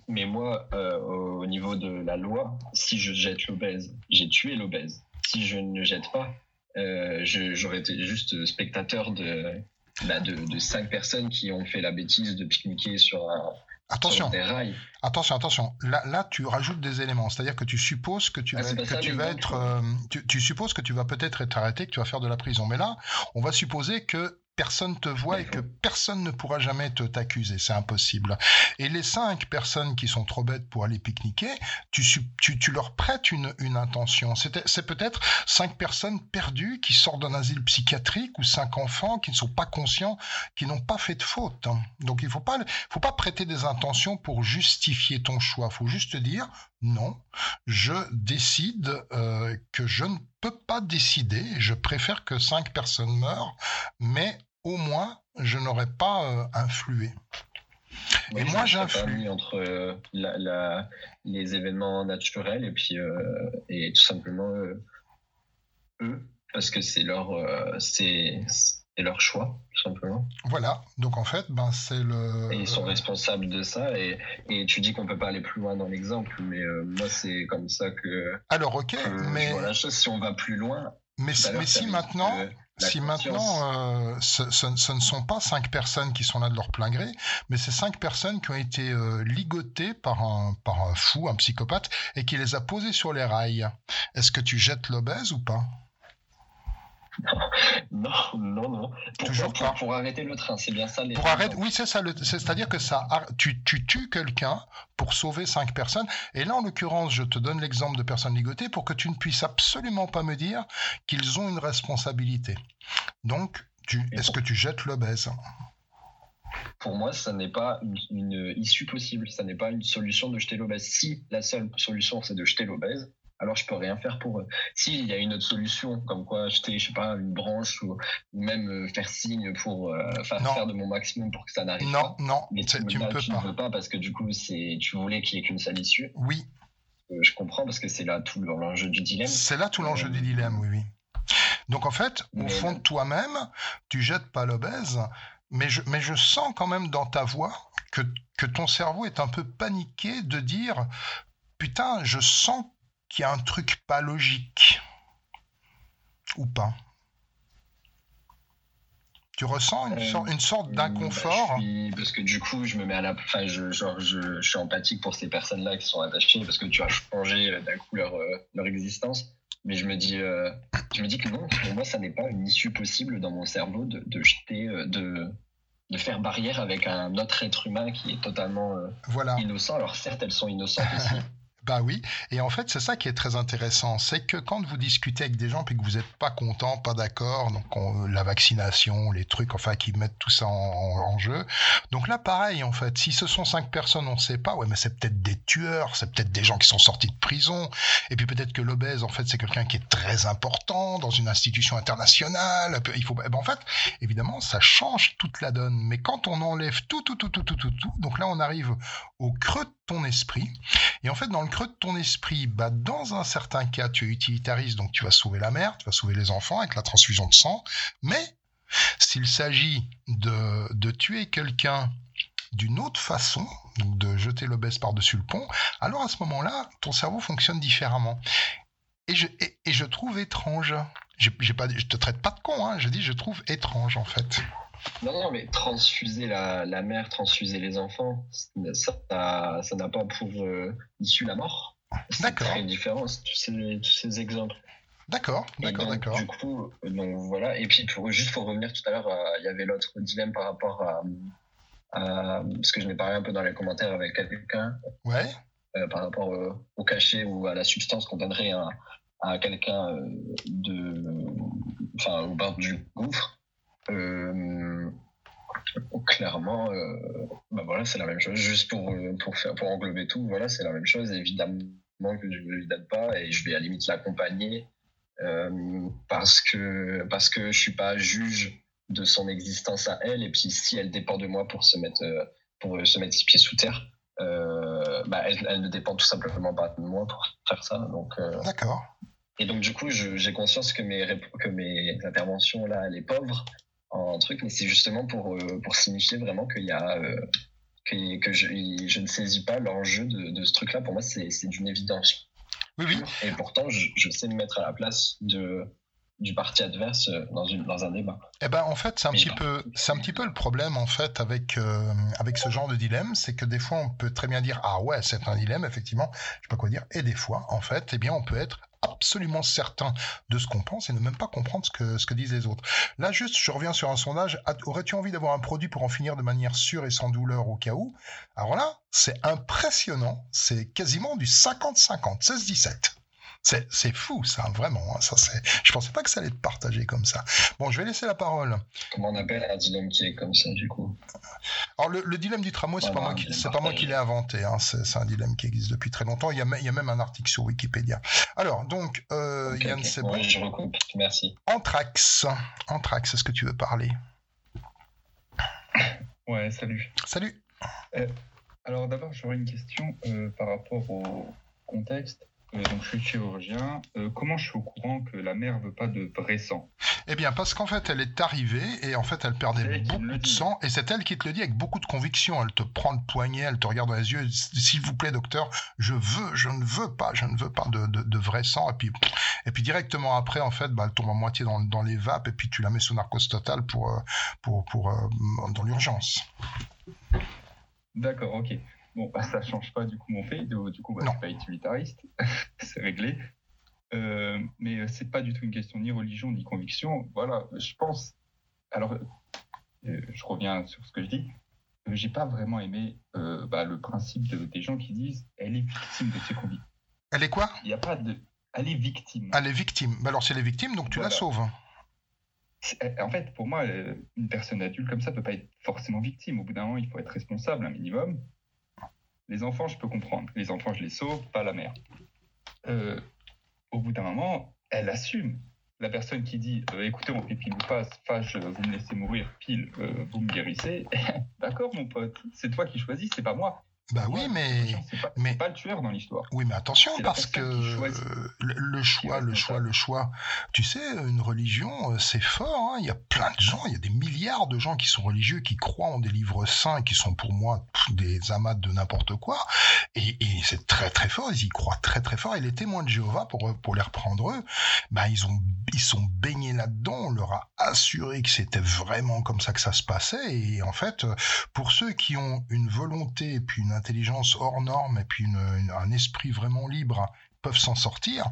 Mais moi, euh, au niveau de la loi, si je jette l'obèse, j'ai tué l'obèse. Si je ne jette pas, euh, j'aurais été juste spectateur de, bah, de, de cinq personnes qui ont fait la bêtise de pique-niquer sur, un, Attention. Attention, attention. Là, là, tu rajoutes des éléments. C'est-à-dire que tu supposes que tu Ah, vas, c'est pas que ça, tu vas l'exemple. être, euh, tu, tu supposes que tu vas peut-être être arrêté, que tu vas faire de la prison. Mais là, on va supposer que personne te voit et que personne ne pourra jamais te t'accuser. C'est impossible. Et les cinq personnes qui sont trop bêtes pour aller pique-niquer, tu, tu, leur prêtes une, intention. C'est peut-être cinq personnes perdues qui sortent d'un asile psychiatrique ou cinq enfants qui ne sont pas conscients, qui n'ont pas fait de faute. Donc il ne faut pas, faut pas prêter des intentions pour justifier ton choix. Il faut juste dire non, je décide euh, que je ne peux pas décider. Je préfère que cinq personnes meurent, mais au moins je n'aurais pas euh, influé. Oui, Et moi, j'influe. entre euh, la, la- les événements naturels et puis euh, et tout simplement eux parce que c'est leur c'est c'est leur choix tout simplement Voilà. Donc en fait, ben c'est le. et ils sont responsables de ça et, et tu dis qu'on peut pas aller plus loin dans l'exemple mais euh, moi c'est comme ça que Alors ok, que mais vois la chose si on va plus loin Mais, si- mais si maintenant, si conscience- maintenant euh, ce, ce- ce ne sont pas cinq personnes qui sont là de leur plein gré, mais c'est cinq personnes qui ont été euh, ligotées par un, par un fou, un psychopathe, et qui les a posées sur les rails. Est-ce que tu jettes l'obèse ou pas? Non non non pour, Toujours pour, pas. pour arrêter le train c'est bien ça les Pour arrêter, oui, c'est ça. le- c'est- C'est-à-dire que ça, tu, tu tues quelqu'un pour sauver cinq personnes. Et là, en l'occurrence, je te donne l'exemple de personnes ligotées pour que tu ne puisses absolument pas me dire qu'ils ont une responsabilité. Donc, est-ce que tu jettes l'obèse pour moi, ça n'est pas une, une issue possible. Ça n'est pas une solution de jeter l'obèse. Si la seule solution, c'est de jeter l'obèse, alors je peux rien faire pour eux. S'il y a une autre solution, comme quoi jeter, je sais pas, une branche ou, même euh, faire signe pour euh, Non. faire de mon maximum pour que ça n'arrive Non, pas. non, mais c'est- tu, tu ne peux pas parce que du coup, c'est tu voulais qu'il n'y ait qu'une seule issue. Oui. Euh, je comprends parce que c'est là tout l'enjeu du dilemme. C'est là tout l'enjeu du dilemme, oui, oui. Donc en fait, au fond de toi-même, tu jettes pas l'obèse, mais je, mais je sens quand même dans ta voix que, que ton cerveau est un peu paniqué de dire putain, je sens qu'il y a un truc pas logique. Ou pas Tu ressens une, Euh, sorte, bah, d'inconfort suis- parce que du coup, je me mets à la, enfin, je, genre, je, je suis empathique pour ces personnes-là qui sont attachées parce que tu as changé euh, d'un coup leur, euh, leur existence. Mais je me dis, euh, je me dis que non, pour moi, ça n'est pas une issue possible dans mon cerveau de, de jeter, de, de faire barrière avec un autre être humain qui est totalement euh, Voilà. innocent. Alors certes, elles sont innocentes aussi. [laughs] Bah oui, et en fait c'est ça qui est très intéressant, c'est que quand vous discutez avec des gens puis que vous n'êtes pas content, pas d'accord, donc on- la vaccination, les trucs, enfin qui mettent tout ça en, en- en jeu. Donc là pareil en fait, si ce sont cinq personnes, on ne sait pas, ouais mais c'est peut-être des tueurs, c'est peut-être des gens qui sont sortis de prison, et puis peut-être que l'obèse en fait c'est quelqu'un qui est très important dans une institution internationale. Il faut, eh ben, en fait évidemment ça change toute la donne, mais quand on enlève tout, tout, tout, tout, tout, tout, tout, donc là on arrive au creux de ton esprit. Et en fait, dans le creux de ton esprit, bah, dans un certain cas, tu es utilitariste, donc tu vas sauver la mère, tu vas sauver les enfants avec la transfusion de sang. Mais s'il s'agit de, de tuer quelqu'un d'une autre façon, donc de jeter l'obèse par-dessus le pont, alors à ce moment-là, ton cerveau fonctionne différemment. Et je, et, je trouve étrange. J'ai pas, je te traite pas de con, hein, je dis je trouve étrange en fait. Non, non, mais transfuser la, la mère, transfuser les enfants, ça n'a ça pas pour euh, issue la mort. C'est très différent, tous ces, tous ces exemples. D'accord, d'accord, d'accord. Du coup, donc voilà. Et puis, pour, juste pour revenir tout à l'heure, euh, il y avait l'autre dilemme par rapport à, à- Parce que je n'ai parlé un peu dans les commentaires avec quelqu'un. Ouais. euh, par rapport au cachet ou à la substance qu'on donnerait à, à quelqu'un de. Enfin, au bord du gouffre. Euh, clairement, euh, bah voilà, c'est la même chose. Juste pour, pour, faire, pour englober tout, voilà, c'est la même chose. Évidemment que je ne lui donne pas et je vais à la limite l'accompagner euh, parce, que, parce que je suis pas juge de son existence à elle. Et puis, si elle dépend de moi pour se mettre, pour se mettre ses pieds sous terre, euh, bah, elle, elle ne dépend tout simplement pas de moi pour faire ça. Donc, euh, D'accord. et donc, du coup, j'ai conscience que mes, que mes interventions, là, elle est pauvre en truc, mais c'est justement pour, euh, pour signifier vraiment qu'il y a. euh, que, que je, je ne saisis pas l'enjeu de, de ce truc-là. Pour moi, c'est d'une évidence. Oui, oui. Et pourtant, je, je sais me mettre à la place de, du parti adverse dans, une, dans un débat. Eh ben, en fait, c'est un petit peu, c'est un petit peu le problème en fait avec euh, avec ce genre de dilemme, c'est que des fois on peut très bien dire ah ouais c'est un dilemme effectivement, je sais pas quoi dire, et des fois en fait, eh bien on peut être absolument certain de ce qu'on pense et ne même pas comprendre ce que ce que disent les autres. Là juste, je reviens sur un sondage. Aurais-tu envie d'avoir un produit pour en finir de manière sûre et sans douleur au cas où? Alors là, c'est impressionnant, c'est quasiment du 50-50, 16-17. C'est, c'est fou, ça, vraiment. hein, Ça, c'est... Je pensais pas que ça allait être partagé comme ça. Bon, je vais laisser la parole. Comment on appelle un dilemme qui est comme ça, du coup? Alors, le, le dilemme du tramway, c'est Ouais, pas, non, moi pas moi qui l'ai inventé. hein, C'est, c'est un dilemme qui existe depuis très longtemps. Il y a, il y a même un article sur Wikipédia. Alors, donc, euh, Yann, ok. c'est Ouais, bon. je recoupe. Merci. Anthrax. Anthrax, est-ce que tu veux parler? Ouais, salut. Salut. Euh, alors d'abord, j'aurais une question euh, par rapport au contexte. Euh, donc, je suis chirurgien. Euh, comment je suis au courant que la mère veut pas de vrai sang? Eh bien, parce qu'en fait, elle est arrivée et en fait, elle perdait beaucoup de sang et c'est elle qui te le dit avec beaucoup de conviction. Elle te prend le poignet, elle te regarde dans les yeux. S'il vous plaît, docteur, je veux, je ne veux pas, je ne veux pas de, de, de vrai sang. Et puis, et puis directement après, en fait, bah, elle tombe à moitié dans, dans les vapes et puis tu la mets sous narcose totale pour, euh, pour, pour, dans l'urgence. D'accord, ok. Bon, bah, ça change pas du coup mon fait. Du, coup, bah, je suis pas utilitariste. [laughs] c'est réglé. Euh, mais euh, c'est pas du tout une question ni religion ni conviction. Voilà, je pense. Alors, euh, je reviens sur ce que je dis. Euh, J'ai pas vraiment aimé euh, bah, le principe de- des gens qui disent elle est victime de ses convictions. Elle est quoi? Il n'y a pas de. Elle est victime. Elle est victime. Bah alors, si elle est victime, donc tu la sauves. C'est- En fait, pour moi, une personne adulte comme ça peut pas être forcément victime. Au bout d'un moment, il faut être responsable un minimum. Les enfants, je peux comprendre. Les enfants, je les sauve, pas la mère. Euh, au bout d'un moment, elle assume. La personne qui dit euh, écoutez, on fait pile ou fâche, euh, vous me laissez mourir, pile, vous me guérissez. [laughs] D'accord, mon pote, c'est toi qui choisis, c'est pas moi. Bah oui, mais C'est pas, c'est pas le tueur dans l'histoire. Oui, mais attention, parce que le, le choix, le choix, le choix. Tu sais, une religion, euh, c'est fort. hein. Il y a plein de gens, il y a des milliards de gens qui sont religieux, qui croient en des livres saints, qui sont pour moi des amas de n'importe quoi. Et, et c'est très très fort. Ils y croient très très fort. Et les témoins de Jéhovah, pour pour les reprendre eux, bah ils ont ils sont baignés là-dedans. On leur a assuré que c'était vraiment comme ça que ça se passait. Et en fait, pour ceux qui ont une volonté et puis une intelligence hors norme et puis un esprit vraiment libre, peuvent s'en sortir.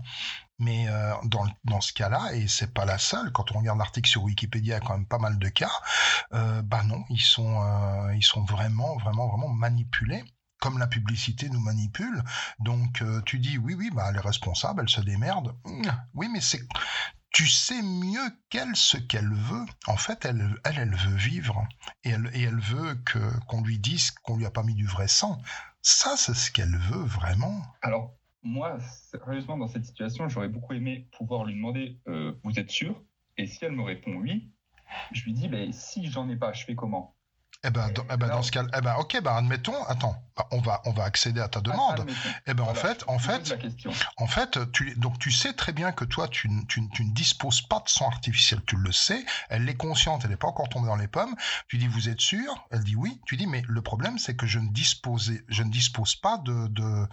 Mais euh, dans, dans ce cas-là, et c'est pas la seule, quand on regarde l'article sur Wikipédia, il y a quand même pas mal de cas, euh, bah non, ils sont, euh, ils sont vraiment, vraiment, vraiment manipulés comme la publicité nous manipule. Donc euh, tu dis oui, oui, bah elle est responsable, elle se démerde. Mmh, Oui, mais c'est tu sais mieux qu'elle ce qu'elle veut. En fait, elle, elle, elle veut vivre et elle, et elle veut que qu'on lui dise qu'on lui a pas mis du vrai sang. Ça, c'est ce qu'elle veut vraiment. Alors, moi, sérieusement, dans cette situation, j'aurais beaucoup aimé pouvoir lui demander euh, Vous êtes sûr? Et si elle me répond oui, je lui dis ben, Si j'en ai pas, je fais comment? Eh ben, dans, eh ben, dans ce cas, eh ben, ok, ben, admettons, attends, bah, on va on va accéder à ta demande. admettons. Eh ben en fait, en fait, en fait, tu, donc tu sais très bien que toi, tu, tu tu ne disposes pas de sang artificiel, tu le sais, elle est consciente, elle n'est pas encore tombée dans les pommes, tu dis, vous êtes sûr? Elle dit oui, tu dis, mais le problème, c'est que je ne, disposais, je ne dispose pas de, de,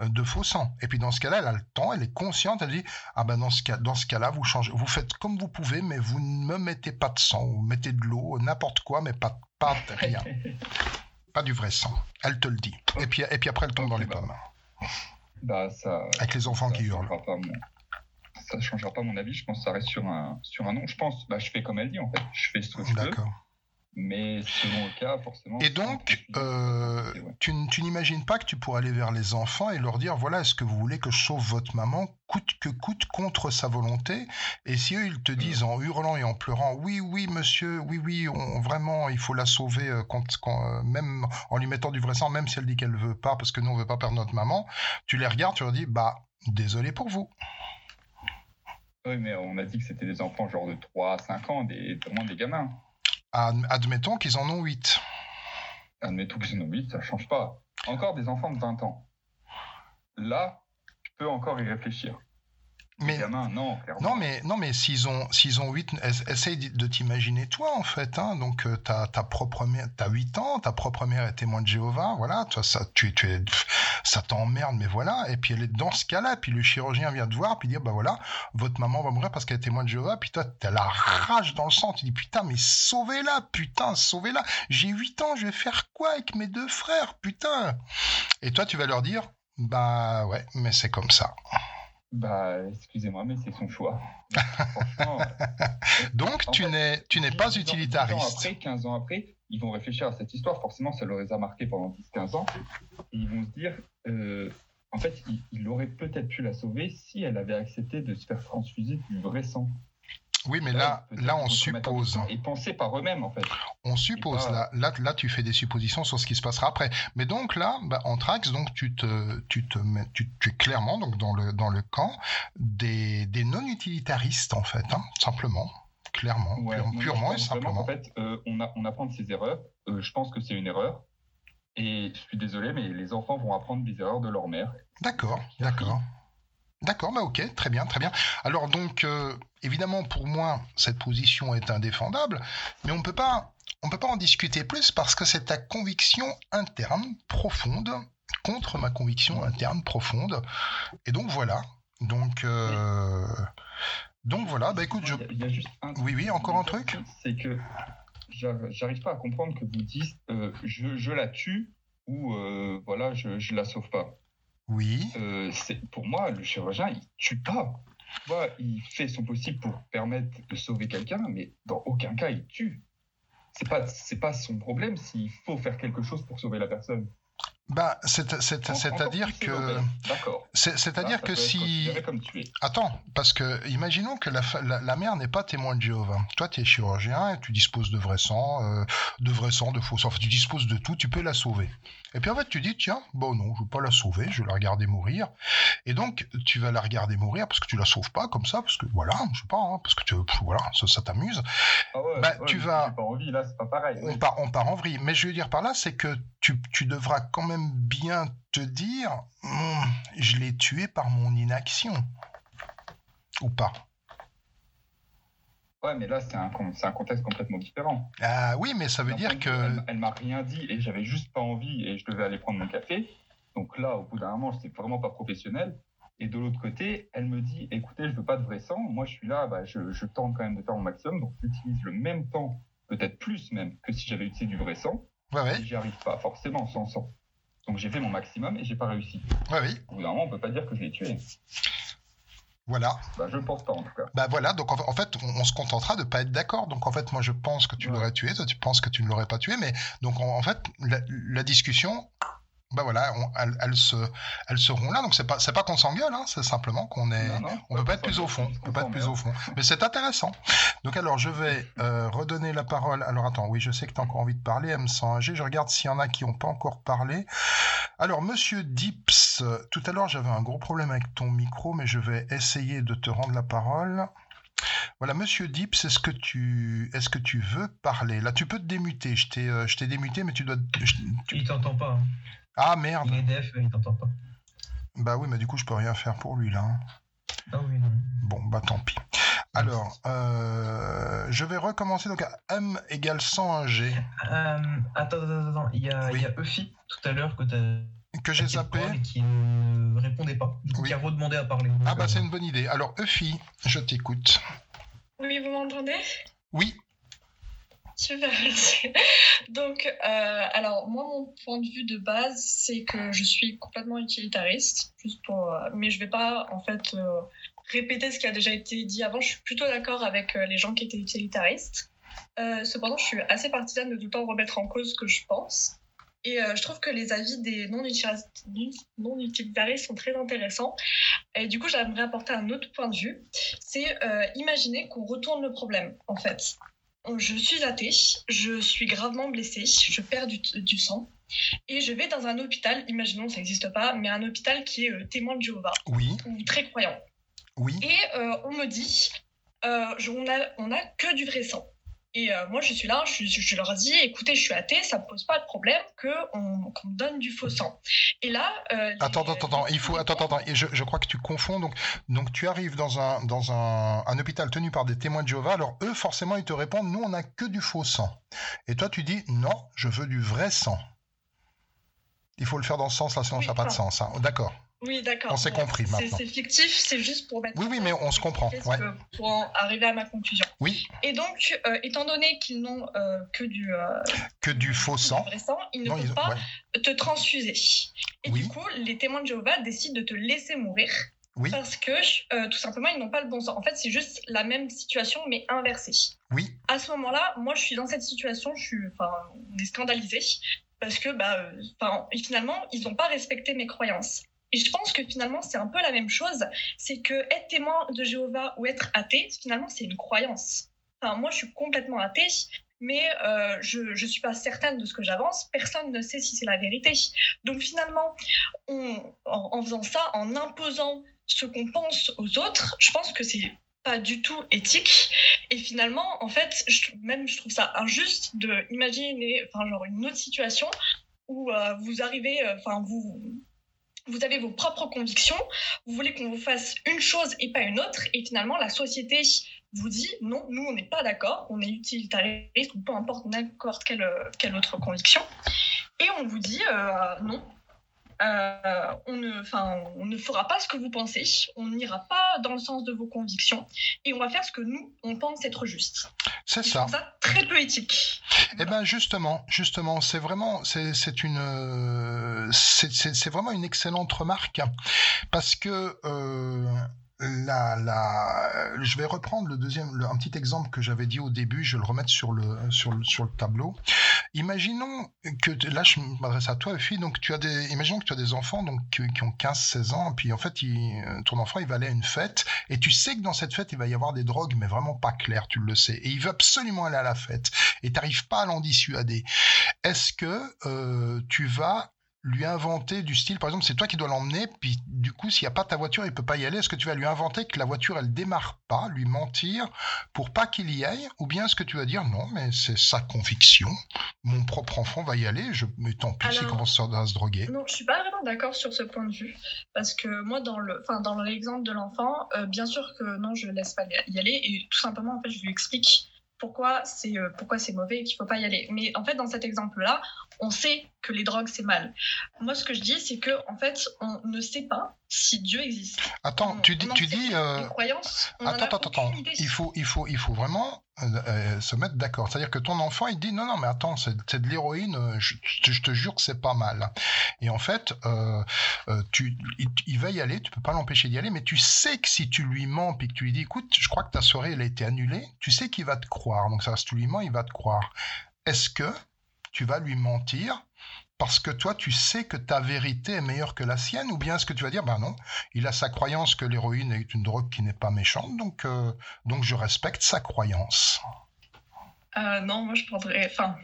de faux sang. Et puis dans ce cas-là, elle a le temps, elle est consciente, elle dit, ah ben dans ce, cas, dans ce cas-là, vous, changez, vous faites comme vous pouvez, mais vous ne me mettez pas de sang, vous mettez de l'eau, n'importe quoi, mais pas, pas de rien. [laughs] pas du vrai sang. Elle te le dit. Et puis, et puis après, elle tombe dans les pommes. Bah, ça, Avec les enfants qui hurlent. changera pas mon- ça ne changera pas mon avis. Je pense que ça reste sur un, sur un nom. Je pense, bah, je fais comme elle dit en fait. Je fais ce que je peux. D'accord. Mais selon le cas, forcément. Et donc, euh, tu, n'imagines pas que tu pourrais aller vers les enfants et leur dire voilà, est-ce que vous voulez que je sauve votre maman coûte que coûte contre sa volonté? Et si eux, ils te disent en hurlant et en pleurant oui, oui, monsieur, oui, oui, on, vraiment, il faut la sauver, euh, quand- quand, euh, même en lui mettant du vrai sang, même si elle dit qu'elle veut pas, parce que nous, on veut pas perdre notre maman, tu les regardes, tu leur dis bah, désolé pour vous. Oui, mais on a dit que c'était des enfants genre de 3 à 5 ans, des, vraiment des gamins. Ad- Admettons qu'ils en ont 8. Admettons qu'ils en ont 8, ça change pas. Encore des enfants de 20 ans. Là, je peux encore y réfléchir. Mais- non, clairement. Non, mais, non, mais s'ils ont, s'ils ont 8, essaye de t'imaginer toi, en fait. Hein. Donc, euh, ta, propre mère, t'as 8 ans, ta propre mère est témoin de Jéhovah, voilà, toi, ça, tu, tu es, ça t'emmerde, mais voilà. Et puis, elle est dans ce cas-là, puis le chirurgien vient te voir, puis dire, bah voilà, votre maman va mourir parce qu'elle est témoin de Jéhovah, puis toi, t'as la rage dans le sang, tu dis, putain, mais sauvez-la, putain, sauvez-la. J'ai 8 ans, je vais faire quoi avec mes deux frères, putain? Et toi, tu vas leur dire, bah ouais, mais c'est comme ça. Bah, excusez-moi, mais c'est son choix. [laughs] Franchement. [laughs] Donc, tu n'es, tu n'es 10 pas ans- 10 ans utilitariste. après, 15 ans après, ils vont réfléchir à cette histoire. Forcément, ça leur a marqué pendant 10-15 ans. Et ils vont se dire, euh, en fait, il, il aurait peut-être pu la sauver si elle avait accepté de se faire transfuser du vrai sang. Oui, mais là, peut-être là, on en suppose. Et penser par eux-mêmes, en fait. On suppose, pas- là, là, là, tu fais des suppositions sur ce qui se passera après. Mais donc là, bah, Anthrax, donc tu te, tu te mets, tu, tu es clairement donc dans le dans le camp des, des non utilitaristes en fait, hein, simplement, clairement, Ouais, pure- purement et vraiment simplement. qu'en fait, euh, on, a, on apprend de ses erreurs. Euh, je pense que c'est une erreur. Et je suis désolé, mais les enfants vont apprendre des erreurs de leur mère. D'accord, d'accord. D'accord, bah ok, très bien, très bien. Alors donc, euh, évidemment, pour moi, cette position est indéfendable, mais on peut pas, on peut pas en discuter plus parce que c'est ta conviction interne profonde contre ma conviction interne profonde. Et donc voilà. Donc, euh, donc voilà. Bah écoute, je. Il y a juste un Oui, oui, encore un truc. c'est que j'ar- j'arrive pas à comprendre que vous dites euh, je, je la tue ou voilà je, je la sauve pas. Oui. Euh, pour moi le chirurgien il tue pas. Tu il fait son possible pour permettre de sauver quelqu'un, mais dans aucun cas il tue. C'est pas c'est pas son problème s'il faut faire quelque chose pour sauver la personne. Bah, c'est-à-dire que. C'est-à-dire ça que si. Attends, parce que imaginons que la, la, la mère n'est pas témoin de Jéhovah. Toi, tu es chirurgien et tu disposes de vrai sang, euh, de vrai sang, de faux sang. Enfin, tu disposes de tout, tu peux la sauver. Et puis en fait, tu dis, tiens, bon non, je veux pas la sauver, je vais la regarder mourir. Et donc, tu vas la regarder mourir parce que tu la sauves pas comme ça, parce que voilà, je sais pas, hein, parce que tu, voilà, ça, ça t'amuse. Ah ouais, Bah, ouais, tu vas- pas envie là pas pareil. On part, on part en vrille. Mais je veux dire par là, c'est que tu, tu devras quand même bien te dire, Hmm, je l'ai tué par mon inaction. Ou pas. Ouais, mais là, c'est un, un contexte complètement différent. Ah oui, mais ça veut dire que... Elle, elle m'a rien dit et j'avais juste pas envie et je devais aller prendre mon café. Donc là, au bout d'un moment, c'était vraiment pas professionnel. Et de l'autre côté, elle me dit écoutez, je veux pas de vrai sang. Moi, je suis là, bah, je, je tente quand même de faire mon maximum. Donc, j'utilise le même temps, peut-être plus même, que si j'avais utilisé du vrai sang. Ouais, ouais. J'y arrive pas, forcément, sans sang. Donc, j'ai fait mon maximum et j'ai pas réussi. Ouais, oui. Au bout d'un moment, on peut pas dire que je l'ai tué. Voilà. Bah, je pense pas, en tout cas. Bah voilà, donc en fait, on, on se contentera de pas être d'accord. Donc en fait, moi je pense que tu l'aurais tué, toi tu penses que tu ne l'aurais pas tué, mais donc en, en fait, la, la discussion, bah voilà, on- elles, elles se, elles seront là. Donc c'est pas, c'est pas qu'on s'engueule, hein, c'est simplement qu'on est, Non, non, on peut pas être plus au fond, on peut pas être plus au fond. Mais c'est intéressant. Donc alors je vais euh, redonner la parole. Alors attends, oui, je sais que tu as encore envie de parler, M100G. Je regarde s'il y en a qui n'ont pas encore parlé. Alors Monsieur Dips, tout à l'heure j'avais un gros problème avec ton micro, mais je vais essayer de te rendre la parole. Voilà, Monsieur Dips, est-ce que tu, est-ce que tu veux parler? Là, tu peux te démuter. Je t'ai, euh, je t'ai démuté, mais tu dois. je- tu- Il t'entend pas. hein. Ah merde. Il est def, il t'entend pas. Bah oui, mais du coup, je peux rien faire pour lui là. hein. Ah oui, non. Bon, bah tant pis. Alors, euh, je vais recommencer donc à M égale 101 G. Euh, attends, attends, attends. Il y a, il y a tout à l'heure que tu Que j'ai zappé. Et qui ne répondait pas. Du coup, qui a redemandé à parler. Ah bah c'est une bonne idée. Alors, Euphie, je t'écoute. Oui, vous m'entendez? Oui. Super, [laughs] merci. Donc, euh, alors, moi, mon point de vue de base, c'est que je suis complètement utilitariste, juste pour, euh, mais je vais pas, en fait, euh, répéter ce qui a déjà été dit avant. Je suis plutôt d'accord avec euh, les gens qui étaient utilitaristes. Euh, cependant, je suis assez partisane de tout le temps remettre en cause ce que je pense. Et euh, je trouve que les avis des non-utilitaristes non utilitaristes sont très intéressants. Et du coup, j'aimerais apporter un autre point de vue. C'est euh, imaginer qu'on retourne le problème, en fait. Je suis athée, je suis gravement blessée, je perds du, du sang. Et je vais dans un hôpital, imaginons ça n'existe pas, mais un hôpital qui est euh, témoin de Jéhovah Oui. ou très croyant. Oui. Et on me dit, je- on, a, on a que du vrai sang. Et euh, moi, je suis là, je, je leur dis, écoutez, je suis athée, ça ne pose pas de problème qu'on me donne du faux sang. Et là, euh, Attends, attends, attends, il faut, attends, attends, je, je crois que tu confonds. Donc, donc tu arrives dans un, dans un, un hôpital tenu par des témoins de Jéhovah. Alors eux, forcément, ils te répondent, nous, on n'a que du faux sang. Et toi, tu dis, non, je veux du vrai sang. Il faut le faire dans ce sens-là, sinon ça n'a pas de sens. hein. D'accord. Oui, d'accord. On s'est compris c'est- maintenant. C'est fictif, c'est juste pour mettre. Oui, oui, mais on se comprend. Ouais. pour en arriver à ma conclusion. Oui. Et donc, euh, étant donné qu'ils n'ont euh, que du, euh, Que du faux sang. ils ne Non, peuvent ils- pas ouais. te transfuser. Et Oui. du coup, les témoins de Jéhovah décident de te laisser mourir. Oui. Parce que euh, tout simplement, ils n'ont pas le bon sang. En fait, c'est juste la même situation, mais inversée. Oui. À ce moment-là, moi, je suis dans cette situation, je suis, enfin, on est scandalisé parce que, bah, euh, finalement, ils n'ont pas respecté mes croyances. Et je pense que finalement, c'est un peu la même chose. C'est que être témoin de Jéhovah ou être athée, finalement, c'est une croyance. Enfin, moi, je suis complètement athée, mais euh, je ne suis pas certaine de ce que j'avance. Personne ne sait si c'est la vérité. Donc finalement, en, en faisant ça, en imposant ce qu'on pense aux autres, je pense que c'est pas du tout éthique. Et finalement, en fait, même je trouve ça injuste de imaginer, enfin, genre une autre situation où euh, vous arrivez, euh, enfin, vous, vous avez vos propres convictions, vous voulez qu'on vous fasse une chose et pas une autre, et finalement, la société vous dit non, nous, on n'est pas d'accord, on est utilitariste ou peu importe n'importe quelle, quelle autre conviction, et on vous dit euh, non. Euh, on, ne, on ne fera pas ce que vous pensez, on n'ira pas dans le sens de vos convictions, et on va faire ce que nous, on pense être juste. C'est ça. ça très peu éthique. Eh ben justement, justement, c'est vraiment, c'est une, euh, c'est vraiment une excellente remarque parce que euh, la, la, je vais reprendre le deuxième, le- un petit exemple que j'avais dit au début, je vais le remettre sur le sur le sur le tableau. Imaginons que là, je m'adresse à toi, fille. Donc tu as des, imaginons que tu as des enfants donc qui, ont 15-16 ans, puis en fait, il- euh, ton enfant il va aller à une fête et tu sais que dans cette fête il va y avoir des drogues, mais vraiment pas clair, tu le sais, et il veut absolument aller à la fête et t'arrives pas à l'en dissuader. Est-ce que euh, tu vas lui inventer du style, par exemple, c'est toi qui dois l'emmener, puis du coup, s'il n'y a pas ta voiture, il peut pas y aller. Est-ce que tu vas lui inventer que la voiture, elle démarre pas, lui mentir pour pas qu'il y aille, ou bien est-ce que tu vas dire non, mais c'est sa conviction, mon propre enfant va y aller, je, mais tant pis s'il commence à se droguer. Non, je suis pas vraiment d'accord sur ce point de vue parce que moi, dans le, enfin, dans l'exemple de l'enfant, euh, bien sûr que non, je laisse pas y aller et tout simplement, en fait, je lui explique pourquoi c'est euh, pourquoi c'est mauvais et qu'il faut pas y aller. Mais en fait, dans cet exemple-là, on sait que les drogues c'est mal. Moi, ce que je dis, c'est que en fait, on ne sait pas si Dieu existe. Attends, tu dis, tu dis, euh, croyances, Attends, attends, attends. Il faut, il faut, il faut vraiment euh, euh, se mettre d'accord. C'est-à-dire que ton enfant, il dit non, non, mais attends, c'est de l'héroïne. Je, te- je te jure que c'est pas mal. Et en fait, euh, tu, il, il va y aller. Tu peux pas l'empêcher d'y aller, mais tu sais que si tu lui mens puis que tu lui dis, écoute, je crois que ta soirée elle a été annulée, tu sais qu'il va te croire. Donc ça, si tu lui mens, il va te croire. Est-ce que tu vas lui mentir? Parce que toi, tu sais que ta vérité est meilleure que la sienne, ou bien est-ce que tu vas dire, ben non, il a sa croyance que l'héroïne est une drogue qui n'est pas méchante, donc, euh, donc je respecte sa croyance. Euh, non, moi, je prendrais, enfin.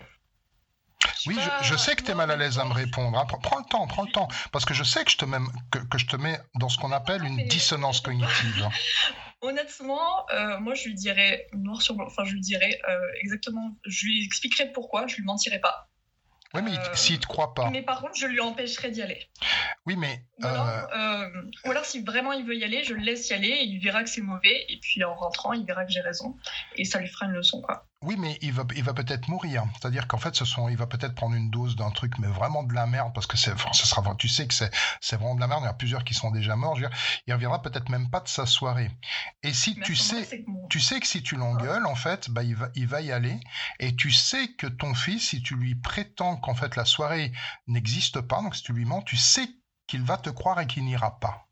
Oui, je, je sais que tu es mal à l'aise à me répondre. hein. Prends, prends le temps, prends le temps. Parce que je sais que je te mets, que, que je te mets dans ce qu'on appelle une dissonance cognitive. Honnêtement, euh, moi, je lui dirais noir sur blanc. Enfin, je lui dirais euh, exactement. Je lui expliquerai pourquoi. Je lui mentirai pas. Oui, mais Euh, s'il te croit pas. Mais par contre, je lui empêcherai d'y aller. Oui, mais. Ou alors, euh, ou alors, si vraiment il veut y aller, je le laisse y aller. Et il verra que c'est mauvais. Et puis en rentrant, il verra que j'ai raison. Et ça lui fera une leçon, quoi. Oui, mais il va, il va peut-être mourir. C'est-à-dire qu'en fait, ce sont, il va peut-être prendre une dose d'un truc, mais vraiment de la merde, parce que c'est, enfin, ça sera, tu sais que c'est, c'est vraiment de la merde. Il y en a plusieurs qui sont déjà morts. Je veux dire, il reviendra peut-être même pas de sa soirée. Et si Mais tu ce sais, tu sais que si tu l'engueules, en fait, bah, il va, il va y aller. Et tu sais que ton fils, si tu lui prétends qu'en fait la soirée n'existe pas, donc si tu lui mens, tu sais qu'il va te croire et qu'il n'ira pas.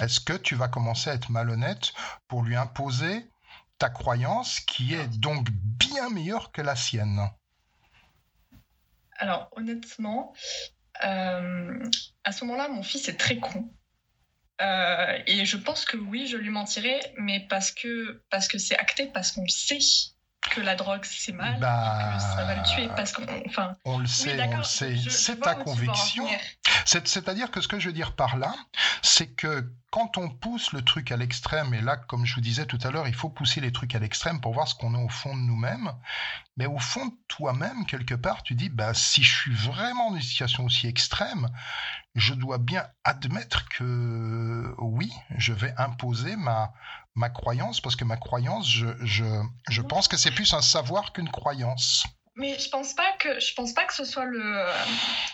Est-ce que tu vas commencer à être malhonnête pour lui imposer ta croyance qui est donc bien meilleure que la sienne Alors, honnêtement, euh, à ce moment-là, mon fils est très con. Euh, et je pense que oui, je lui mentirai, mais parce que parce que c'est acté, parce qu'on sait que la drogue c'est mal, Bah, que ça va le tuer, parce qu'on, enfin, On le oui, sait, on d'accord, le sait. je- je C'est ta conviction. C'est-à-dire que ce que je veux dire par là, c'est que quand on pousse le truc à l'extrême, et là, comme je vous disais tout à l'heure, il faut pousser les trucs à l'extrême pour voir ce qu'on a au fond de nous-mêmes. Mais au fond de toi-même, quelque part, tu dis, bah, si je suis vraiment dans une situation aussi extrême, je dois bien admettre que oui, je vais imposer ma, ma croyance, parce que ma croyance, je, je, je pense que c'est plus un savoir qu'une croyance. Mais je pense pas que je pense pas que ce soit le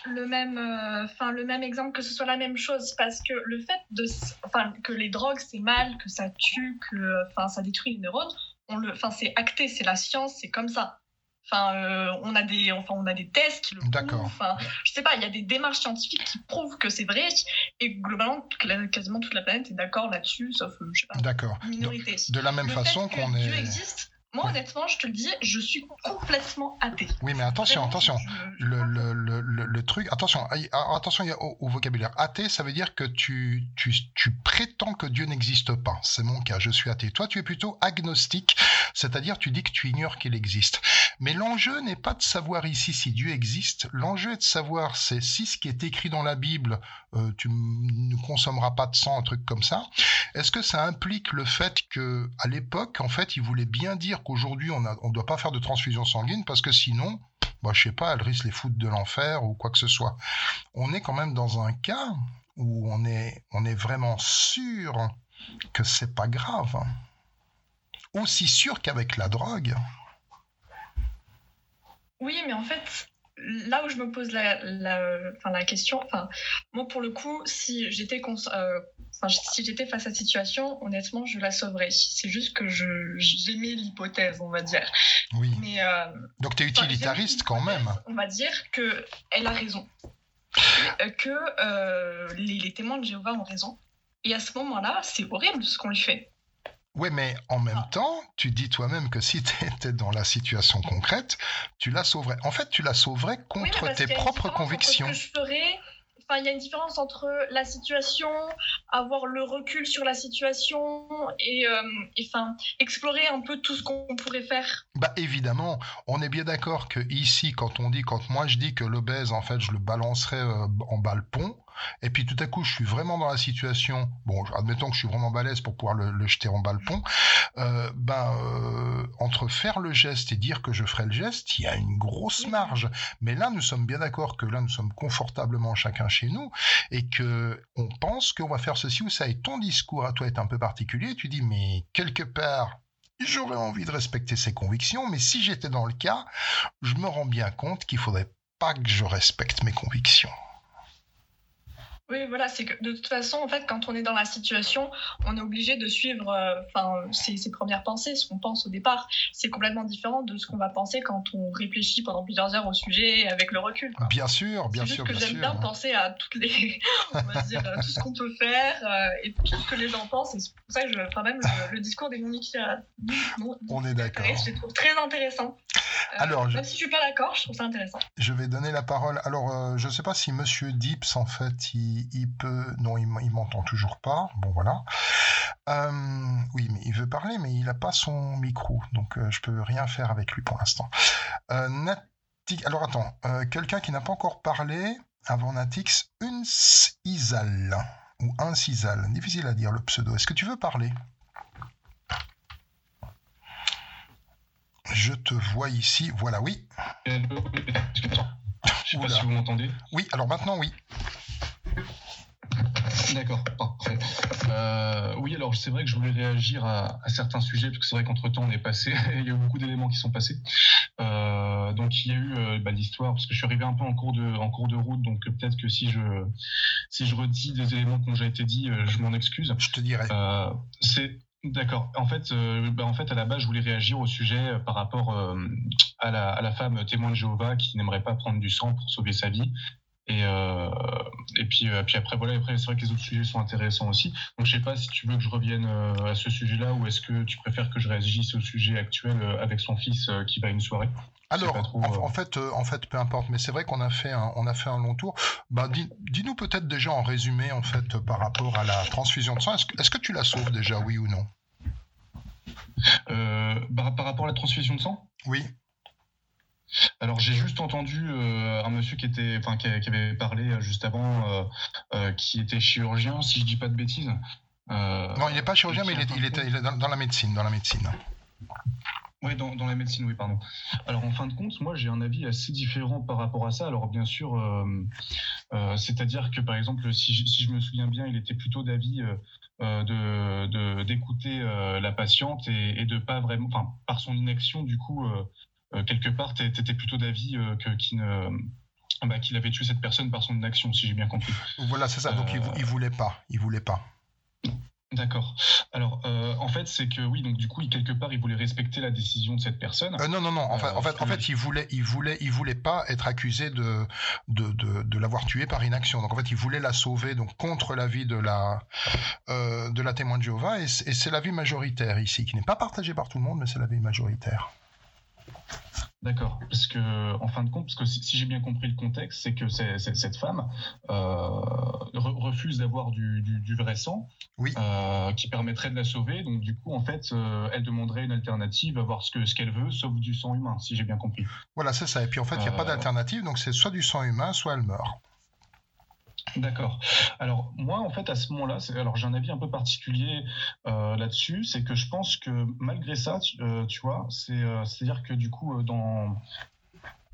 le même euh, enfin le même exemple que ce soit la même chose parce que le fait de enfin que les drogues c'est mal que ça tue que enfin ça détruit les neurones on le enfin c'est acté c'est la science c'est comme ça enfin euh, on a des enfin on a des tests qui le prouvent D'accord. enfin je sais pas il y a des démarches scientifiques qui prouvent que c'est vrai et globalement la- quasiment toute la planète est d'accord là-dessus sauf euh, je sais pas D'accord. minorité De la même Le façon qu'on Dieu est. existe moi, honnêtement, je te le dis, je suis complètement athée. Oui, mais attention, attention. Le, le, le, le, truc, attention, attention au, au vocabulaire. Athée, ça veut dire que tu, tu, tu prétends que Dieu n'existe pas. C'est mon cas, je suis athée. Toi, tu es plutôt agnostique, c'est-à-dire tu dis que tu ignores qu'il existe. Mais l'enjeu n'est pas de savoir ici si Dieu existe. L'enjeu est de savoir c'est si ce qui est écrit dans la Bible, euh, tu ne consommeras pas de sang, un truc comme ça. Est-ce que ça implique le fait que à l'époque, en fait, il voulait bien dire qu'aujourd'hui on ne doit pas faire de transfusion sanguine parce que sinon, bah, je sais pas, elle risque les foutre de l'enfer ou quoi que ce soit. On est quand même dans un cas où on est, on est vraiment sûr que c'est pas grave. Aussi sûr qu'avec la drogue. Oui, mais en fait, là où je me pose la, la, question, enfin, moi pour le coup, si j'étais cons- euh, si j'étais face à cette situation, honnêtement, je la sauverais. C'est juste que je j'aimais l'hypothèse, on va dire. Oui. Mais euh, Donc tu es utilitariste quand même. on va dire que elle a raison, Euh, que euh, les, les témoins de Jéhovah ont raison. Et à ce moment-là, c'est horrible ce qu'on lui fait. Oui, mais en même temps, tu dis toi-même que si tu étais [laughs] dans la situation concrète, tu la sauverais. En fait, tu la sauverais contre tes propres entre convictions. Ce que je ferais, enfin, il y a une différence entre la situation, avoir le recul sur la situation et, euh, et, enfin, explorer un peu tout ce qu'on pourrait faire. Bah évidemment, on est bien d'accord que ici, quand on dit, quand moi je dis que l'obèse, en fait, je le balancerais euh, en bas le pont, et puis tout à coup, je suis vraiment dans la situation, bon, admettons que je suis vraiment balèze pour pouvoir le, jeter en bas le pont, euh, ben, euh, entre faire le geste et dire que je ferai le geste, il y a une grosse marge. Mais là, nous sommes bien d'accord que là, nous sommes confortablement chacun chez nous, et que on pense qu'on va faire ceci ou ça, et ton discours à toi est un peu particulier, tu dis, mais quelque part, J'aurais envie de respecter ses convictions, mais si j'étais dans le cas, je me rends bien compte qu'il faudrait pas que je respecte mes convictions. Oui, voilà, c'est que de toute façon, en fait, quand on est dans la situation, on est obligé de suivre euh, ses, ses premières pensées, ce qu'on pense au départ. C'est complètement différent de ce qu'on va penser quand on réfléchit pendant plusieurs heures au sujet avec le recul. quoi. Bien sûr, bien C'est juste sûr, que j'aime bien penser à toutes les, [laughs] on va dire, euh, tout ce qu'on peut faire euh, et tout ce que les gens pensent. Et c'est pour ça que je, enfin même le, le discours des Monique, On est d'accord. je les trouve très intéressant. Euh, Alors, je- même si je suis pas d'accord, je trouve ça intéressant. Je vais donner la parole. Alors, euh, je ne sais pas si Monsieur Dips, en fait, il, il peut. Non, il, m'entend toujours pas. Bon, voilà. Euh, oui, mais il veut parler, mais il n'a pas son micro, donc je peux rien faire avec lui pour l'instant. Nati- Alors, attends. euh, Quelqu'un qui n'a pas encore parlé avant Natix, Unsizal ou Unsizal. Difficile à dire le pseudo. Est-ce que tu veux parler? Je te vois ici. Voilà, oui. Je sais pas si vous m'entendez. Oui, alors maintenant, oui. D'accord, parfait. Euh, oui, alors c'est vrai que je voulais réagir à, à certains sujets, parce que c'est vrai qu'entre-temps, on est passé, [laughs] il y a eu beaucoup d'éléments qui sont passés. Euh, donc il y a eu euh, bah, l'histoire, parce que je suis arrivé un peu en cours de, en cours de route, donc peut-être que si je, si je redis des éléments qui ont déjà été euh, je m'en excuse. Je te dirai. C'est D'accord. En fait, euh, bah, en fait, à la base, je voulais réagir au sujet euh, par rapport euh, à, la, à la femme témoin de Jéhovah qui n'aimerait pas prendre du sang pour sauver sa vie. Et, euh, et puis, euh, puis après, voilà, après, c'est vrai que les autres sujets sont intéressants aussi. Donc, je sais pas si tu veux que je revienne euh, à ce sujet-là ou est-ce que tu préfères que je réagisse au sujet actuel avec son fils qui va à une soirée? Alors, trop, en, en fait, en fait, peu importe, mais c'est vrai qu'on a fait un, on a fait un long tour. Bah, dis, dis-nous peut-être déjà en résumé, en fait, par rapport à la transfusion de sang. Est-ce que, est-ce que tu la sauves déjà, oui ou non? Euh, par, par rapport à la transfusion de sang? Oui. Alors j'ai juste entendu euh, un monsieur qui était, enfin qui, qui avait parlé euh, juste avant, euh, qui était chirurgien, si je dis pas de bêtises. Non, il n'est pas chirurgien, mais il est, il est- il est dans, la médecine, dans la médecine. Oui, dans, dans la médecine, oui, pardon. Alors, en fin de compte, moi, j'ai un avis assez différent par rapport à ça. Alors, bien sûr, c'est-à-dire que, par exemple, si je, si je me souviens bien, il était plutôt d'avis de d'écouter euh, la patiente et, et de pas vraiment, enfin, par son inaction, du coup, euh, quelque part, tu étais plutôt d'avis euh, que qu'il ne bah, qu'il avait tué cette personne par son inaction, si j'ai bien compris. Voilà, c'est ça. Donc, il, vou- il voulait pas. Il voulait pas. D'accord. Alors, euh, en fait, c'est que oui, donc du coup, il, quelque part, il voulait respecter la décision de cette personne. Euh, non, non, non. En fait, Euh, en fait, en fait, il voulait, il voulait, il voulait pas être accusé de, de, de, de l'avoir tué par inaction. Donc, en fait, il voulait la sauver, donc contre l'avis de la, euh, de la témoin de Jéhovah, et c'est et c'est l'avis majoritaire ici, qui n'est pas partagé par tout le monde, mais c'est l'avis majoritaire. D'accord. Parce que, en fin de compte, parce que si, si j'ai bien compris le contexte, c'est que cette femme euh, re- refuse d'avoir du, du, du vrai sang euh, qui permettrait de la sauver. Donc, du coup, en fait, euh, elle demanderait une alternative, avoir ce que ce qu'elle veut, sauf du sang humain, si j'ai bien compris. Voilà, c'est ça. Et puis, en fait, il n'y a pas d'alternative, donc c'est soit du sang humain, soit elle meurt. D'accord. Alors moi, en fait, à ce moment-là, c'est- alors j'ai un avis un peu particulier euh, là-dessus, c'est que je pense que malgré ça, tu, euh, vois, c'est euh, c'est-à-dire que du coup, dans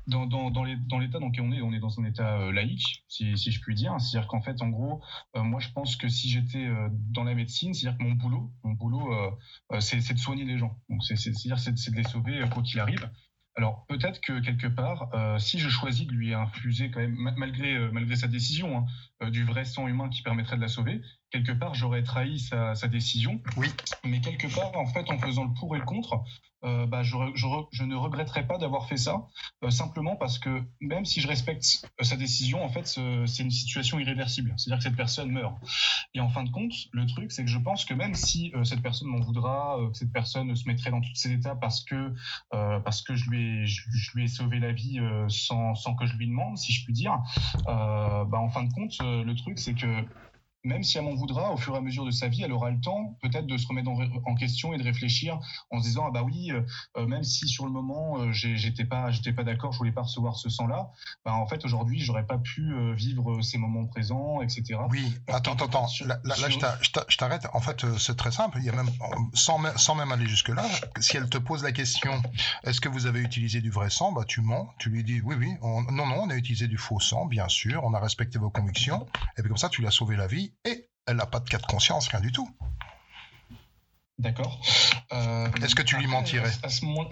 dans, dans, l'état dans on est, on est dans un état laïque, si, si je puis dire. C'est-à-dire qu'en fait, en gros, moi, je pense que si j'étais dans la médecine, c'est-à-dire que mon boulot, mon boulot, c'est c'est de soigner les gens. Donc, c'est- c'est- c'est-à-dire, c'est c'est de les sauver quoi qu'il arrive. Alors peut-être que quelque part, euh, si je choisis de lui infuser quand même, malgré, euh, malgré sa décision, hein, euh, du vrai sang humain qui permettrait de la sauver, quelque part j'aurais trahi sa, sa décision. Oui. Mais quelque part, en fait, en faisant le pour et le contre, euh, bah, je, ne regretterais pas d'avoir fait ça, euh, simplement parce que même si je respecte euh, sa décision, en fait, ce- c'est une situation irréversible. C'est-à-dire que cette personne meurt. Et en fin de compte, le truc, c'est que je pense que même si cette personne m'en voudra, que cette personne se mettrait dans tous ses états parce que parce que je lui ai je, lui ai sauvé la vie sans, sans que je lui demande, si je puis dire, bah, en fin de compte, le truc, c'est que même si elle m'en voudra, au fur et à mesure de sa vie, elle aura le temps peut-être de se remettre en, en question et de réfléchir en se disant ah bah oui, euh, euh, même si sur le moment euh, j'étais pas j'étais pas d'accord, je voulais pas recevoir ce sang-là, bah en fait aujourd'hui j'aurais pas pu euh, vivre ces moments présents, etc. Oui, attends, attends, attends. Là, là, là, je t'a- je t'a- je t'arrête. En fait, c'est très simple. Il y a même, sans, même- sans même aller jusque-là, si elle te pose la question, est-ce que vous avez utilisé du vrai sang? Bah, tu mens. Tu lui dis, oui, oui. on- non, non, on a utilisé du faux sang, bien sûr. On a respecté vos convictions. Et puis comme ça, tu lui as sauvé la vie et elle n'a pas de cas de conscience, rien du tout. D'accord. Euh, Est-ce que tu lui mentirais À ce moment,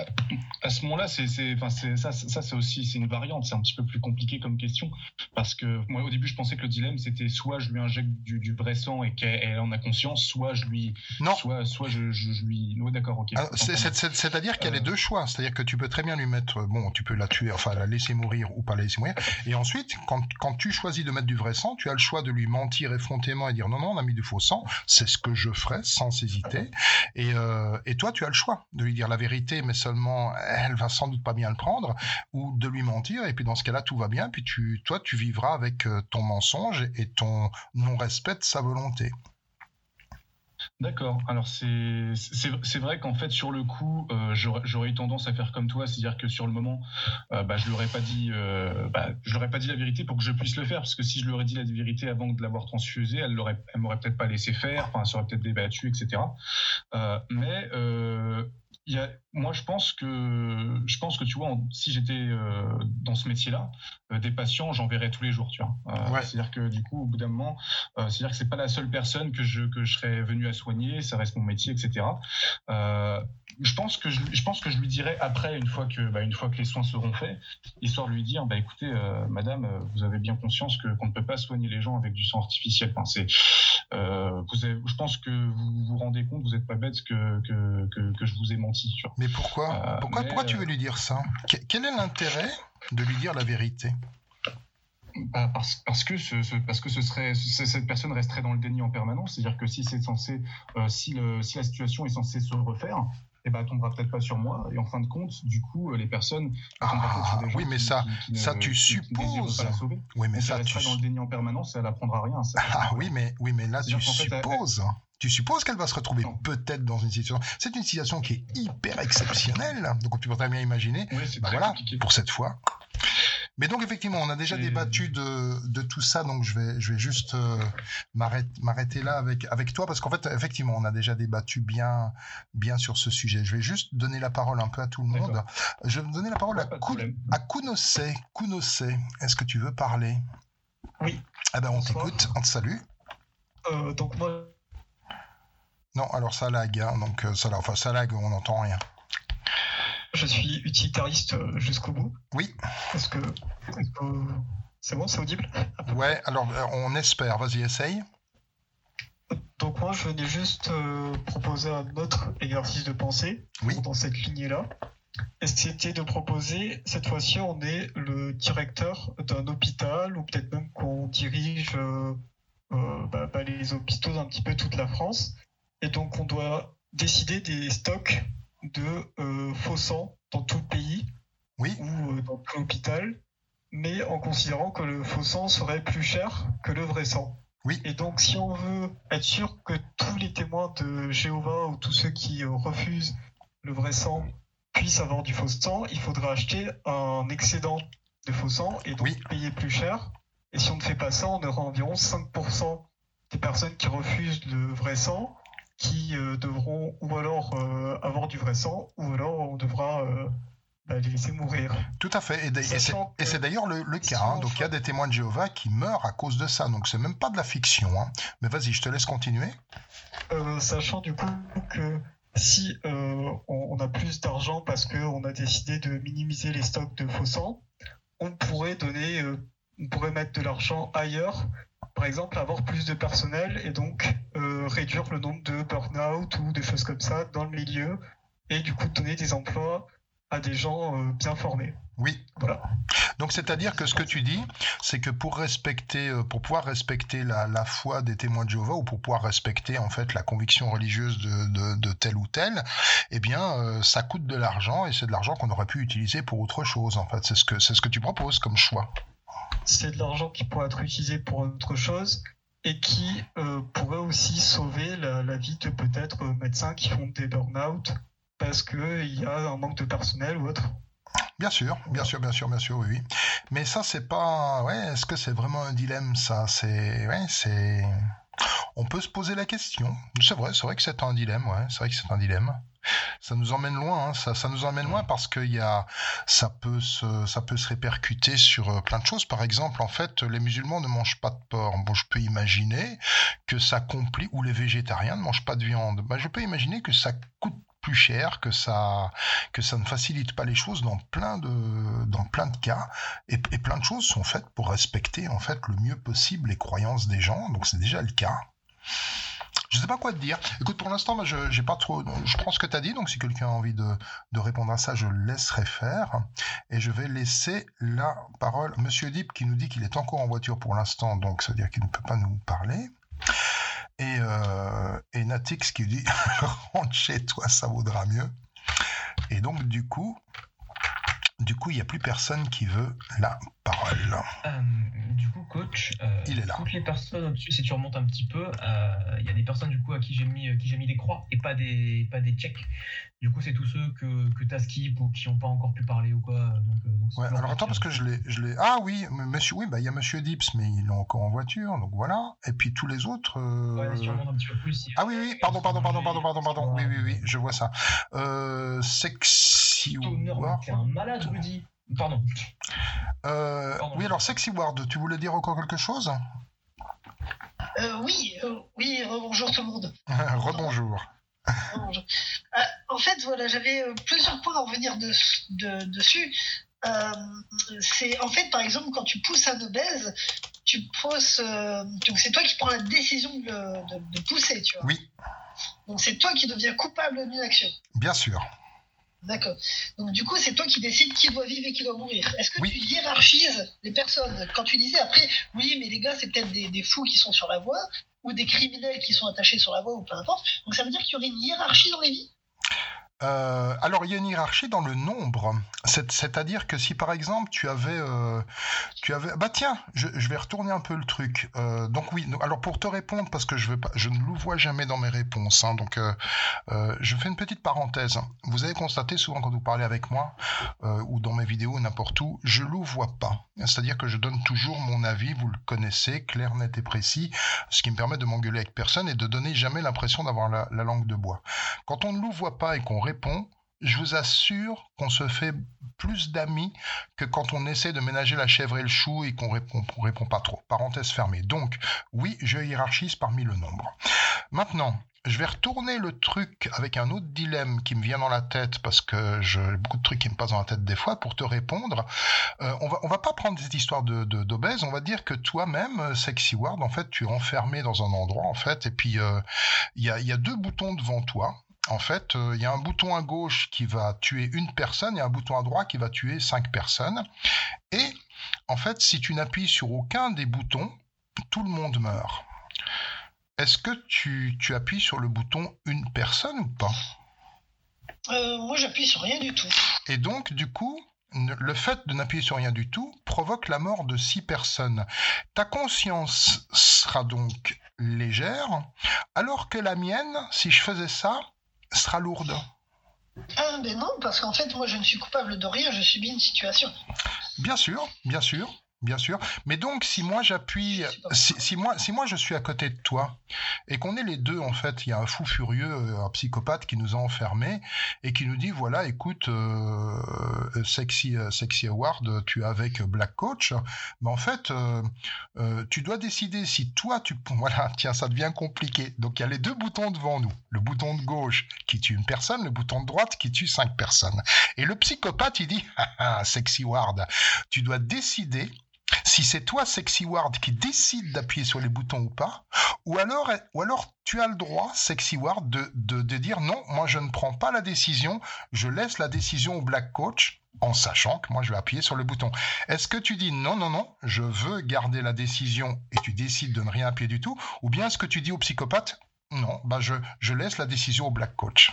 à ce moment-là, c'est, ça, ça, c'est aussi, c'est une variante. C'est un petit peu plus compliqué comme question parce que moi, au début, je pensais que le dilemme, c'était soit je lui injecte du, du vrai sang et qu'elle elle en a conscience, soit je lui, non, soit, soit je, je, je lui, ouais, d'accord, ok. Ah, c'est- C'est-à-dire qu'il y a les deux choix. C'est-à-dire que tu peux très bien lui mettre, bon, tu peux la tuer, enfin la laisser mourir ou pas la laisser mourir. Et ensuite, quand, quand tu choisis de mettre du vrai sang, tu as le choix de lui mentir effrontément et dire non, non, on a mis du faux sang. C'est ce que je ferais sans hésiter. Et, euh, et toi, tu as le choix de lui dire la vérité, mais seulement elle va sans doute pas bien le prendre, ou de lui mentir. Et puis dans ce cas-là, tout va bien. Puis tu, toi, tu vivras avec euh, ton mensonge et ton non-respect de sa volonté. D'accord. Alors c'est vrai qu'en fait sur le coup euh, j'aurais eu tendance à faire comme toi, c'est-à-dire que sur le moment euh, bah, je lui aurais pas dit euh, bah, je leur ai pas dit la vérité pour que je puisse le faire parce que si je lui aurais dit la vérité avant de l'avoir transfusé, elle l'aurait m'aurait peut-être pas laissé faire, enfin ça aurait peut-être débattu etc. Mais y a- moi, je pense que, je pense que tu vois, en- si j'étais euh, dans ce métier-là, euh, des patients, j'en verrais tous les jours, tu vois. Euh, C'est-à-dire que du coup, au bout d'un moment, c'est-à-dire que c'est pas la seule personne que je que je serais venu à soigner, ça reste mon métier, etc. Je pense que je, je pense que je lui dirais après, une fois que, bah, une fois que les soins seront faits, histoire de lui dire, bah écoutez, euh, Madame, euh, vous avez bien conscience que qu'on ne peut pas soigner les gens avec du sang artificiel. Enfin, c'est, euh, vous avez- je pense que vous vous rendez compte, vous n'êtes pas bête que que, que que je vous ai menti. Tu vois. Mais pourquoi pourquoi, mais, pourquoi tu veux lui dire ça? Que- Quel est l'intérêt de lui dire la vérité? Bah, parce, parce que ce, ce- parce que ce serait ce- cette personne resterait dans le déni en permanence c'est-à-dire que si c'est censé euh, si le si la situation est censée se refaire et ben tombera peut-être pas sur moi et en fin de compte du coup euh, les personnes sur des gens Ah, oui, mais ça- qui- qui ça, ne- tu supposes. pas la sauver. Oui, mais Donc, ça, elle tu- dans le déni en permanence et elle apprendra rien ça, Ah oui, mais oui, mais là tu fait, elle- supposes. Tu supposes qu'elle va se retrouver peut-être dans une situation. C'est une situation qui est hyper exceptionnelle. Donc tu peux très bien imaginer. bah voilà, pour cette fois. Mais donc effectivement, on a déjà débattu de, de tout ça, donc je vais, je vais juste euh, m'arrêter là avec, avec toi, parce qu'en fait, effectivement, on a déjà débattu bien, bien sur ce sujet. Je vais juste donner la parole un peu à tout le monde. Je vais donner la parole à, à Kunose. Kunose, est-ce que tu veux parler? Oui. Ah ben on t'écoute, on te salue. Euh, donc moi, Non, alors ça lag, hein, donc euh, ça, enfin, ça lag, on n'entend rien. Je suis utilitariste euh, jusqu'au bout. Oui. Est-ce que c'est bon, c'est audible? Ouais, alors euh, on espère, vas-y, essaye. Donc moi, je venais juste euh, proposer un autre exercice de pensée dans cette lignée-là. Et c'était de proposer, cette fois-ci, on est le directeur d'un hôpital, ou peut-être même qu'on dirige euh, euh, bah, bah, les hôpitaux d'un petit peu toute la France. Et donc on doit décider des stocks de euh, faux sang dans tout le pays, ou euh, dans tout l'hôpital, mais en considérant que le faux sang serait plus cher que le vrai sang. Oui. Et donc, si on veut être sûr que tous les témoins de Jéhovah ou tous ceux qui euh, refusent le vrai sang puissent avoir du faux sang, il faudra acheter un excédent de faux sang et donc payer plus cher. Et si on ne fait pas ça, on aura environ 5% des personnes qui refusent le vrai sang qui euh, devront ou alors euh, avoir du vrai sang ou alors on devra euh, bah, les laisser mourir. Tout à fait. Et c'est et c'est d'ailleurs le, le cas. hein. Donc il y a des témoins de Jéhovah qui meurent à cause de ça. Donc c'est même pas de la fiction. hein. Mais vas-y, je te laisse continuer. Euh, sachant du coup que si euh, on, on a plus d'argent parce qu'on a décidé de minimiser les stocks de faux sang, on pourrait donner, euh, on pourrait mettre de l'argent ailleurs, par exemple avoir plus de personnel et donc euh, réduire le nombre de burn-out ou des choses comme ça dans le milieu et du coup donner des emplois à des gens euh, bien formés. Oui. Donc c'est-à-dire que ce que tu dis, c'est que pour respecter, euh, pour pouvoir respecter la, la foi des témoins de Jéhovah ou pour pouvoir respecter en fait la conviction religieuse de, de, de tel ou tel, eh bien euh, ça coûte de l'argent et c'est de l'argent qu'on aurait pu utiliser pour autre chose. En fait, c'est ce que c'est ce que tu proposes comme choix. C'est de l'argent qui pourrait être utilisé pour autre chose et qui euh, pourrait aussi sauver la, vie de peut-être euh, médecins qui font des burn-out parce qu'il y a un manque de personnel ou autre. Bien sûr, bien sûr, bien sûr, bien sûr, oui, oui. Mais ça, c'est pas. Ouais, est-ce que c'est vraiment un dilemme, ça? C'est. Ouais. On peut se poser la question. C'est vrai, c'est vrai que c'est un dilemme, ouais, c'est vrai que c'est un dilemme. Ça nous emmène loin, hein, ça, ça nous emmène loin parce que y a, ça, peut se, ça peut se répercuter sur euh, plein de choses. Par exemple, en fait, les musulmans ne mangent pas de porc. Bon, je peux imaginer que ça complique, ou les végétariens ne mangent pas de viande. Ben, je peux imaginer que ça coûte plus cher, que ça, que ça ne facilite pas les choses dans plein de, dans plein de cas. Et, et plein de choses sont faites pour respecter en fait le mieux possible les croyances des gens. Donc c'est déjà le cas. Je sais pas quoi te dire. Écoute, pour l'instant, je j'ai pas trop. Je prends ce que tu as dit. Donc, si quelqu'un a envie de, de répondre à ça, je le laisserai faire. Et je vais laisser la parole à Monsieur Deep qui nous dit qu'il est encore en voiture pour l'instant. Donc, ça veut dire qu'il ne peut pas nous parler. Et, euh, et Natix qui dit [laughs] rentre chez toi, ça vaudra mieux. Et donc, du coup, du coup, il n'y a plus personne qui veut la parole. Euh, du coup, coach, euh, Il est là. toutes les personnes au-dessus, si tu remontes un petit peu, euh, il y a des personnes du coup à qui j'ai mis, qui j'ai mis des croix et pas des, pas des checks. Du coup, c'est tous ceux que, que tu as skip ou qui n'ont pas encore pu parler ou quoi. Donc, Ouais, alors attends, parce que je l'ai, je l'ai. Ah oui, monsieur, oui, bah il y a monsieur Dips, mais il est encore en voiture, donc voilà. Et puis tous les autres. Ouais, si tu remontes un petit peu plus. Ah oui, oui, pardon, pardon, pardon, pardon, pardon, pardon. Oui, oui, oui, je vois ça. Euh, sexy Ward. T'es un malade, Rudy. Pardon. Euh, oui, alors Sexy Ward, tu voulais dire encore quelque chose? Euh, oui, euh, oui, bonjour tout le monde. [laughs] Rebonjour. Rebonjour. En fait, voilà, j'avais plusieurs points à revenir de- de- dessus. C'est en fait, par exemple, quand tu pousses un obèse, tu pousses. donc c'est toi qui prends la décision de, de- de pousser, tu vois. Oui, Donc c'est toi qui deviens coupable d'une action. bien sûr. D'accord. Donc du coup, c'est toi qui décides qui doit vivre et qui doit mourir. Est-ce que tu hiérarchises les personnes? Quand tu disais après, oui, mais les gars, c'est peut-être des, des fous qui sont sur la voie, ou des criminels qui sont attachés sur la voie, ou peu importe. Donc ça veut dire qu'il y aurait une hiérarchie dans les vies? Euh, alors, il y a une hiérarchie dans le nombre. C'est- C'est-à-dire que si, par exemple, tu avais... euh, tu avais... Bah tiens, je, vais retourner un peu le truc. Euh, donc oui, alors pour te répondre, parce que je, veux pas, je ne vois jamais dans mes réponses, hein, donc je fais une petite parenthèse. Vous avez constaté souvent quand vous parlez avec moi, ou dans mes vidéos, n'importe où, je vois pas. C'est-à-dire que je donne toujours mon avis, vous le connaissez, clair, net et précis, ce qui me permet de m'engueuler avec personne et de donner jamais l'impression d'avoir la, la langue de bois. Quand on ne voit pas et qu'on je vous assure qu'on se fait plus d'amis que quand on essaie de ménager la chèvre et le chou et qu'on répond, répond pas trop. Parenthèse fermée. Donc, oui, je hiérarchise parmi le nombre. Maintenant, je vais retourner le truc avec un autre dilemme qui me vient dans la tête parce que j'ai beaucoup de trucs qui me passent dans la tête des fois pour te répondre. Euh, on va va pas prendre cette histoire de d'obèse. On va dire que toi-même, euh, sexy ward, en fait, tu es enfermé dans un endroit en fait, et puis euh, il y a deux boutons devant toi. En fait, euh, il y a un bouton à gauche qui va tuer une personne et un bouton à droite qui va tuer cinq personnes. Et en fait, si tu n'appuies sur aucun des boutons, tout le monde meurt. Est-ce que tu, tu appuies sur le bouton une personne ou pas? Euh, Moi, j'appuie sur rien du tout. Et donc, du coup, le fait de n'appuyer sur rien du tout provoque la mort de six personnes. Ta conscience sera donc légère, alors que la mienne, si je faisais ça, sera lourde. Ah, ben non, parce qu'en fait, moi, je ne suis coupable de rien, je subis une situation. Bien sûr, bien sûr, bien sûr. Mais donc, si moi j'appuie, si, si moi, si moi je suis à côté de toi et qu'on est les deux, en fait, il y a un fou furieux, euh, un psychopathe qui nous a enfermés et qui nous dit voilà, écoute, euh, sexy, euh, sexy Award, tu es avec Black Coach, mais en fait, euh, euh, tu dois décider si toi tu, [laughs] voilà, tiens, ça devient compliqué. Donc il y a les deux boutons devant nous, le bouton de gauche qui tue une personne, le bouton de droite qui tue cinq personnes. Et le psychopathe, il dit, [laughs] ah, ah, sexy Ward, tu dois décider si c'est toi, Sexy Ward, qui décide d'appuyer sur les boutons ou pas, ou alors, tu as le droit, Sexy Ward, de, de, dire non, moi je ne prends pas la décision, je laisse la décision au Black Coach, en sachant que moi je vais appuyer sur le bouton. Est-ce que tu dis non, non, non, je veux garder la décision et tu décides de ne rien appuyer du tout, ou bien est-ce que tu dis au psychopathe non, bah je laisse la décision au Black Coach?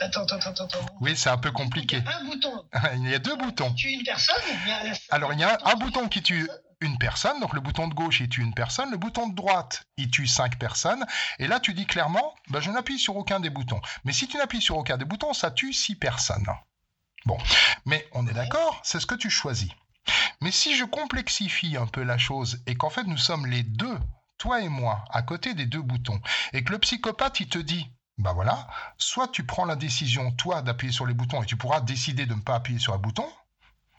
Attends, attends, attends, attends. Oui, c'est un peu compliqué. Un bouton. [laughs] Il y a deux boutons. Tu une personne il y a- Alors, il y a un bouton qui tue une personne, donc le bouton de gauche, il tue une personne, le bouton de droite, il tue cinq personnes, et là, tu dis clairement, ben, je n'appuie sur aucun des boutons. Mais si tu n'appuies sur aucun des boutons, ça tue six personnes. Bon, mais on est d'accord, c'est ce que tu choisis. Mais si je complexifie un peu la chose, et qu'en fait, nous sommes les deux, toi et moi, à côté des deux boutons, et que le psychopathe, il te dit, ben voilà, soit tu prends la décision, toi, d'appuyer sur les boutons, et tu pourras décider de ne pas appuyer sur un bouton,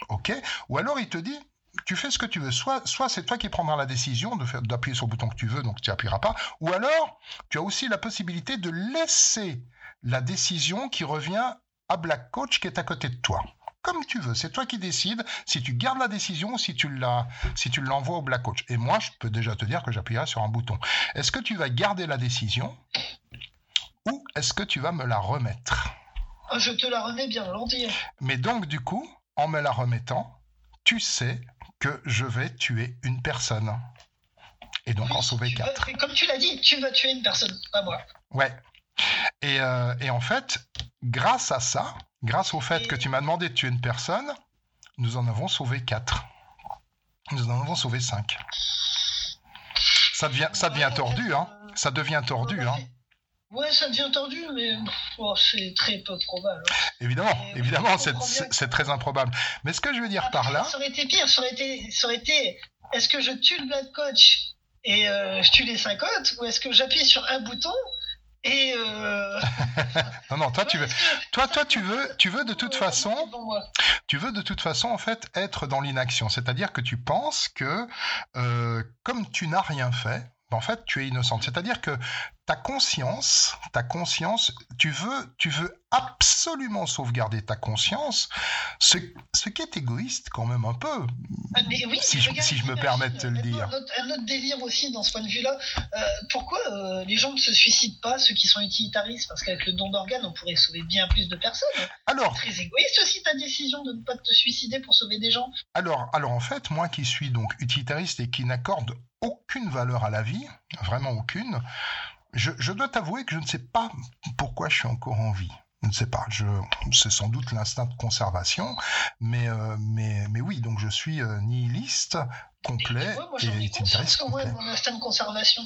ok, ou alors il te dit, tu fais ce que tu veux. Soit, soit c'est toi qui prendras la décision d'appuyer sur le bouton que tu veux, donc tu n'appuieras pas. Ou alors, tu as aussi la possibilité de laisser la décision qui revient à Black Coach qui est à côté de toi. Comme tu veux, c'est toi qui décides si tu gardes la décision ou si tu la, si tu l'envoies au Black Coach. Et moi, je peux déjà te dire que j'appuierai sur un bouton. Est-ce que tu vas garder la décision? Ou est-ce que tu vas me la remettre? Ah, Je te la remets bien volontiers. mais donc, du coup, en me la remettant, tu sais que je vais tuer une personne. Et donc en sauver quatre. Comme tu l'as dit, tu vas tuer une personne, pas moi. Ouais. Et, euh, et en fait, grâce à ça, grâce au fait que tu m'as demandé de tuer une personne, nous en avons sauvé quatre. Nous en avons sauvé 5. Ça devient, ça devient tordu, hein. Ça devient tordu, hein. Ouais, ça devient tordu, mais oh, c'est très peu probable. Évidemment, évidemment, c'est très improbable. Mais ce que je veux dire par là, Ça aurait été pire, ça aurait été, ça aurait été est-ce que je tue le Black Coach et euh, je tue les 5 autres, ou est-ce que j'appuie sur un bouton et. euh, [laughs] non, non, toi tu veux, toi, toi tu veux, tu veux de toute façon, tu veux de toute façon en fait être dans l'inaction, c'est-à-dire que tu penses que euh, comme tu n'as rien fait, en fait tu es innocente, c'est-à-dire que ta conscience, ta conscience, tu veux, tu veux absolument sauvegarder ta conscience, ce, ce qui est égoïste quand même un peu, Ah, mais oui, si, mais je, regarde, si je me permets de te le dire. Un autre, un autre délire aussi dans ce point de vue-là. euh, pourquoi euh, les gens ne se suicident pas, ceux qui sont utilitaristes? Parce qu'avec le don d'organes, on pourrait sauver bien plus de personnes. Alors, C'est très égoïste aussi ta décision de ne pas te suicider pour sauver des gens. Alors, alors en fait, moi qui suis donc utilitariste et qui n'accorde aucune valeur à la vie, vraiment aucune, je, je dois t'avouer que je ne sais pas pourquoi je suis encore en vie. Je ne sais pas, c'est sans doute l'instinct de conservation, mais, euh, mais, mais oui, donc je suis euh, nihiliste complet moi et quand même, complet. mon instinct de conservation.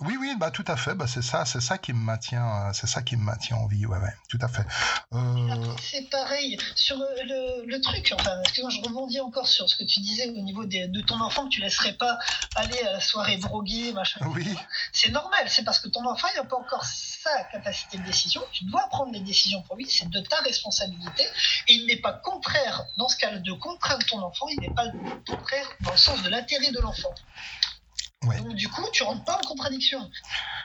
Oui, oui, bah tout à fait, bah c'est ça, c'est ça qui me maintient, euh, c'est ça qui me maintient en vie, ouais, ouais, tout à fait. Euh, C'est pareil sur le, le- le truc. Enfin, excuse-moi, je rebondis encore sur ce que tu disais au niveau des- de ton enfant que tu laisserais pas aller à la soirée droguée, machin. Oui. C'est normal, c'est parce que ton enfant il n'a pas encore sa capacité de décision. Tu dois prendre les décisions pour lui, c'est de ta responsabilité. Et il n'est pas contraire, dans ce cas de contraindre ton enfant, il n'est pas contraire dans le sens de l'intérêt de l'enfant. Donc du coup, tu rentres pas en contradiction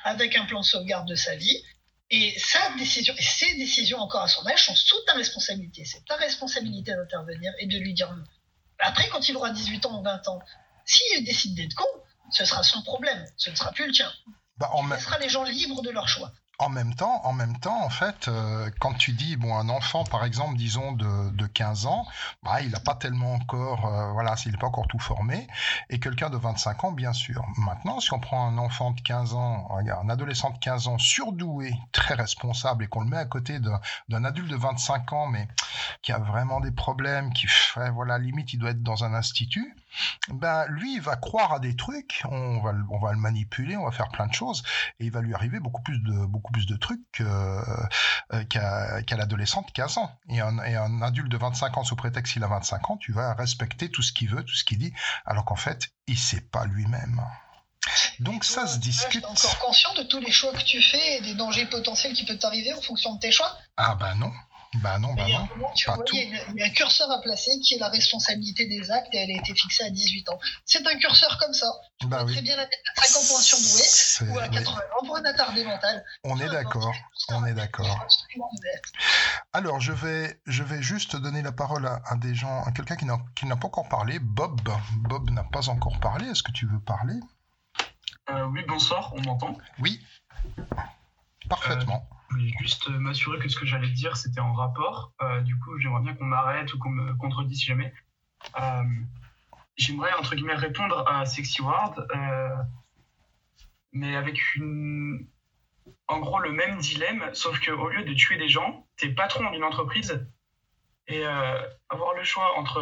avec un plan de sauvegarde de sa vie. Et sa décision, et ses décisions encore à son âge sont sous ta responsabilité. C'est ta responsabilité d'intervenir et de lui dire non. Après, quand il aura 18 ans ou 20 ans, s'il décide d'être con, ce sera son problème. Ce ne sera plus le tien. bah, en même- laisseras les gens libres de leur choix. En même temps, en même temps, en fait, euh, quand tu dis bon un enfant par exemple, disons de, de 15 ans, bah, il n'a pas tellement encore, euh, voilà, s'il n'est pas encore tout formé, et quelqu'un de 25 ans, bien sûr. Maintenant, si on prend un enfant de 15 ans, regarde, un adolescent de 15 ans surdoué, très responsable, et qu'on le met à côté d'un adulte de 25 ans, mais qui a vraiment des problèmes, qui fait, voilà, limite, il doit être dans un institut, ben lui, il va croire à des trucs, on va, le- on va le manipuler, on va faire plein de choses, et il va lui arriver beaucoup plus de, beaucoup plus de trucs euh, qu'à, qu'à l'adolescent de 15 ans. Et un, et un adulte de 25 ans, sous prétexte qu'il a 25 ans, tu vas respecter tout ce qu'il veut, tout ce qu'il dit, alors qu'en fait, il sait pas lui-même. Donc ça se Tu discute. es encore conscient de tous les choix que tu fais et des dangers potentiels qui peuvent t'arriver en fonction de tes choix Ah bah non, bah non, bah Mais il y a non, un moment, tu pas vois, tout. il y, a une- il y a un curseur à placer qui est la responsabilité des actes et elle a été fixée à 18 ans. C'est un curseur comme ça. Tu Bah peux oui. très bien la mettre à 5 ans pour un surdoué ou à oui. 80 ans pour un attardé mental. On est d'accord, on est d'accord. Alors, je vais, je vais juste donner la parole à, à des gens, à quelqu'un qui n'a pas encore parlé. Bob, Bob n'a pas encore parlé. Est-ce que tu veux parler? Euh, oui, bonsoir, on m'entend? Oui. Parfaitement. Je voulais juste m'assurer que ce que j'allais dire, c'était en rapport. Euh, du coup, j'aimerais bien qu'on m'arrête ou qu'on me contredise si jamais. Euh, j'aimerais, entre guillemets, répondre à Sexy Ward, euh, mais avec une... En gros, le même dilemme, sauf qu'au lieu de tuer des gens, t'es patron d'une entreprise et avoir le choix entre...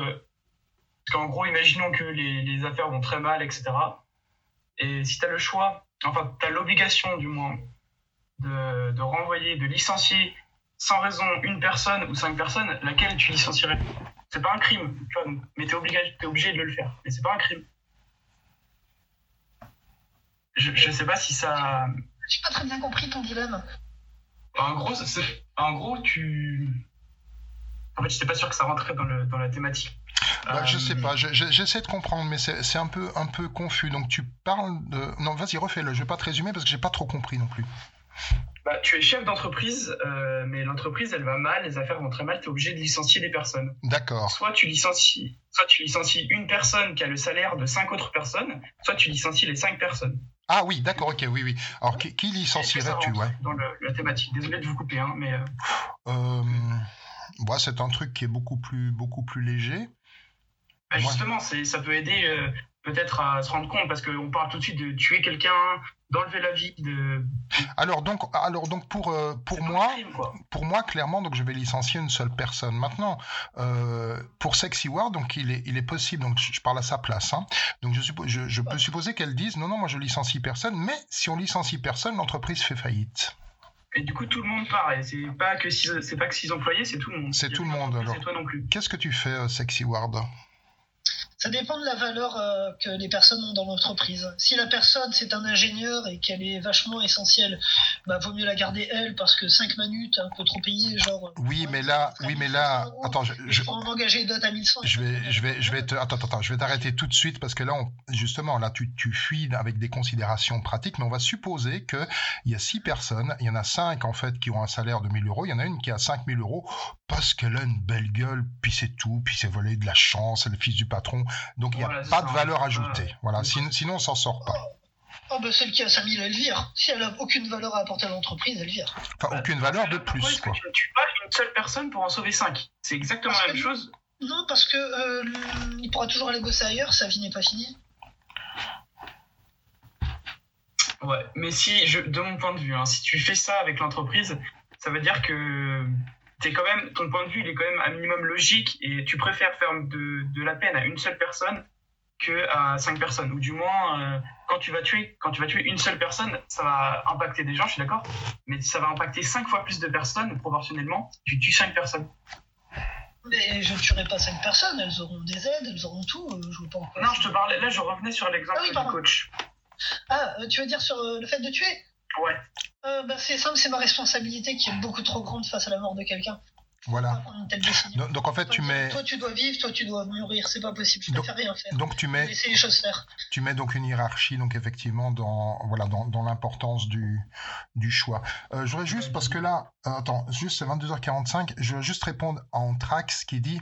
Parce qu'en gros, imaginons que les, les affaires vont très mal, etc. Et si tu as le choix, enfin, tu as l'obligation du moins de, de renvoyer, de licencier sans raison une personne ou cinq personnes, laquelle tu licencierais? C'est pas un crime, tu vois, mais tu es obligé, t'es obligé de le faire. Mais c'est pas un crime. Je, je sais pas si ça. J'ai pas très bien compris ton dilemme. En gros, c'est- en gros, tu. En fait, j'étais pas sûr que ça rentrait dans, le, dans la thématique. Bah, je Euh, sais pas, je- je- j'essaie de comprendre, mais c'est c'est un peu, un peu confus. Donc, tu parles de. Non, vas-y, refais-le. Je vais pas te résumer parce que j'ai pas trop compris non plus. Bah, tu es chef d'entreprise, euh, mais l'entreprise elle va mal, les affaires vont très mal, tu es obligé de licencier des personnes. D'accord. Soit tu licencies, soit tu licencies une personne qui a le salaire de cinq autres personnes, soit tu licencies les cinq personnes. Ah oui, d'accord, ok, oui, oui. Alors, qui, qui licencierais-tu, ouais Dans le- la thématique. Désolé de vous couper, hein, mais euh, Euh, c'est un truc qui est beaucoup plus, beaucoup plus léger. Bah, justement, ça peut aider euh, peut-être à se rendre compte parce qu'on parle tout de suite de tuer quelqu'un, d'enlever la vie de. Alors donc, alors donc pour euh, pour moi, pour moi clairement, donc je vais licencier une seule personne. Maintenant, euh, pour Sexy Ward, donc il est il est possible, donc je parle à sa place, hein. donc je, je, je peux supposer qu'elle dise non non moi je licencie personne, mais si on licencie personne, l'entreprise fait faillite. Et du coup, tout le monde part. Et c'est pas que six, c'est pas que six employés, c'est tout le monde. C'est tout le monde alors. C'est toi non plus. Qu'est-ce que tu fais, euh, Sexy Ward Ça dépend de la valeur euh, que les personnes ont dans l'entreprise. Si la personne c'est un ingénieur et qu'elle est vachement essentielle, bah vaut mieux la garder elle parce que 5 minutes, un peu trop payé, genre. euh, Oui, mais là, oui, mais là, attends, je, je, Pour en engager d'autres à 1100. je vais, je vais, je vais te, attends, attends, je vais t'arrêter tout de suite parce que là, on, justement, là, tu, tu fuis avec des considérations pratiques, mais on va supposer que il y a six personnes, il y en a cinq en fait qui ont un salaire de 1000 euros, il y en a une qui a 5000 euros parce qu'elle a une belle gueule, puis c'est tout, puis c'est volé de la chance, c'est le fils du patron, donc il n'y a Voilà, pas ça. de valeur ajoutée. Voilà, sinon, sinon on s'en sort pas. Oh bah celle qui a 5000, elle vire. Si elle a aucune valeur à apporter à l'entreprise, elle vire. Enfin, aucune valeur de Pourquoi plus, est-ce que quoi. tu ne tues pas une seule personne pour en sauver cinq? C'est exactement la même chose. Non, parce que euh, le- il pourra toujours aller bosser ailleurs, sa vie n'est pas finie. Ouais, mais si, je, de mon point de vue, hein, si tu fais ça avec l'entreprise, ça veut dire que quand même, ton point de vue, il est quand même un minimum logique et tu préfères faire de, de la peine à une seule personne que à cinq personnes. Ou du moins, euh, quand tu vas tuer, quand tu vas tuer une seule personne, ça va impacter des gens, je suis d'accord, mais ça va impacter cinq fois plus de personnes proportionnellement. si Tu tues cinq personnes. Mais je ne tuerai pas 5 personnes, elles auront des aides, elles auront tout. euh, je pas en. Non, je te parlais, là, je revenais sur l'exemple Ah oui, du coach. Ah, euh, tu veux dire sur euh, le fait de tuer? Ouais. euh, bah, C'est simple, c'est ma responsabilité qui est beaucoup trop grande face à la mort de quelqu'un. Voilà. Donc, donc, en fait, tu mets, Toi, tu dois vivre, toi, tu dois mourir, c'est pas possible, je préfère rien faire. donc tu mets, Laisser les choses faire. tu mets donc une hiérarchie, donc effectivement dans voilà dans, dans l'importance du du choix. Euh, je voudrais juste parce que là, euh, attends, juste c'est 22h45, je veux juste répondre à Anthrax qui dit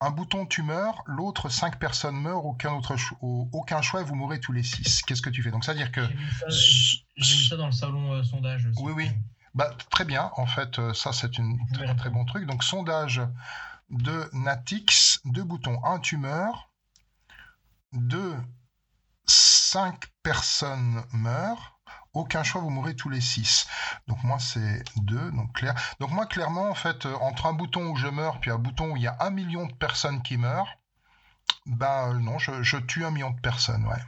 un bouton tu meurs, l'autre cinq personnes meurent, aucun autre aucun choix et vous mourrez tous les six. Qu'est-ce que tu fais? Donc c'est à dire que J'ai mis ça dans le salon euh, sondage. oui oui. Bah, très bien, en fait, euh, ça c'est un très, très bon truc. Donc, sondage de Natix, deux boutons. Un, tu meurs. Deux, cinq personnes meurent. Aucun choix, vous mourrez tous les six. Donc, moi, c'est deux, donc clair. Donc, moi, clairement, en fait, euh, entre un bouton où je meurs, puis un bouton où il y a un million de personnes qui meurent, bah euh, non, je, je tue un million de personnes, ouais.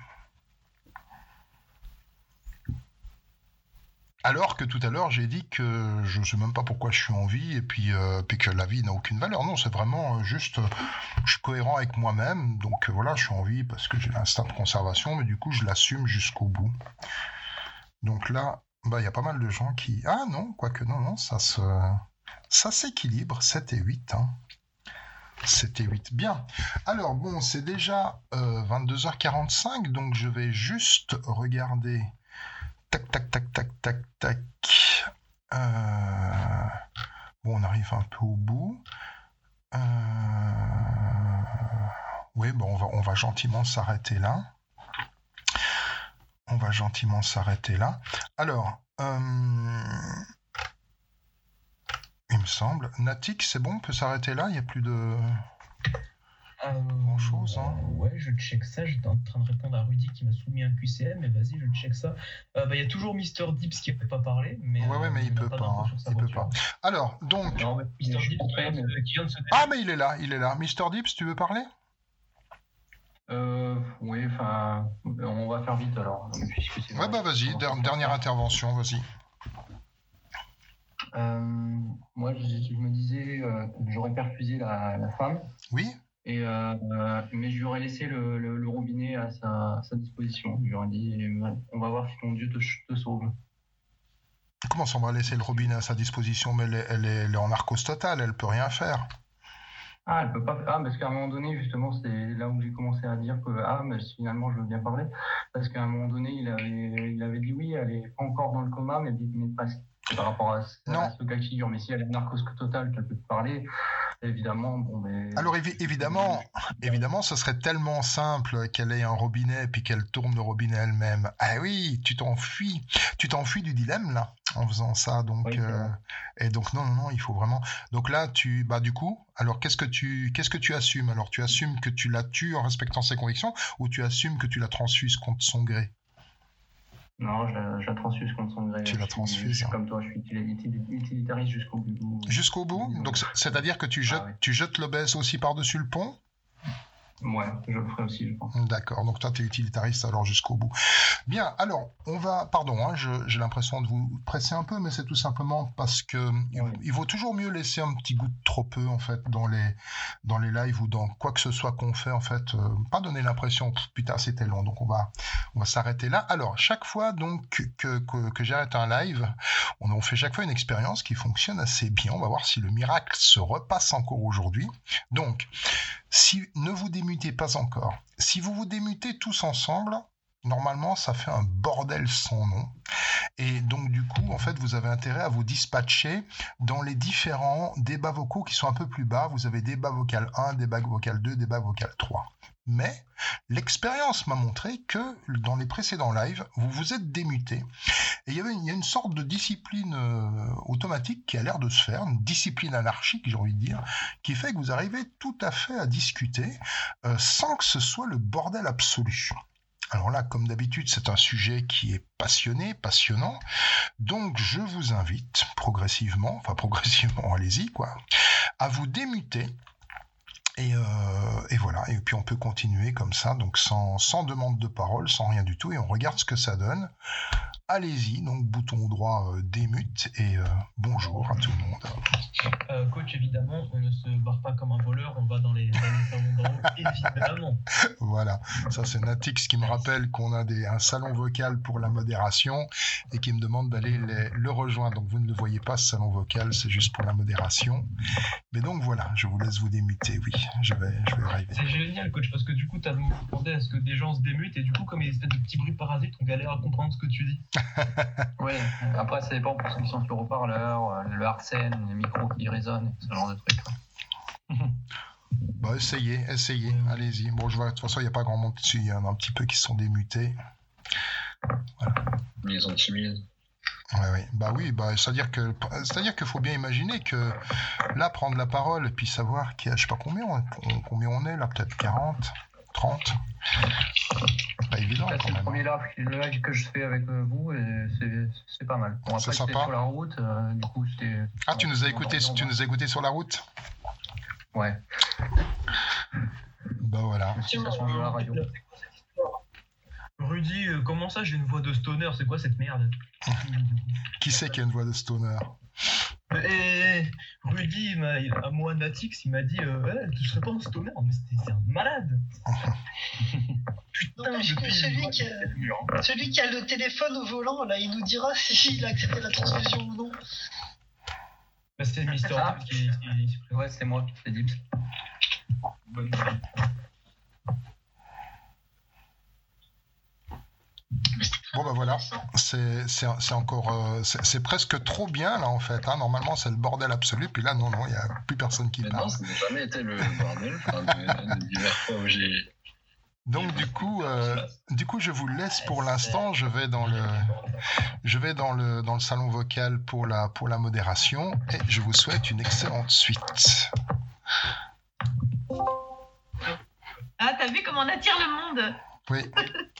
Alors que tout à l'heure, j'ai dit que je ne sais même pas pourquoi je suis en vie et puis, euh, puis que la vie n'a aucune valeur. Non, c'est vraiment euh, juste, euh, je suis cohérent avec moi-même. Donc voilà, je suis en vie parce que j'ai l'instinct de conservation, mais du coup, je l'assume jusqu'au bout. Donc là, bah, il y a pas mal de gens qui... Ah non, quoique non, non, ça se... Ça s'équilibre, 7 et 8. Hein. 7 et 8. Bien. Alors bon, c'est déjà euh, 22h45, donc je vais juste regarder tac, tac, tac, tac, tac, tac. Euh, Bon, on arrive un peu au bout. Euh, Oui, bon, on va, on va gentiment s'arrêter là. On va gentiment s'arrêter là. Alors, euh, il me semble. Natik, c'est bon, on peut s'arrêter là, il n'y a plus de... Grand chose, hein. Ouais, je check ça. J'étais en train de répondre à Rudy qui m'a soumis un QCM, mais vas-y, je check ça. Euh, bah, Il y a toujours Mister Dips qui ne peut pas parler, mais. Ouais, ouais, euh, mais il n'a peut pas. hein, il peut pas. Alors, donc... Mister Dips qui vient de se- qui vient de se Ah, mais il est là, il est là. Mister Dips, tu veux parler? Euh, oui, enfin, on va faire vite alors. Ouais, bah vas-y, der- dernière intervention, vas-y. Euh, moi, je, je me disais, euh, j'aurais perfusé la, la femme. Oui. Et, euh, mais je lui aurais laissé le, le- le robinet à sa, à sa disposition. Je lui aurais dit, on va voir si ton Dieu te, te sauve. Comment ça, on va laisser le robinet à sa disposition Mais elle est, elle est- elle est en narcose totale, elle peut rien faire. Ah, elle peut pas. Ah, parce qu'à un moment donné, justement, c'est là où j'ai commencé à dire que ah, mais finalement, je veux bien parler, parce qu'à un moment donné, il avait, il avait dit oui, elle est pas encore dans le coma, mais, mais presque. Par rapport à, ce- à ce cas de figure, mais si elle est narcose totale, qu'elle peut te parler, évidemment, bon, mais. Alors évi- évidemment, évidemment, ce serait tellement simple qu'elle ait un robinet puis qu'elle tourne le robinet elle-même. Ah oui, tu t'enfuis, tu t'enfuis du dilemme là. en faisant ça. Donc, euh, et donc non, non, non, il faut vraiment. Donc là, tu, bah du coup, alors qu'est-ce que tu, qu'est-ce que tu assumes? Alors tu assumes que tu la tues en respectant ses convictions, ou tu assumes que tu la transfuses contre son gré? Non, je la, je la transfuse contre son gré. Tu la transfuses, hein. comme toi, je suis utilita- utilitariste jusqu'au bout. Jusqu'au bout. Donc c'est- c'est-à-dire que tu jettes, tu jettes l'obèse aussi par-dessus le pont Ouais, je le ferai aussi, je pense. D'accord, donc toi tu es utilitariste alors jusqu'au bout. Bien, alors on va, pardon, hein, j'ai l'impression de vous presser un peu, mais c'est tout simplement parce que il, il vaut toujours mieux laisser un petit goût de trop peu en fait dans les dans les lives ou dans quoi que ce soit qu'on fait en fait, euh, pas donner l'impression putain c'était long, donc on va on va s'arrêter là. Alors chaque fois donc que que, que j'arrête un live, on, on fait chaque fois une expérience qui fonctionne assez bien. On va voir si le miracle se repasse encore aujourd'hui. Donc si ne vous démutez pas encore, si vous vous démutez tous ensemble, normalement ça fait un bordel sans nom. Et donc du coup, en fait, vous avez intérêt à vous dispatcher dans les différents débats vocaux qui sont un peu plus bas. Vous avez débat vocal 1, débat vocal 2, débat vocal 3. Mais l'expérience m'a montré que dans les précédents lives, vous vous êtes démuté. Et il y, avait a une sorte de discipline euh, automatique qui a l'air de se faire, une discipline anarchique, j'ai envie de dire, qui fait que vous arrivez tout à fait à discuter euh, sans que ce soit le bordel absolu. Alors là, comme d'habitude, c'est un sujet qui est passionné, passionnant. Donc, je vous invite progressivement, enfin progressivement, [laughs] allez-y, quoi, à vous démuter. Et, euh, et voilà, et puis on peut continuer comme ça, donc sans, sans demande de parole, sans rien du tout, et on regarde ce que ça donne. Allez-y, donc bouton droit euh, démute, et euh, bonjour à tout le monde. Euh, coach, évidemment, on ne se barre pas comme un voleur, on va dans les, dans les salons d'en haut, [laughs] évidemment. Voilà, ça c'est Natix qui me rappelle qu'on a des, un salon vocal pour la modération et qui me demande d'aller les- le rejoindre. Donc vous ne le voyez pas, ce salon vocal, c'est juste pour la modération. Mais donc voilà, je vous laisse vous démuter, oui, je vais, je vais arriver. C'est génial, coach, parce que du coup, t'as demandé à ce que des gens se démutent, et du coup, comme il y a des espèces de petits bruits parasites, on galère à comprendre ce que tu dis. Oui, après, ça dépend pour ceux qui sont sur haut-parleur, euh, le Arsène, les micros qui résonnent, ce genre de trucs. [laughs] Bah, essayez, essayez, allez-y. Bon, je vois, de toute façon, il n'y a pas grand monde dessus, il y en a un petit peu qui sont démutés. Ils sont timides. Ouais, ouais. Bah oui, bah, c'est-à-dire que c'est-à-dire qu'il faut bien imaginer que là, prendre la parole et puis savoir qu'il y a, je sais pas combien, on- combien on est là, peut-être 40, 30. C'est pas évident quand c'est le même. premier live, le live que je fais avec euh, vous et c'est- pas mal. Bon, C'est sympa. sur la route, euh, du coup, c'était. Ah, tu nous as écouté, tu nous as écouté sur la route? Ouais. Bah voilà. Rudy, euh, comment ça, j'ai une voix de stoner, c'est quoi cette merde? Qui c'est qui a une voix de stoner? Et Rudy, à moi, Natix, il m'a dit euh, serais pas un stoner, mais c'est un malade [laughs] Putain, celui qui, a, celui qui a le téléphone au volant, là, il nous dira s'il a accepté la transfusion ou non. Bah, c'est Mister Ah. qui, qui- Ouais, c'est moi, c'est Dibs. Bonne Bon bah voilà, c'est encore, euh, c'est presque trop bien là en fait. hein. Normalement c'est le bordel absolu, puis là non non, il n'y a plus personne qui Mais parle. non, ça n'a jamais été le bordel. Enfin, de, [laughs] de j'ai. Donc du coup, euh, du coup, je vous laisse pour l'instant. Je vais dans le, je vais dans le dans le salon vocal pour la pour la modération et je vous souhaite une excellente suite. Ah, t'as vu comment on attire le monde? Oui. [laughs]